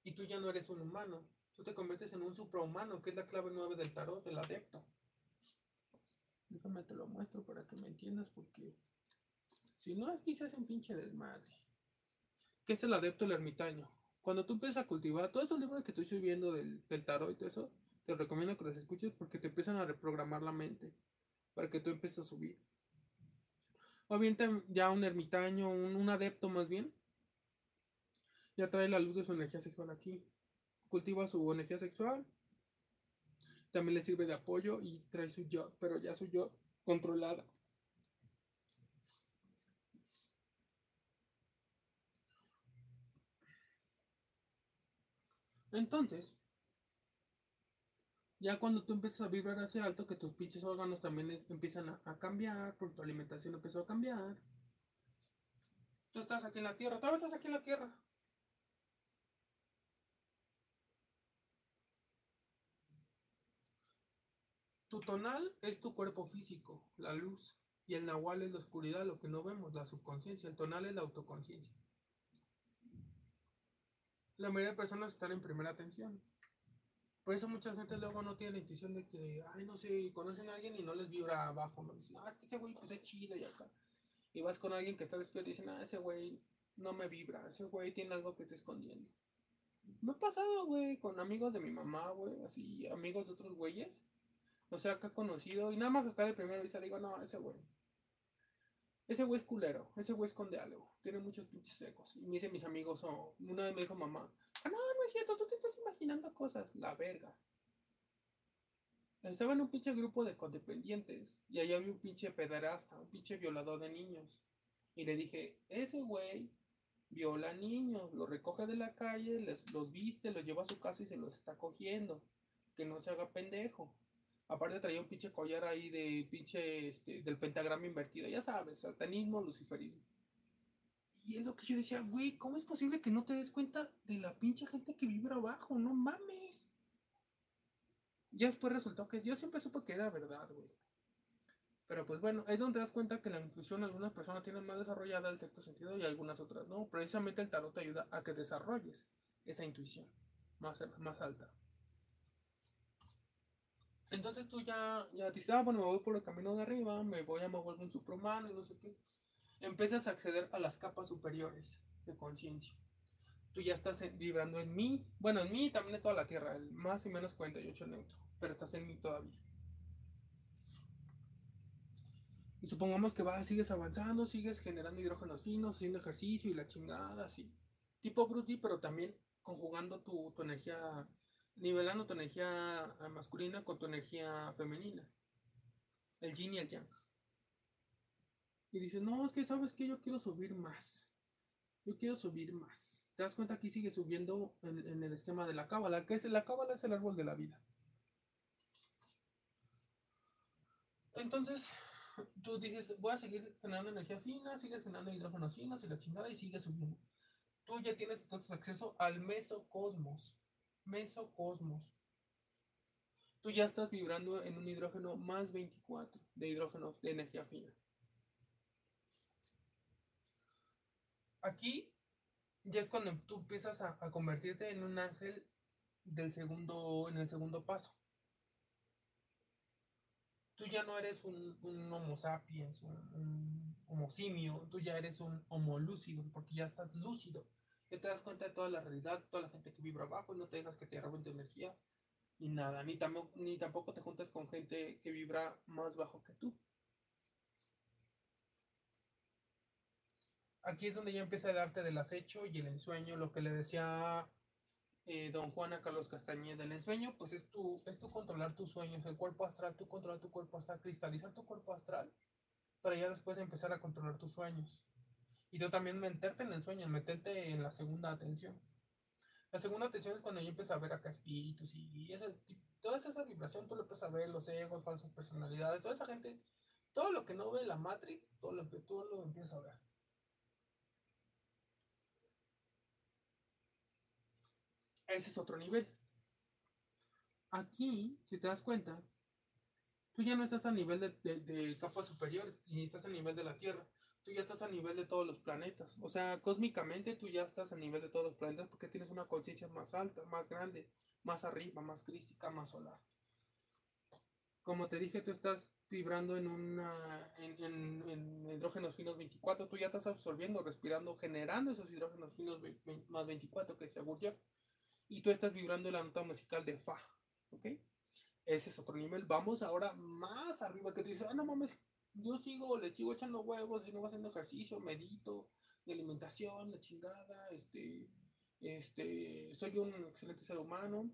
Y tú ya no eres un humano. Tú te conviertes en un suprahumano, que es la clave 9 del tarot, del adepto. Déjame te lo muestro para que me entiendas, porque si no, se hace un pinche desmadre. ¿Qué es el adepto el ermitaño? Cuando tú empiezas a cultivar todos esos libros que estoy subiendo del, del tarot y todo eso, te recomiendo que los escuches porque te empiezan a reprogramar la mente para que tú empieces a subir. O bien ya un ermitaño, un, un adepto más bien, ya trae la luz de su energía sexual aquí. Cultiva su energía sexual. También le sirve de apoyo y trae su yo, pero ya su yo controlada. Entonces, ya cuando tú empiezas a vibrar hacia alto, que tus pinches órganos también e, empiezan a, cambiar, porque tu alimentación empezó a cambiar. Tú estás aquí en la tierra, todavía estás aquí en la tierra. Tu tonal es tu cuerpo físico, la luz, y el nahual es la oscuridad, lo que no vemos, la subconsciencia. El tonal es la autoconciencia. La mayoría de personas están en primera atención. Por eso mucha gente luego no tiene la intuición de que, ay, no sé, conocen a alguien y no les vibra abajo. No dicen, ah, es que ese güey pues es chido y acá. Y vas con alguien que está despierto y dicen, ah, ese güey no me vibra, ese güey tiene algo que está escondiendo. Me ha pasado, güey, con amigos de mi mamá, güey, así, amigos de otros güeyes. O sea, acá conocido, y nada más acá de primera vista digo, no, ese güey. Ese güey es culero, ese güey esconde algo, tiene muchos pinches secos. Y me dicen mis amigos, o una vez me dijo mamá, ah, no, no es cierto, tú te estás imaginando cosas, la verga. Estaba en un pinche grupo de codependientes y allá había un pinche pederasta, un pinche violador de niños. Y le dije, ese güey viola niños, los recoge de la calle, les, los viste, los lleva a su casa y se los está cogiendo. Que no se haga pendejo. Aparte traía un pinche collar ahí de pinche, este, del pentagrama invertido, ya sabes, satanismo, luciferismo. Y es lo que yo decía, güey, ¿cómo es posible que no te des cuenta de la pinche gente que vive abajo? No mames. Ya después resultó que yo siempre supe que era verdad, güey. Pero pues bueno, es donde das cuenta que la intuición algunas personas tienen más desarrollada el sexto sentido y algunas otras no. Precisamente el tarot te ayuda a que desarrolles esa intuición más, más alta. Entonces tú ya, ya dices, ah, bueno, me voy por el camino de arriba, me voy a mover un suprahumano y no sé qué empiezas a acceder a las capas superiores de conciencia. Tú ya estás vibrando en mí. Bueno, en mí también es toda la Tierra, el más y menos 48 neutro, pero estás en mí todavía. Y supongamos que vas, sigues avanzando, sigues generando hidrógenos finos, haciendo ejercicio y la chingada, así. Tipo Bruty, pero también conjugando tu, tu energía, nivelando tu energía masculina con tu energía femenina. El yin y el yang. Y dices, no, es que sabes que yo quiero subir más. Yo quiero subir más. Te das cuenta aquí sigue subiendo en, el esquema de la cábala, que es la cábala es el árbol de la vida. Entonces, tú dices, voy a seguir generando energía fina, sigues generando hidrógenos finos y la chingada y sigue subiendo. Tú ya tienes entonces acceso al mesocosmos. Mesocosmos. Tú ya estás vibrando en un hidrógeno más 24 de hidrógenos de energía fina. Aquí ya es cuando tú empiezas a, convertirte en un ángel del segundo, en el segundo paso. Tú ya no eres un, homo sapiens, un, homo simio, tú ya eres un homo lúcido, porque ya estás lúcido. Te das cuenta de toda la realidad, toda la gente que vibra abajo y no te dejas que te roben tu energía ni nada, ni, tampoco te juntas con gente que vibra más bajo que tú. aquí es donde ya empieza a darte del acecho y el ensueño, lo que le decía eh, don Juan a Carlos Castañeda, el ensueño, pues es tu, es tu controlar tus sueños, el cuerpo astral, tú controlar tu cuerpo astral, cristalizar tu cuerpo astral, para ya después empezar a controlar tus sueños. Y tú también meterte en el sueño, meterte en la segunda atención. La segunda atención es cuando ya empiezas a ver acá espíritus y, ese, toda esa vibración, tú lo empiezas a ver, los egos, falsas personalidades, toda esa gente, todo lo que no ve la Matrix, todo lo, todo lo empiezas a ver. Ese es otro nivel. Aquí, si te das cuenta, tú ya no estás a nivel de, capas superiores y estás a nivel de la Tierra. Tú ya estás a nivel de todos los planetas. O sea, cósmicamente tú ya estás a nivel de todos los planetas porque tienes una conciencia más alta, más grande, más arriba, más crística, más solar. Como te dije, tú estás vibrando en una en, en, hidrógenos finos 24, tú ya estás absorbiendo, respirando, generando esos hidrógenos finos más 24 que es Gurdjieff. Y tú estás vibrando la nota musical de Fa, ¿ok? Ese es otro nivel. Vamos ahora más arriba que tú dices, ah, no mames, yo sigo, le sigo echando huevos, sigo haciendo ejercicio, medito, de alimentación, la chingada, este, este, soy un excelente ser humano,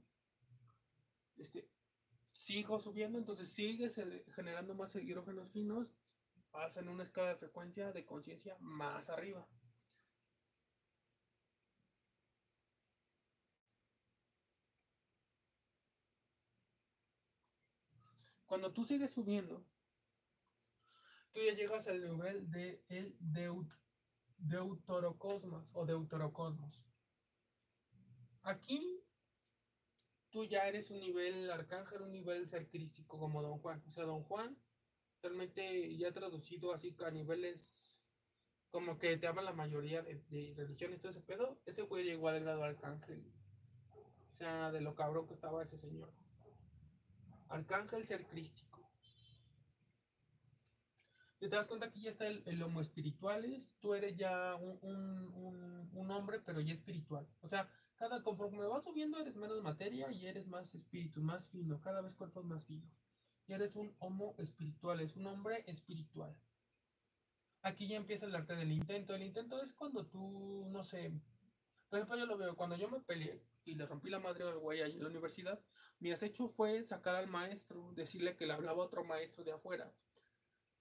este, sigo subiendo, entonces sigues generando más hidrógenos finos, vas en una escala de frecuencia de conciencia más arriba. Cuando tú sigues subiendo, tú ya llegas al nivel de el deuterocosmos o deuterocosmos. Aquí tú ya eres un nivel arcángel, un nivel ser crístico como Don Juan. O sea, Don Juan realmente ya traducido así a niveles como que te habla la mayoría de, de religiones, todo ese pedo, ese güey llegó al grado arcángel. O sea, de lo cabrón que estaba ese señor. Arcángel ser crístico. Te das cuenta que ya está el, el homo espirituales, tú eres ya un, un, un, hombre, pero ya espiritual. O sea, cada conforme vas subiendo eres menos materia y eres más espíritu, más fino, cada vez cuerpos más finos. Y eres un homo espiritual, es un hombre espiritual. Aquí ya empieza el arte del intento. El intento es cuando tú, no sé, por ejemplo, yo lo veo, cuando yo me peleé y le rompí la madre al güey ahí en la universidad, mi acecho fue sacar al maestro, decirle que le hablaba a otro maestro de afuera.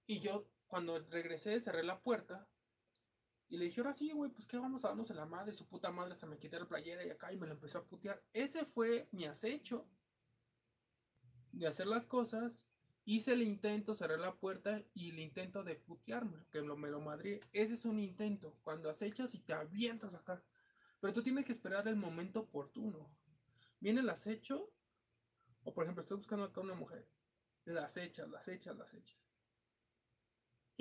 Y yo, cuando regresé, cerré la puerta y le dije, ahora sí, güey, pues qué vamos a darnos a la madre, su puta madre, hasta me quité la playera y acá y me lo empezó a putear. Ese fue mi acecho de hacer las cosas. Hice el intento, cerré la puerta y el intento de putearme, que me lo madré. Ese es un intento, cuando acechas y te avientas acá. Pero tú tienes que esperar el momento oportuno. Viene el acecho o por ejemplo, estoy buscando acá una mujer. Las echas, las echas, las echas.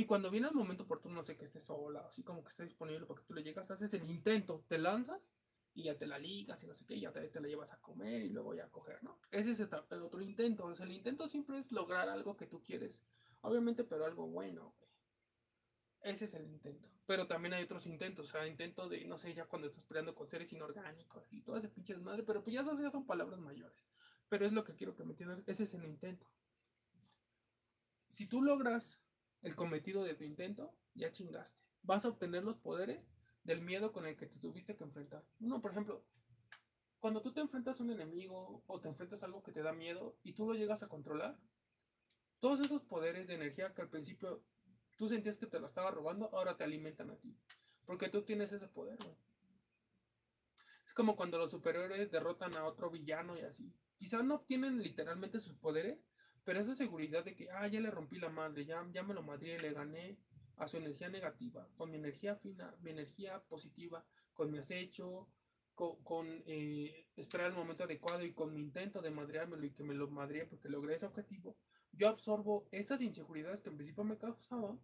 Y cuando viene el momento oportuno, no sé que esté sola, así como que esté disponible porque tú le llegas, haces el intento, te lanzas y ya te la ligas y no sé qué, ya te, te, la llevas a comer y luego ya a coger, ¿no? Ese es el, otro intento. O sea, el intento siempre es lograr algo que tú quieres. Obviamente, pero algo bueno, Ese es el intento. Pero también hay otros intentos. O sea, intento de, no sé, ya cuando estás peleando con seres inorgánicos y todo ese pinche desmadre. Pero pues ya esas ya son palabras mayores. Pero es lo que quiero que me entiendas, ese es el intento. Si tú logras el cometido de tu intento, ya chingaste. Vas a obtener los poderes del miedo con el que te tuviste que enfrentar. Uno, por ejemplo, cuando tú te enfrentas a un enemigo o te enfrentas a algo que te da miedo y tú lo llegas a controlar, todos esos poderes de energía que al principio tú sentías que te lo estaba robando, ahora te alimentan a ti. Porque tú tienes ese poder, Es como cuando los superhéroes derrotan a otro villano y así. Quizás no obtienen literalmente sus poderes, pero esa seguridad de que, ah, ya le rompí la madre, ya, ya me lo madré, le gané a su energía negativa, con mi energía fina, mi energía positiva, con mi acecho, con, eh, esperar el momento adecuado y con mi intento de madreármelo y que me lo madre porque logré ese objetivo, yo absorbo esas inseguridades que en principio me causaban,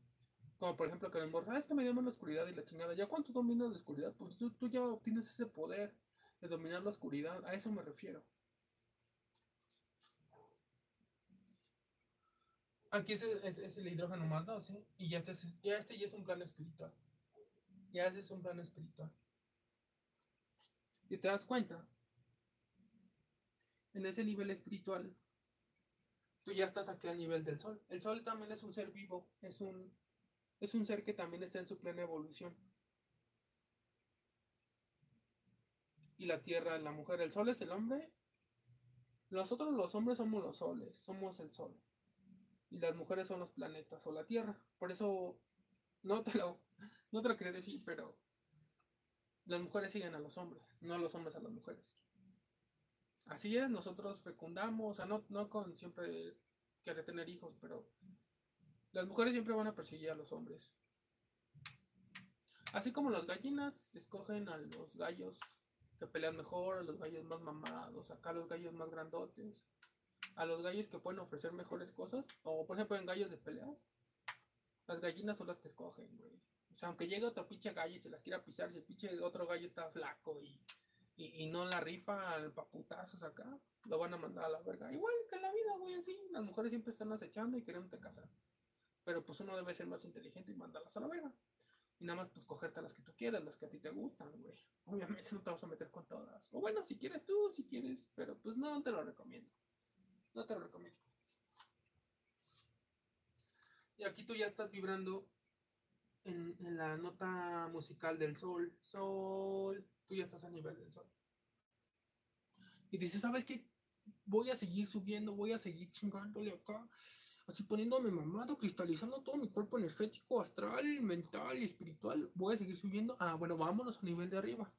como por ejemplo que el morra, ah, que me llaman la oscuridad y la chingada, ya cuando dominas la oscuridad, pues tú, tú ya obtienes ese poder de dominar la oscuridad, a eso me refiero. Aquí es, es, el hidrógeno más 12 y ya este, ya este ya es un plano espiritual. Ya este es un plano espiritual. Y te das cuenta, en ese nivel espiritual, tú ya estás aquí al nivel del sol. El sol también es un ser vivo, es un, es un ser que también está en su plena evolución. Y la tierra, la mujer, el sol es el hombre. Nosotros los hombres somos los soles, somos el sol y las mujeres son los planetas o la Tierra. Por eso no te lo, no te lo quería decir, pero las mujeres siguen a los hombres, no los hombres a las mujeres. Así es, nosotros fecundamos, o sea, no, no con siempre querer tener hijos, pero las mujeres siempre van a perseguir a los hombres. Así como las gallinas escogen a los gallos que pelean mejor, a los gallos más mamados, acá los gallos más grandotes a los gallos que pueden ofrecer mejores cosas. O por ejemplo en gallos de peleas. Las gallinas son las que escogen, güey. O sea, aunque llegue otro pinche gallo y se las quiera pisar, si el pinche otro gallo está flaco y, y, no la rifa al paputazos acá, lo van a mandar a la verga. Igual que en la vida, güey, así. Las mujeres siempre están acechando y queriéndote casar. Pero pues uno debe ser más inteligente y mandarlas a la verga. Y nada más pues cogerte las que tú quieras, las que a ti te gustan, güey. Obviamente no te vas a meter con todas. O bueno, si quieres tú, si quieres, pero pues no te lo recomiendo. No te lo recomiendo. Y aquí tú ya estás vibrando en, la nota musical del sol. Sol. Tú ya estás a nivel del sol. Y dices, ¿sabes qué? Voy a seguir subiendo, voy a seguir chingándole acá. Así poniéndome mamado, cristalizando todo mi cuerpo energético, astral, mental y espiritual. Voy a seguir subiendo. Ah, bueno, vámonos a nivel de arriba.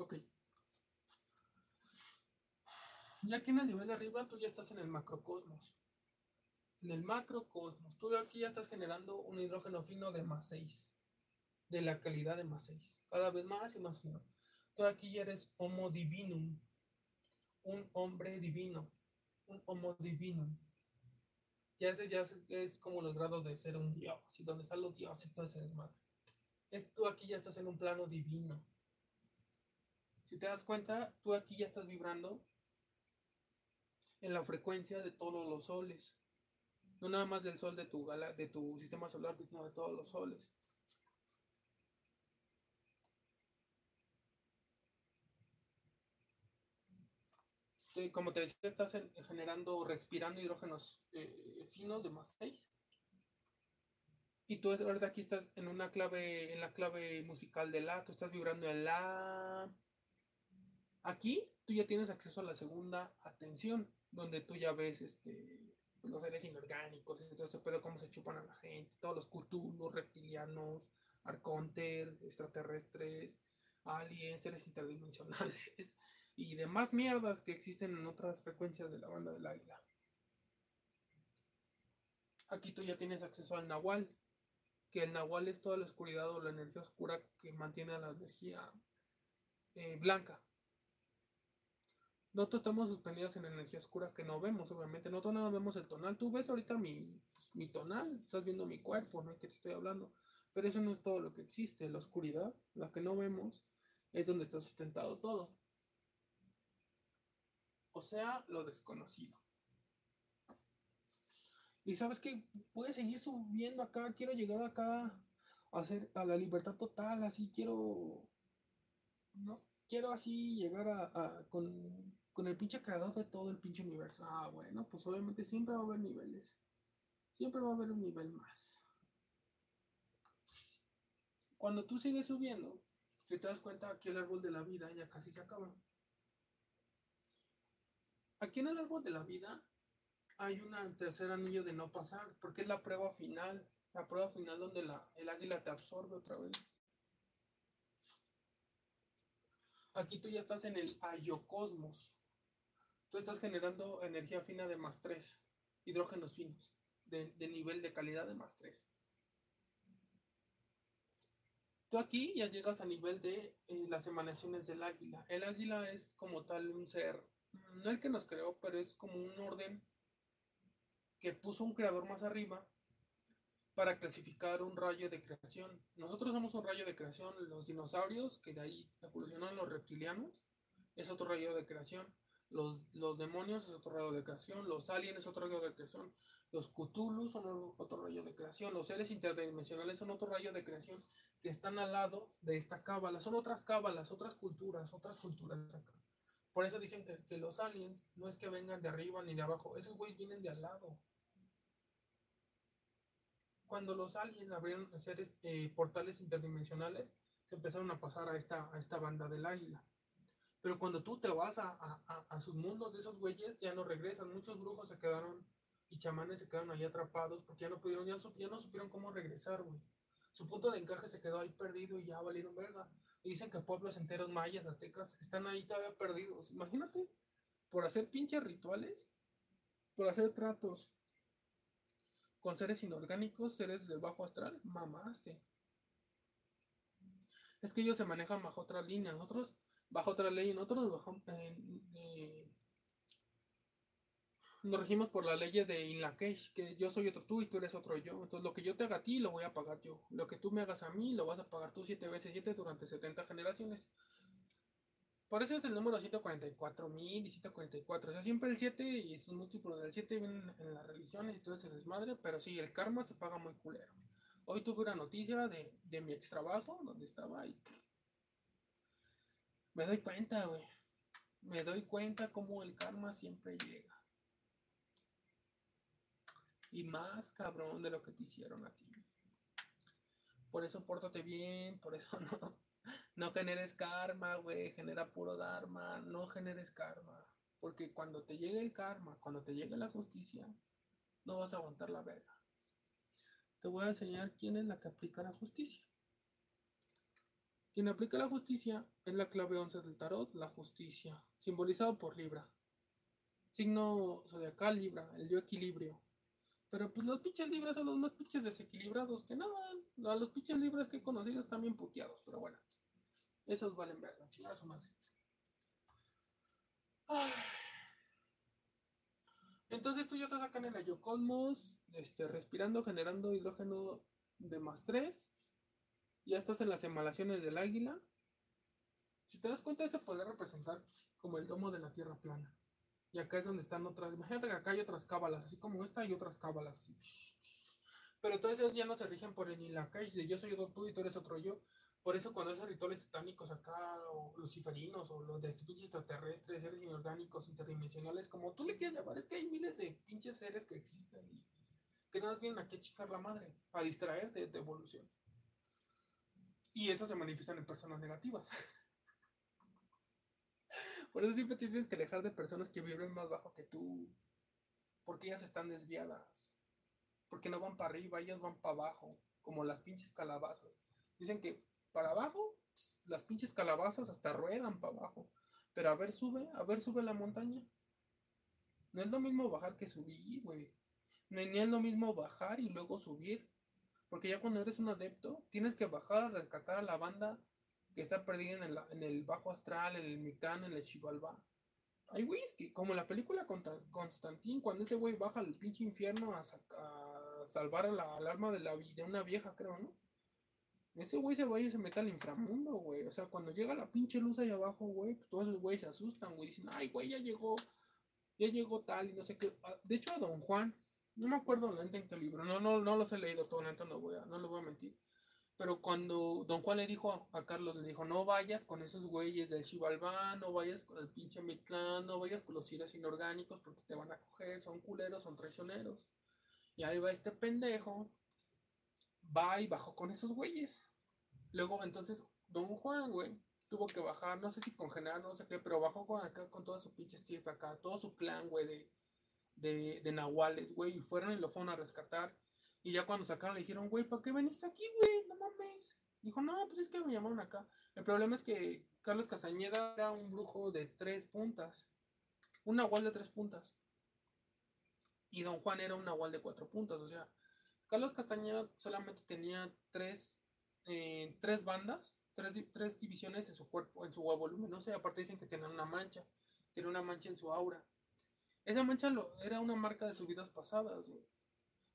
Ok. Ya aquí en el nivel de arriba tú ya estás en el macrocosmos. En el macrocosmos. Tú aquí ya estás generando un hidrógeno fino de más 6. De la calidad de más 6. Cada vez más y más fino. Tú aquí ya eres homo divinum. Un hombre divino. Un homo divinum. Ya es, ya es, como los grados de ser un dios. Y donde están los dioses, todo ese desmadre. Es, tú aquí ya estás en un plano divino si te das cuenta, tú aquí ya estás vibrando en la frecuencia de todos los soles. No nada más del sol de tu, de tu sistema solar, sino de todos los soles. como te decía, estás generando, respirando hidrógenos eh, finos de más 6. Y tú ahorita aquí estás en una clave, en la clave musical de La, tú estás vibrando en La, Aquí tú ya tienes acceso a la segunda atención, donde tú ya ves este, los seres inorgánicos, entonces pero cómo se chupan a la gente, todos los Cthulhu, reptilianos, arconter, extraterrestres, aliens, seres interdimensionales *laughs* y demás mierdas que existen en otras frecuencias de la banda del águila. Aquí tú ya tienes acceso al Nahual, que el Nahual es toda la oscuridad o la energía oscura que mantiene a la energía eh, blanca. Nosotros estamos suspendidos en energía oscura que no vemos, obviamente. Nosotros nada vemos el tonal. Tú ves ahorita mi, pues, mi tonal, estás viendo mi cuerpo, ¿no? Que te estoy hablando. Pero eso no es todo lo que existe. La oscuridad, la que no vemos, es donde está sustentado todo. O sea, lo desconocido. Y sabes que a seguir subiendo acá, quiero llegar acá a hacer a la libertad total, así quiero no quiero así llegar a con con el pinche creador de todo el pinche universo. Ah, bueno, pues obviamente siempre va a haber niveles. Siempre va a haber un nivel más. Cuando tú sigues subiendo, si te das cuenta, aquí el árbol de la vida ya casi se acaba. Aquí en el árbol de la vida hay un tercer anillo de no pasar, porque es la prueba final. La prueba final donde la, el águila te absorbe otra vez. Aquí tú ya estás en el ayocosmos tú estás generando energía fina de más 3, hidrógenos finos, de, nivel de calidad de más 3. Tú aquí ya llegas a nivel de eh, las emanaciones del águila. El águila es como tal un ser, no el que nos creó, pero es como un orden que puso un creador más arriba para clasificar un rayo de creación. Nosotros somos un rayo de creación, los dinosaurios, que de ahí evolucionaron los reptilianos, es otro rayo de creación. Los, los demonios es otro rayo de creación, los aliens es otro rayo de creación, los Cthulhu son otro rayo de creación, los seres interdimensionales son otro rayo de creación que están al lado de esta cábala. Son otras cábalas, otras culturas, otras culturas acá. Por eso dicen que, los aliens no es que vengan de arriba ni de abajo, esos güeyes vienen de al lado. Cuando los aliens abrieron seres, eh, portales interdimensionales, se empezaron a pasar a esta, a esta banda del águila. Pero cuando tú te vas a, a, a, sus mundos de esos güeyes, ya no regresan. Muchos brujos se quedaron y chamanes se quedaron ahí atrapados porque ya no pudieron, ya, ya no supieron cómo regresar, güey. Su punto de encaje se quedó ahí perdido y ya valieron verga. Y dicen que pueblos enteros mayas, aztecas, están ahí todavía perdidos. Imagínate, por hacer pinches rituales, por hacer tratos con seres inorgánicos, seres del bajo astral, mamaste. Es que ellos se manejan bajo otra línea. Nosotros bajo otra ley, en otros bajo, nos regimos por la ley de Inlakesh, que yo soy otro tú y tú eres otro yo. Entonces lo que yo te haga a ti lo voy a pagar yo. Lo que tú me hagas a mí lo vas a pagar tú 7 veces 7 durante 70 generaciones. Por eso es el número 144.000 y 144. O sea, siempre el 7 y sus múltiplos del 7 vienen en las religiones y todo ese desmadre. Pero sí, el karma se paga muy culero. Hoy tuve una noticia de, de mi ex trabajo, donde estaba y me doy cuenta, güey. Me doy cuenta cómo el karma siempre llega. Y más cabrón de lo que te hicieron a ti. Por eso pórtate bien, por eso *laughs* no, no generes karma, güey. Genera puro dharma, no generes karma. Porque cuando te llegue el karma, cuando te llegue la justicia, no vas a aguantar la verga. Te voy a enseñar quién es la que aplica la justicia. Quien aplica la justicia es la clave 11 del tarot, la justicia, simbolizado por Libra. Signo zodiacal Libra, el yo equilibrio. Pero pues los pinches libras son los más pinches desequilibrados que nada. A los pinches libras que he conocido están bien puteados, pero bueno. Esos valen verga, chingar a su madre. Entonces tú ya estás acá en el Ayocosmos, este, respirando, generando hidrógeno de más 3. Ya estás en las emanaciones del águila. Si te das cuenta, se puede representar como el domo de la tierra plana. Y acá es donde están otras. Imagínate que acá hay otras cábalas, así como esta y otras cábalas. Pero todas esas ya no se rigen por el Ilakaish de yo soy otro tú y tú eres otro yo. Por eso cuando esos rituales satánicos acá, o luciferinos, o los de extraterrestres, seres inorgánicos, interdimensionales, como tú le quieras llamar, es que hay miles de pinches seres que existen y que nada más vienen aquí a chicar la madre, a distraerte de tu evolución. Y eso se manifiestan en personas negativas. *laughs* Por eso siempre tienes que alejar de personas que vibren más bajo que tú. Porque ellas están desviadas. Porque no van para arriba, ellas van para abajo. Como las pinches calabazas. Dicen que para abajo, las pinches calabazas hasta ruedan para abajo. Pero a ver, sube, a ver, sube la montaña. No es lo mismo bajar que subir, güey. No, ni es lo mismo bajar y luego subir. Porque ya cuando eres un adepto, tienes que bajar a rescatar a la banda que está perdida en el, bajo astral, en el Mictán, en el Chivalba. Hay güeyes que, como la película Constantín, cuando ese güey baja al pinche infierno a, salvar a la, al alma de, la, una vieja, creo, ¿no? Ese güey se va y se mete al inframundo, güey. O sea, cuando llega la pinche luz ahí abajo, güey, pues todos esos güeyes se asustan, güey. Dicen, ay, güey, ya llegó, ya llegó tal y no sé qué. Ah, de hecho, a Don Juan, no me acuerdo en qué libro, no, no, no los he leído todo, neta, no, voy a, no lo voy a mentir. Pero cuando Don Juan le dijo a, Carlos, le dijo, no vayas con esos güeyes del Xibalbán, no vayas con el pinche Mictlán, no vayas con los seres inorgánicos porque te van a coger, son culeros, son traicioneros. Y ahí va este pendejo, va y bajó con esos güeyes. Luego, entonces, Don Juan, güey, tuvo que bajar, no sé si con general, no sé qué, pero bajó con acá con toda su pinche estirpe acá, todo su clan, güey, de de, nahuales, güey, y fueron y lo fueron a rescatar. Y ya cuando sacaron le dijeron, güey, ¿para qué veniste aquí, güey? No mames. Dijo, no, pues es que me llamaron acá. El problema es que Carlos Castañeda era un brujo de tres puntas. Un nahual de tres puntas. Y don Juan era un nahual de cuatro puntas. O sea, Carlos Castañeda solamente tenía tres, eh, tres bandas, tres, tres, divisiones en su cuerpo, en su volumen. No sé, aparte dicen que tenía una mancha. Tiene una mancha en su aura. Esa mancha lo, era una marca de sus vidas pasadas, güey.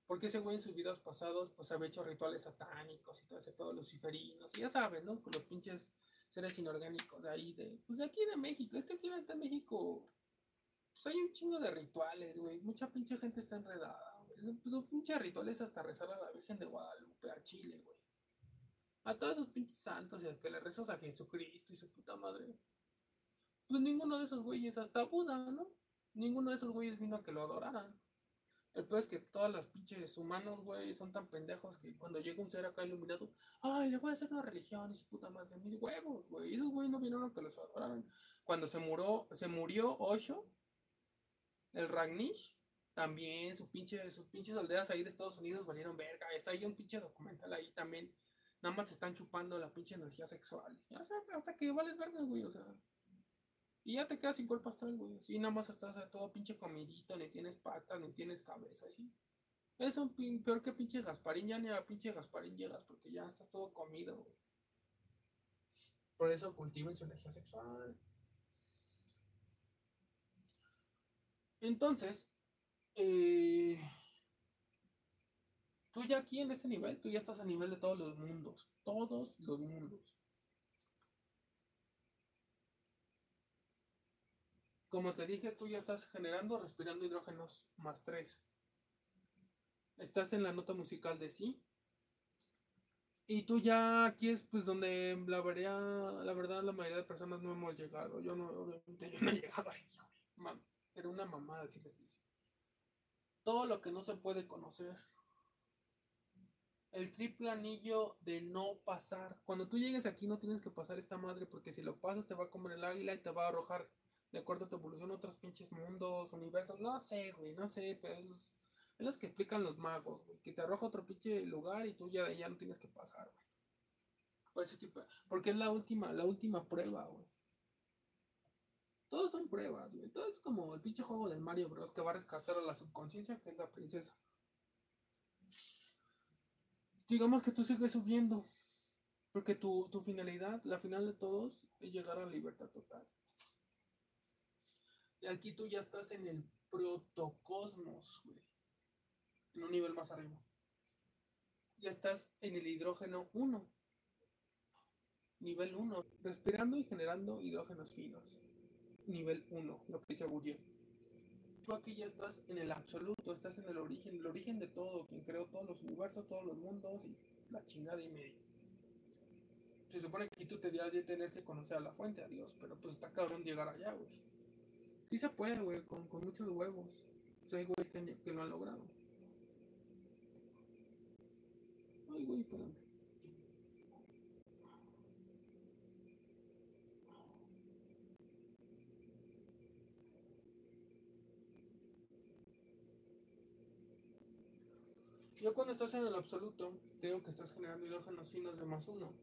Porque ese güey en sus vidas pasadas, pues había hecho rituales satánicos y todo ese pedo luciferinos. Y ya saben, ¿no? Con los pinches seres inorgánicos de ahí, de, pues de aquí de México. Es que aquí en México, pues hay un chingo de rituales, güey. Mucha pinche gente está enredada, güey. Los pinches rituales hasta rezar a la Virgen de Guadalupe, a Chile, güey. A todos esos pinches santos y a que le rezas a Jesucristo y su puta madre. Pues ninguno de esos güeyes, hasta Buda, ¿no? Ninguno de esos güeyes vino a que lo adoraran. El peor es que todas las pinches humanos, güey, son tan pendejos que cuando llega un ser acá iluminado, ay, le voy a hacer una religión y su puta madre, mis huevos, güey. Esos güeyes no vinieron a que los adoraran. Cuando se murió, se murió Osho, el Ragnish, también sus pinches, sus pinches aldeas ahí de Estados Unidos valieron verga. Está ahí un pinche documental ahí también. Nada más están chupando la pinche energía sexual. Hasta, hasta que vales verga, güey, o sea. Y ya te quedas sin cuerpo astral, güey. Así nada más estás todo pinche comidito, ni tienes patas, ni tienes cabeza, así. Es un pin, peor que pinche Gasparín, ya ni a pinche Gasparín llegas porque ya estás todo comido, güey. Por eso cultiven su energía sexual. Entonces, eh, tú ya aquí en este nivel, tú ya estás a nivel de todos los mundos, todos los mundos. Como te dije, tú ya estás generando, respirando hidrógenos más 3. Estás en la nota musical de sí. Y tú ya aquí es pues donde la verdad, la verdad la mayoría de personas no hemos llegado. Yo no, obviamente yo no he llegado ahí. Era una mamada si les dice. Todo lo que no se puede conocer. El triple anillo de no pasar. Cuando tú llegues aquí no tienes que pasar esta madre porque si lo pasas te va a comer el águila y te va a arrojar de acuerdo a tu evolución otros pinches mundos, universos. No sé, güey, no sé, pero es los, que explican los magos, güey. Que te arroja otro pinche lugar y tú ya, ya no tienes que pasar, güey. Tipo, porque es la última, la última prueba, güey. Todos son pruebas, güey. Todo es como el pinche juego del Mario Bros. que va a rescatar a la subconsciencia, que es la princesa. Digamos que tú sigues subiendo. Porque tu, tu finalidad, la final de todos, es llegar a la libertad total. Aquí tú ya estás en el protocosmos, güey. En un nivel más arriba. Ya estás en el hidrógeno 1. Nivel 1. Respirando y generando hidrógenos finos nivel 1, lo que dice Gurdjieff. Tú aquí ya estás en el absoluto, estás en el origen, el origen de todo, quien creó todos los universos, todos los mundos y la chingada y media. Se supone que aquí tú te ya tenés que conocer a la fuente, a Dios, pero pues está cabrón llegar allá, güey. Sí se puede, güey, con, con, muchos huevos. O sea, hay güeyes que, que lo han logrado. Ay, güey, espérame. Yo cuando estás en el absoluto, digo que estás generando hidrógenos finos de más uno.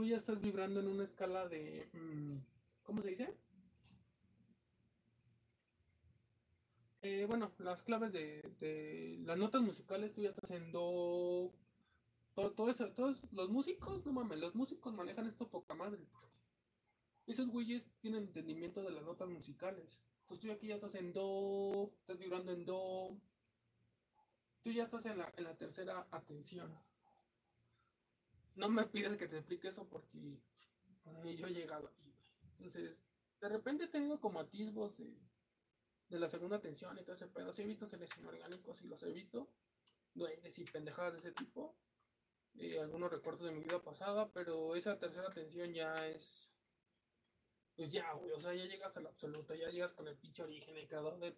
Tú ya estás vibrando en una escala de... Mm, ¿Cómo se dice? Eh, bueno, las claves de, las notas musicales, tú ya estás en do... Todo, eso, todos los músicos, no mames, los músicos manejan esto poca madre. Esos güeyes tienen entendimiento de las notas musicales. Entonces tú aquí ya estás en Do, estás vibrando en Do. Tú ya estás en la tercera atención. No me pides que te explique eso porque yo he llegado ahí, Entonces, de repente he tenido como atisbos de, de la segunda atención y todo ese pedo. Sí he visto seres inorgánicos y los he visto. Duendes y pendejadas de ese tipo. Eh, algunos recuerdos de mi vida pasada, pero esa tercera atención ya es pues ya, güey, o sea, ya llegas al absoluto, ya llegas con el pinche origen, el creador de,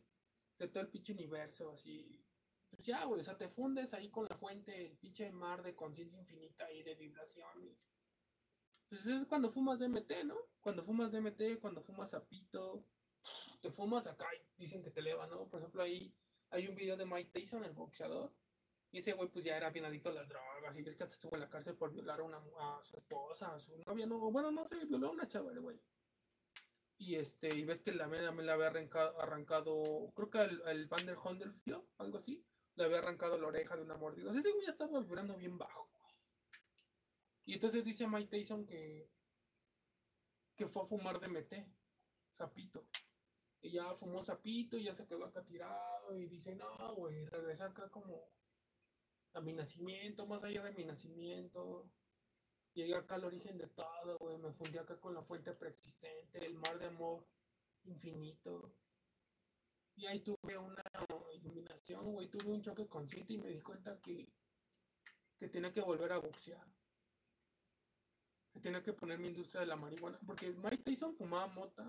todo el pinche universo, así. Pues ya, güey, o sea, te fundes ahí con la fuente, el pinche mar de conciencia infinita y de vibración. Y... Pues es cuando fumas DMT, ¿no? Cuando fumas DMT, cuando fumas zapito, te fumas acá y dicen que te eleva, ¿no? Por ejemplo, ahí hay un video de Mike Tyson, el boxeador, y ese güey pues ya era bien adicto a las drogas y ves que hasta estuvo en la cárcel por violar a, una, a su esposa, a su novia, no, bueno, no sé, violó a una chava, güey. Y este, y ves que la mena me la había arrancado, arrancado creo que el, el Vander Hondelfield, algo así, le había arrancado la oreja de una mordida. O sea, ese güey ya estaba vibrando bien bajo, Y entonces dice Mike Tyson que, que fue a fumar de DMT, sapito. Y ya fumó sapito y ya se quedó acá tirado. Y dice, no, güey, regresa acá como a mi nacimiento, más allá de mi nacimiento. Llegué acá al origen de todo, güey. Me fundí acá con la fuente preexistente, el mar de amor infinito. Y ahí tuve una iluminación, güey. Tuve un choque consciente y me di cuenta que, que tenía que volver a boxear. Que tenía que poner mi industria de la marihuana. Porque Mike Tyson fumaba mota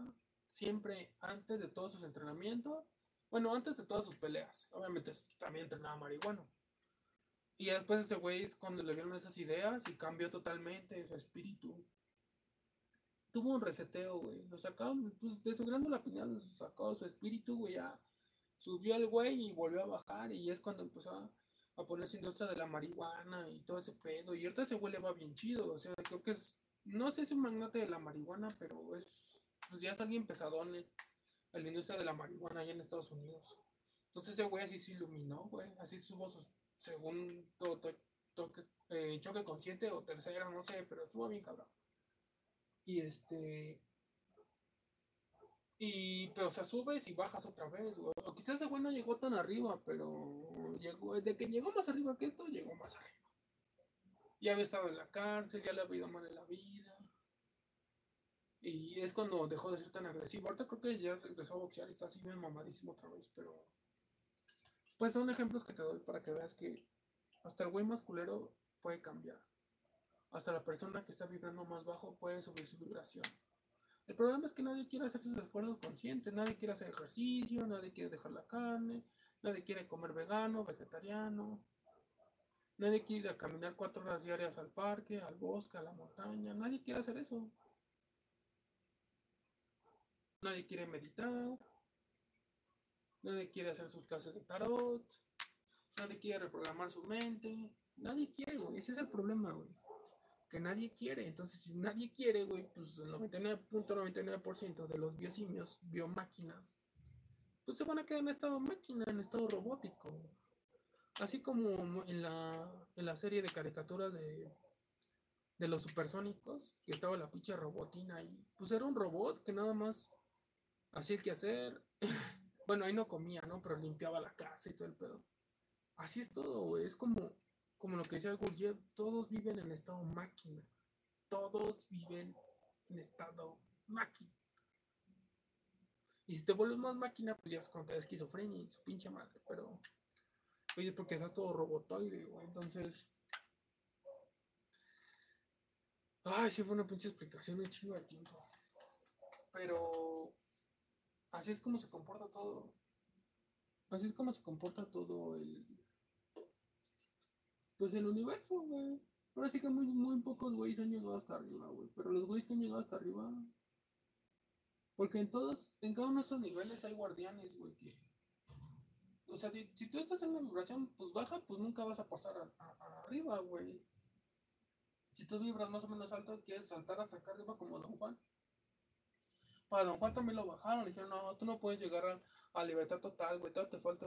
siempre antes de todos sus entrenamientos. Bueno, antes de todas sus peleas. Obviamente también entrenaba marihuana. Y después ese güey es cuando le vieron esas ideas y cambió totalmente su espíritu. Tuvo un reseteo, güey. Lo sacaron, pues de su gran la piñal sacó su espíritu, güey. Ya subió el güey y volvió a bajar. Y es cuando empezó a, a poner su industria de la marihuana y todo ese pedo. Y ahorita ese güey le va bien chido. O sea, creo que es, no sé si es un magnate de la marihuana, pero es, pues ya es alguien pesadón en, la industria de la marihuana allá en Estados Unidos. Entonces ese güey así se iluminó, güey. Así subo sus según toque, eh, choque consciente o tercero, no sé, pero estuvo bien cabrón. Y este. Y, pero o sea, subes y bajas otra vez, güey. Quizás ese güey no llegó tan arriba, pero de que llegó más arriba que esto, llegó más arriba. Ya había estado en la cárcel, ya le había ido mal en la vida. Y es cuando dejó de ser tan agresivo. Ahorita creo que ya regresó a boxear y está así bien mamadísimo otra vez, pero. Pues son ejemplos que te doy para que veas que hasta el güey más culero puede cambiar. Hasta la persona que está vibrando más bajo puede subir su vibración. El problema es que nadie quiere hacer sus esfuerzos conscientes, nadie quiere hacer ejercicio, nadie quiere dejar la carne, nadie quiere comer vegano, vegetariano, nadie quiere caminar cuatro horas diarias al parque, al bosque, a la montaña, nadie quiere hacer eso. Nadie quiere meditar. Nadie quiere hacer sus clases de tarot. Nadie quiere reprogramar su mente. Nadie quiere, güey. Ese es el problema, güey. Que nadie quiere. Entonces, si nadie quiere, güey, pues el 99.99% de los biosimios, biomáquinas, pues se van a quedar en estado máquina, en estado robótico. Así como en la, en la serie de caricaturas de, de los supersónicos, que estaba la pinche robotina ahí. Pues era un robot que nada más hacía el que hacer. *laughs* bueno, ahí no comía, ¿no? Pero limpiaba la casa y todo el pedo. Así es todo, güey. Es como, como lo que decía Gurdjieff, todos viven en estado máquina. Todos viven en estado máquina. Y si te vuelves más máquina, pues ya es da esquizofrenia y su pinche madre. Pero, oye, porque estás todo robotoide, güey. Entonces. Ay, sí fue una pinche explicación de chingo de tiempo. Pero así es como se comporta todo. Así es como se comporta todo el. Pues el universo, güey. Ahora sí que muy, muy pocos güeyes han llegado hasta arriba, güey. Pero los güeyes que han llegado hasta arriba. Porque en todos, en cada uno de estos niveles hay guardianes, güey, que. O sea, si, tú estás en una vibración, pues baja, pues nunca vas a pasar a, arriba, güey. Si tú vibras más o menos alto, quieres saltar hasta acá arriba como Don Juan. Para Don Juan también lo bajaron. Le dijeron, no, tú no puedes llegar a, libertad total, güey. Todavía te falta,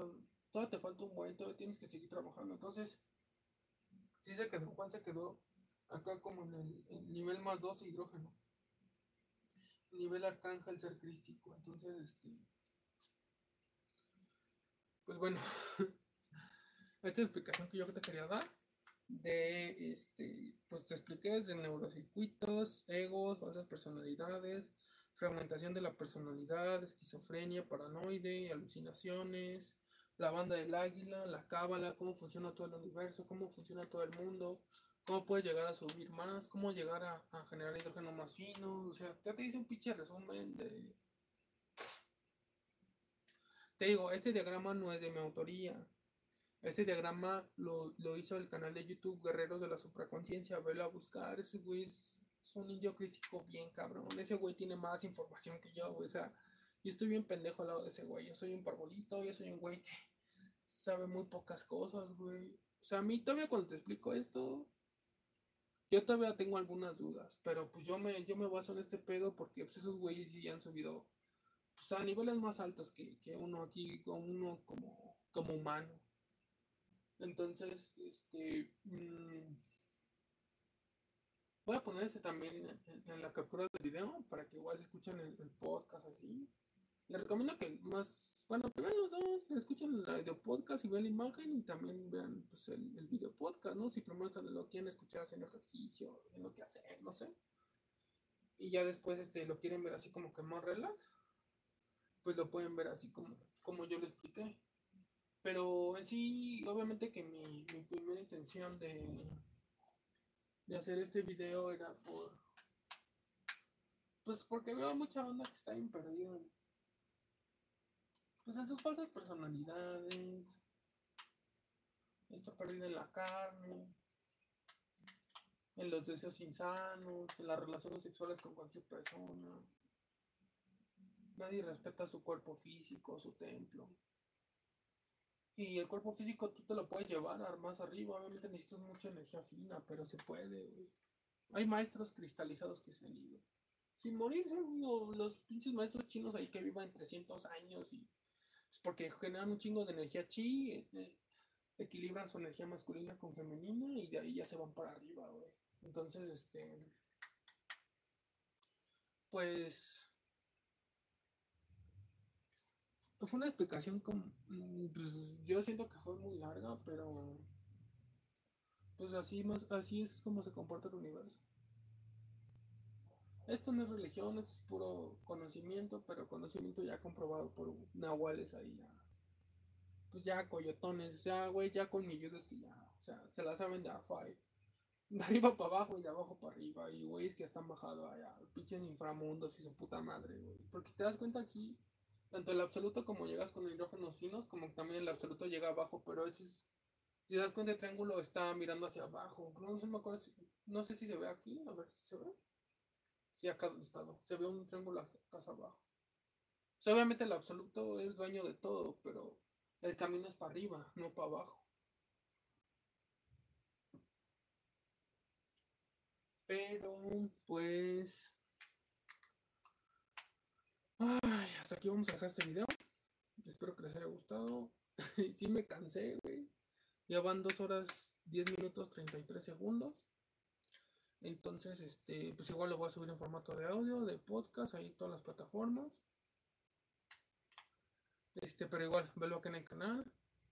todavía te falta un buen, todavía tienes que seguir trabajando. Entonces, dice que Don Juan se quedó acá como en el, nivel más 12 hidrógeno. Nivel arcángel ser crístico. Entonces, este. Pues bueno. *laughs* esta es la explicación que yo te quería dar. De este. Pues te expliqué desde neurocircuitos, egos, falsas personalidades fragmentación de la personalidad, esquizofrenia, paranoide, alucinaciones, la banda del águila, la cábala, cómo funciona todo el universo, cómo funciona todo el mundo, cómo puedes llegar a subir más, cómo llegar a, generar hidrógeno más fino, o sea, ya te dice un pinche resumen de... Te digo, este diagrama no es de mi autoría. Este diagrama lo, lo hizo el canal de YouTube Guerreros de la Supraconciencia. Velo a buscar, ese güey es un indio crístico bien cabrón. Ese güey tiene más información que yo. O sea, yo estoy bien pendejo al lado de ese güey. Yo soy un parbolito, yo soy un güey que sabe muy pocas cosas, güey. O sea, a mí todavía cuando te explico esto, yo todavía tengo algunas dudas. Pero pues yo me, yo me baso en este pedo porque pues, esos güeyes sí han subido pues, a niveles más altos que, uno aquí, uno como, como humano. Entonces, este. Mmm, Voy a poner ese también en, la captura del video para que igual se escuchen el, podcast así. Les recomiendo que más, bueno, que vean los dos, escuchen el audio podcast y vean la imagen y también vean pues, el, video podcast, ¿no? Si primero lo quieren escuchar haciendo ejercicio, en lo que hacer, no sé. Y ya después este, lo quieren ver así como que más relax, pues lo pueden ver así como, como yo lo expliqué. Pero en sí, obviamente que mi, primera intención de de hacer este video era por pues porque veo mucha onda que está bien perdida pues en sus falsas personalidades está perdida en la carne en los deseos insanos en las relaciones sexuales con cualquier persona nadie respeta su cuerpo físico su templo y el cuerpo físico tú te lo puedes llevar más arriba. Obviamente necesitas mucha energía fina, pero se puede, güey. Hay maestros cristalizados que se han ido. Sin morir, los pinches maestros chinos ahí que vivan 300 años y. Pues porque generan un chingo de energía chi, eh, eh, equilibran su energía masculina con femenina y de ahí ya se van para arriba, güey. Entonces, este. Pues. fue una explicación como, mm, pues, yo siento que fue muy larga, pero pues así más, así es como se comporta el universo. Esto no es religión, esto es puro conocimiento, pero conocimiento ya comprobado por nahuales ahí ya. Pues ya coyotones, sea, güey, ya con millones que ya, o sea, se la saben de AFAI. De arriba para abajo y de abajo para arriba. Y güeyes que están bajados allá, pinches inframundos y su puta madre, güey. Porque si te das cuenta aquí, tanto el absoluto como llegas con hidrógenos finos, como también el absoluto llega abajo, pero ese es, si te das cuenta el triángulo está mirando hacia abajo. No, me acuerdo no sé si se ve aquí, a ver si se ve. Sí, acá donde estado. Se ve un triángulo acá abajo. obviamente el absoluto es dueño de todo, pero el camino es para arriba, no para abajo. Pero, pues... Hasta aquí vamos a dejar este video. Espero que les haya gustado. *laughs* sí me cansé, güey. Ya van 2 horas 10 minutos 33 segundos. Entonces, este, pues igual lo voy a subir en formato de audio, de podcast, ahí todas las plataformas. Este, pero igual, velo acá en el canal.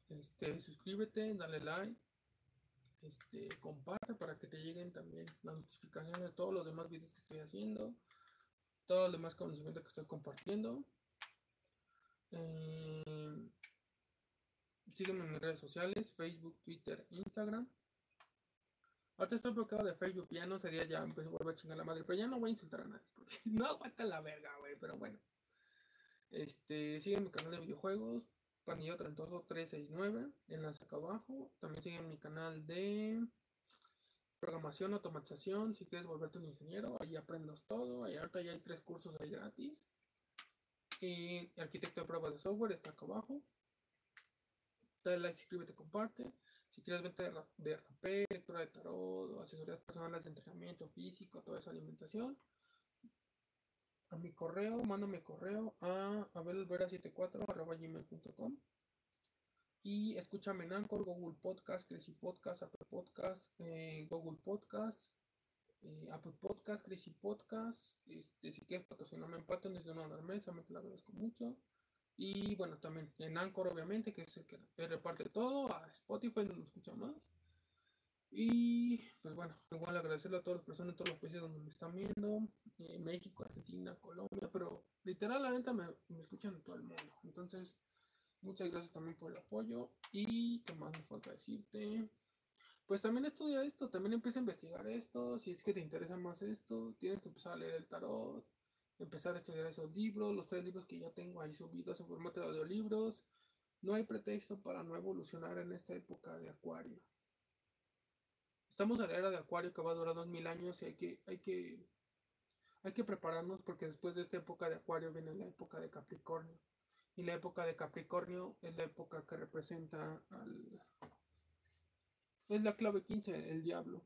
Este, suscríbete, dale like. Este, comparte para que te lleguen también las notificaciones de todos los demás videos que estoy haciendo. Todo el demás conocimiento que estoy compartiendo. Eh, sígueme en mis redes sociales, Facebook, Twitter, Instagram. Ahorita estoy bloqueado de Facebook, ya no sería, ya empecé volver a chingar la madre, pero ya no voy a insultar a nadie, porque *laughs* no aguanta la verga, güey, pero bueno. Este, sigue mi canal de videojuegos, Panillo 369, enlace acá abajo. También sigue mi canal de programación, automatización, si quieres volverte un ingeniero, ahí aprendas todo, ahí ahorita ya hay tres cursos ahí gratis. Y arquitecto de pruebas de software está acá abajo. Dale like, suscríbete, comparte. Si quieres venta de, de rapé, lectura de tarot, asesorías personales de entrenamiento físico, toda esa alimentación, a mi correo, mándame correo a abelvera74 y escúchame en Anchor, Google Podcast, Crazy Podcast, Apple Podcast, eh, Google Podcast, eh, Apple Podcast, Crazy Podcast. Este, si quieres patrocinarme en Patreon desde una mesa, me te lo agradezco mucho. Y bueno, también en Anchor, obviamente, que es el que reparte todo, a Spotify, no me escucha más. Y pues bueno, igual agradecerle a todas las personas en todos los países donde me están viendo, eh, México, Argentina, Colombia, pero literal la neta me, me, escuchan en todo el mundo. Entonces, muchas gracias también por el apoyo. Y qué más me falta decirte. Pues también estudia esto, también empieza a investigar esto, si es que te interesa más esto, tienes que empezar a leer el tarot, empezar a estudiar esos libros, los tres libros que ya tengo ahí subidos en formato de audiolibros. No hay pretexto para no evolucionar en esta época de acuario. Estamos en la era de acuario que va a durar dos mil años y hay que, hay que, hay que prepararnos porque después de esta época de acuario viene la época de Capricornio. Y la época de Capricornio es la época que representa al... Es la clave 15, el diablo.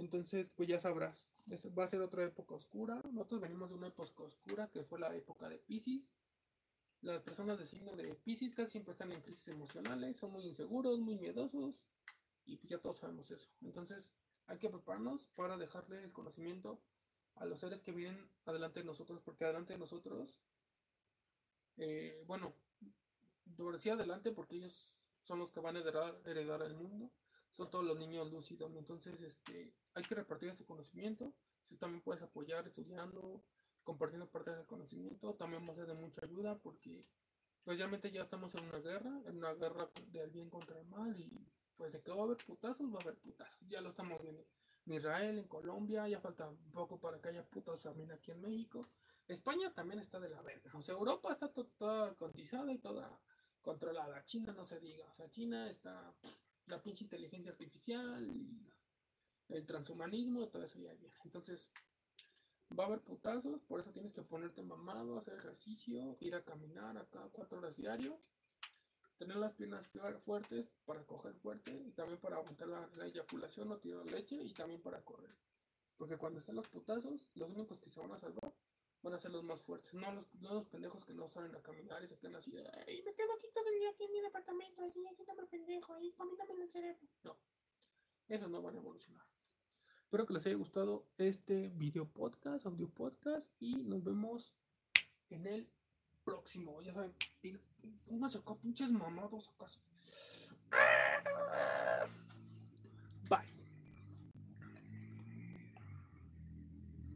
Entonces, pues ya sabrás, va a ser otra época oscura. Nosotros venimos de una época oscura que fue la época de Pisces. Las personas de signo de Pisces casi siempre están en crisis emocionales, son muy inseguros, muy miedosos. Y pues ya todos sabemos eso. Entonces, hay que prepararnos para dejarle el conocimiento a los seres que vienen adelante de nosotros, porque adelante de nosotros, eh, bueno, decía adelante porque ellos son los que van a heredar, heredar el mundo son todos los niños lúcidos. Entonces, este, hay que repartir ese conocimiento. Si también puedes apoyar estudiando, compartiendo parte del conocimiento, también va a ser de mucha ayuda porque pues realmente ya estamos en una guerra, en una guerra del bien contra el mal y pues de que va a haber putazos, va a haber putazos. Ya lo estamos viendo. En Israel, en Colombia, ya falta un poco para que haya putazos también aquí en México. España también está de la verga. O sea, Europa está toda cotizada y toda controlada. China no se diga. O sea, China está la pinche inteligencia artificial y el transhumanismo, todo eso ya viene. Entonces, va a haber putazos, por eso tienes que ponerte mamado, hacer ejercicio, ir a caminar acá cuatro horas diario, tener las piernas fuertes para coger fuerte y también para aguantar la, eyaculación o tirar leche y también para correr. Porque cuando estén los putazos, los únicos que se van a salvar van a ser los más fuertes, no los, los pendejos que no salen a caminar y se quedan así, ay, me quedo aquí todo el día aquí en mi departamento, aquí, aquí me pendejo, ahí, comiéndome el cerebro. No, esos no van a evolucionar. Espero que les haya gustado este video podcast, audio podcast y nos vemos en el próximo. Ya saben, pónganse acá pinches mamados acá.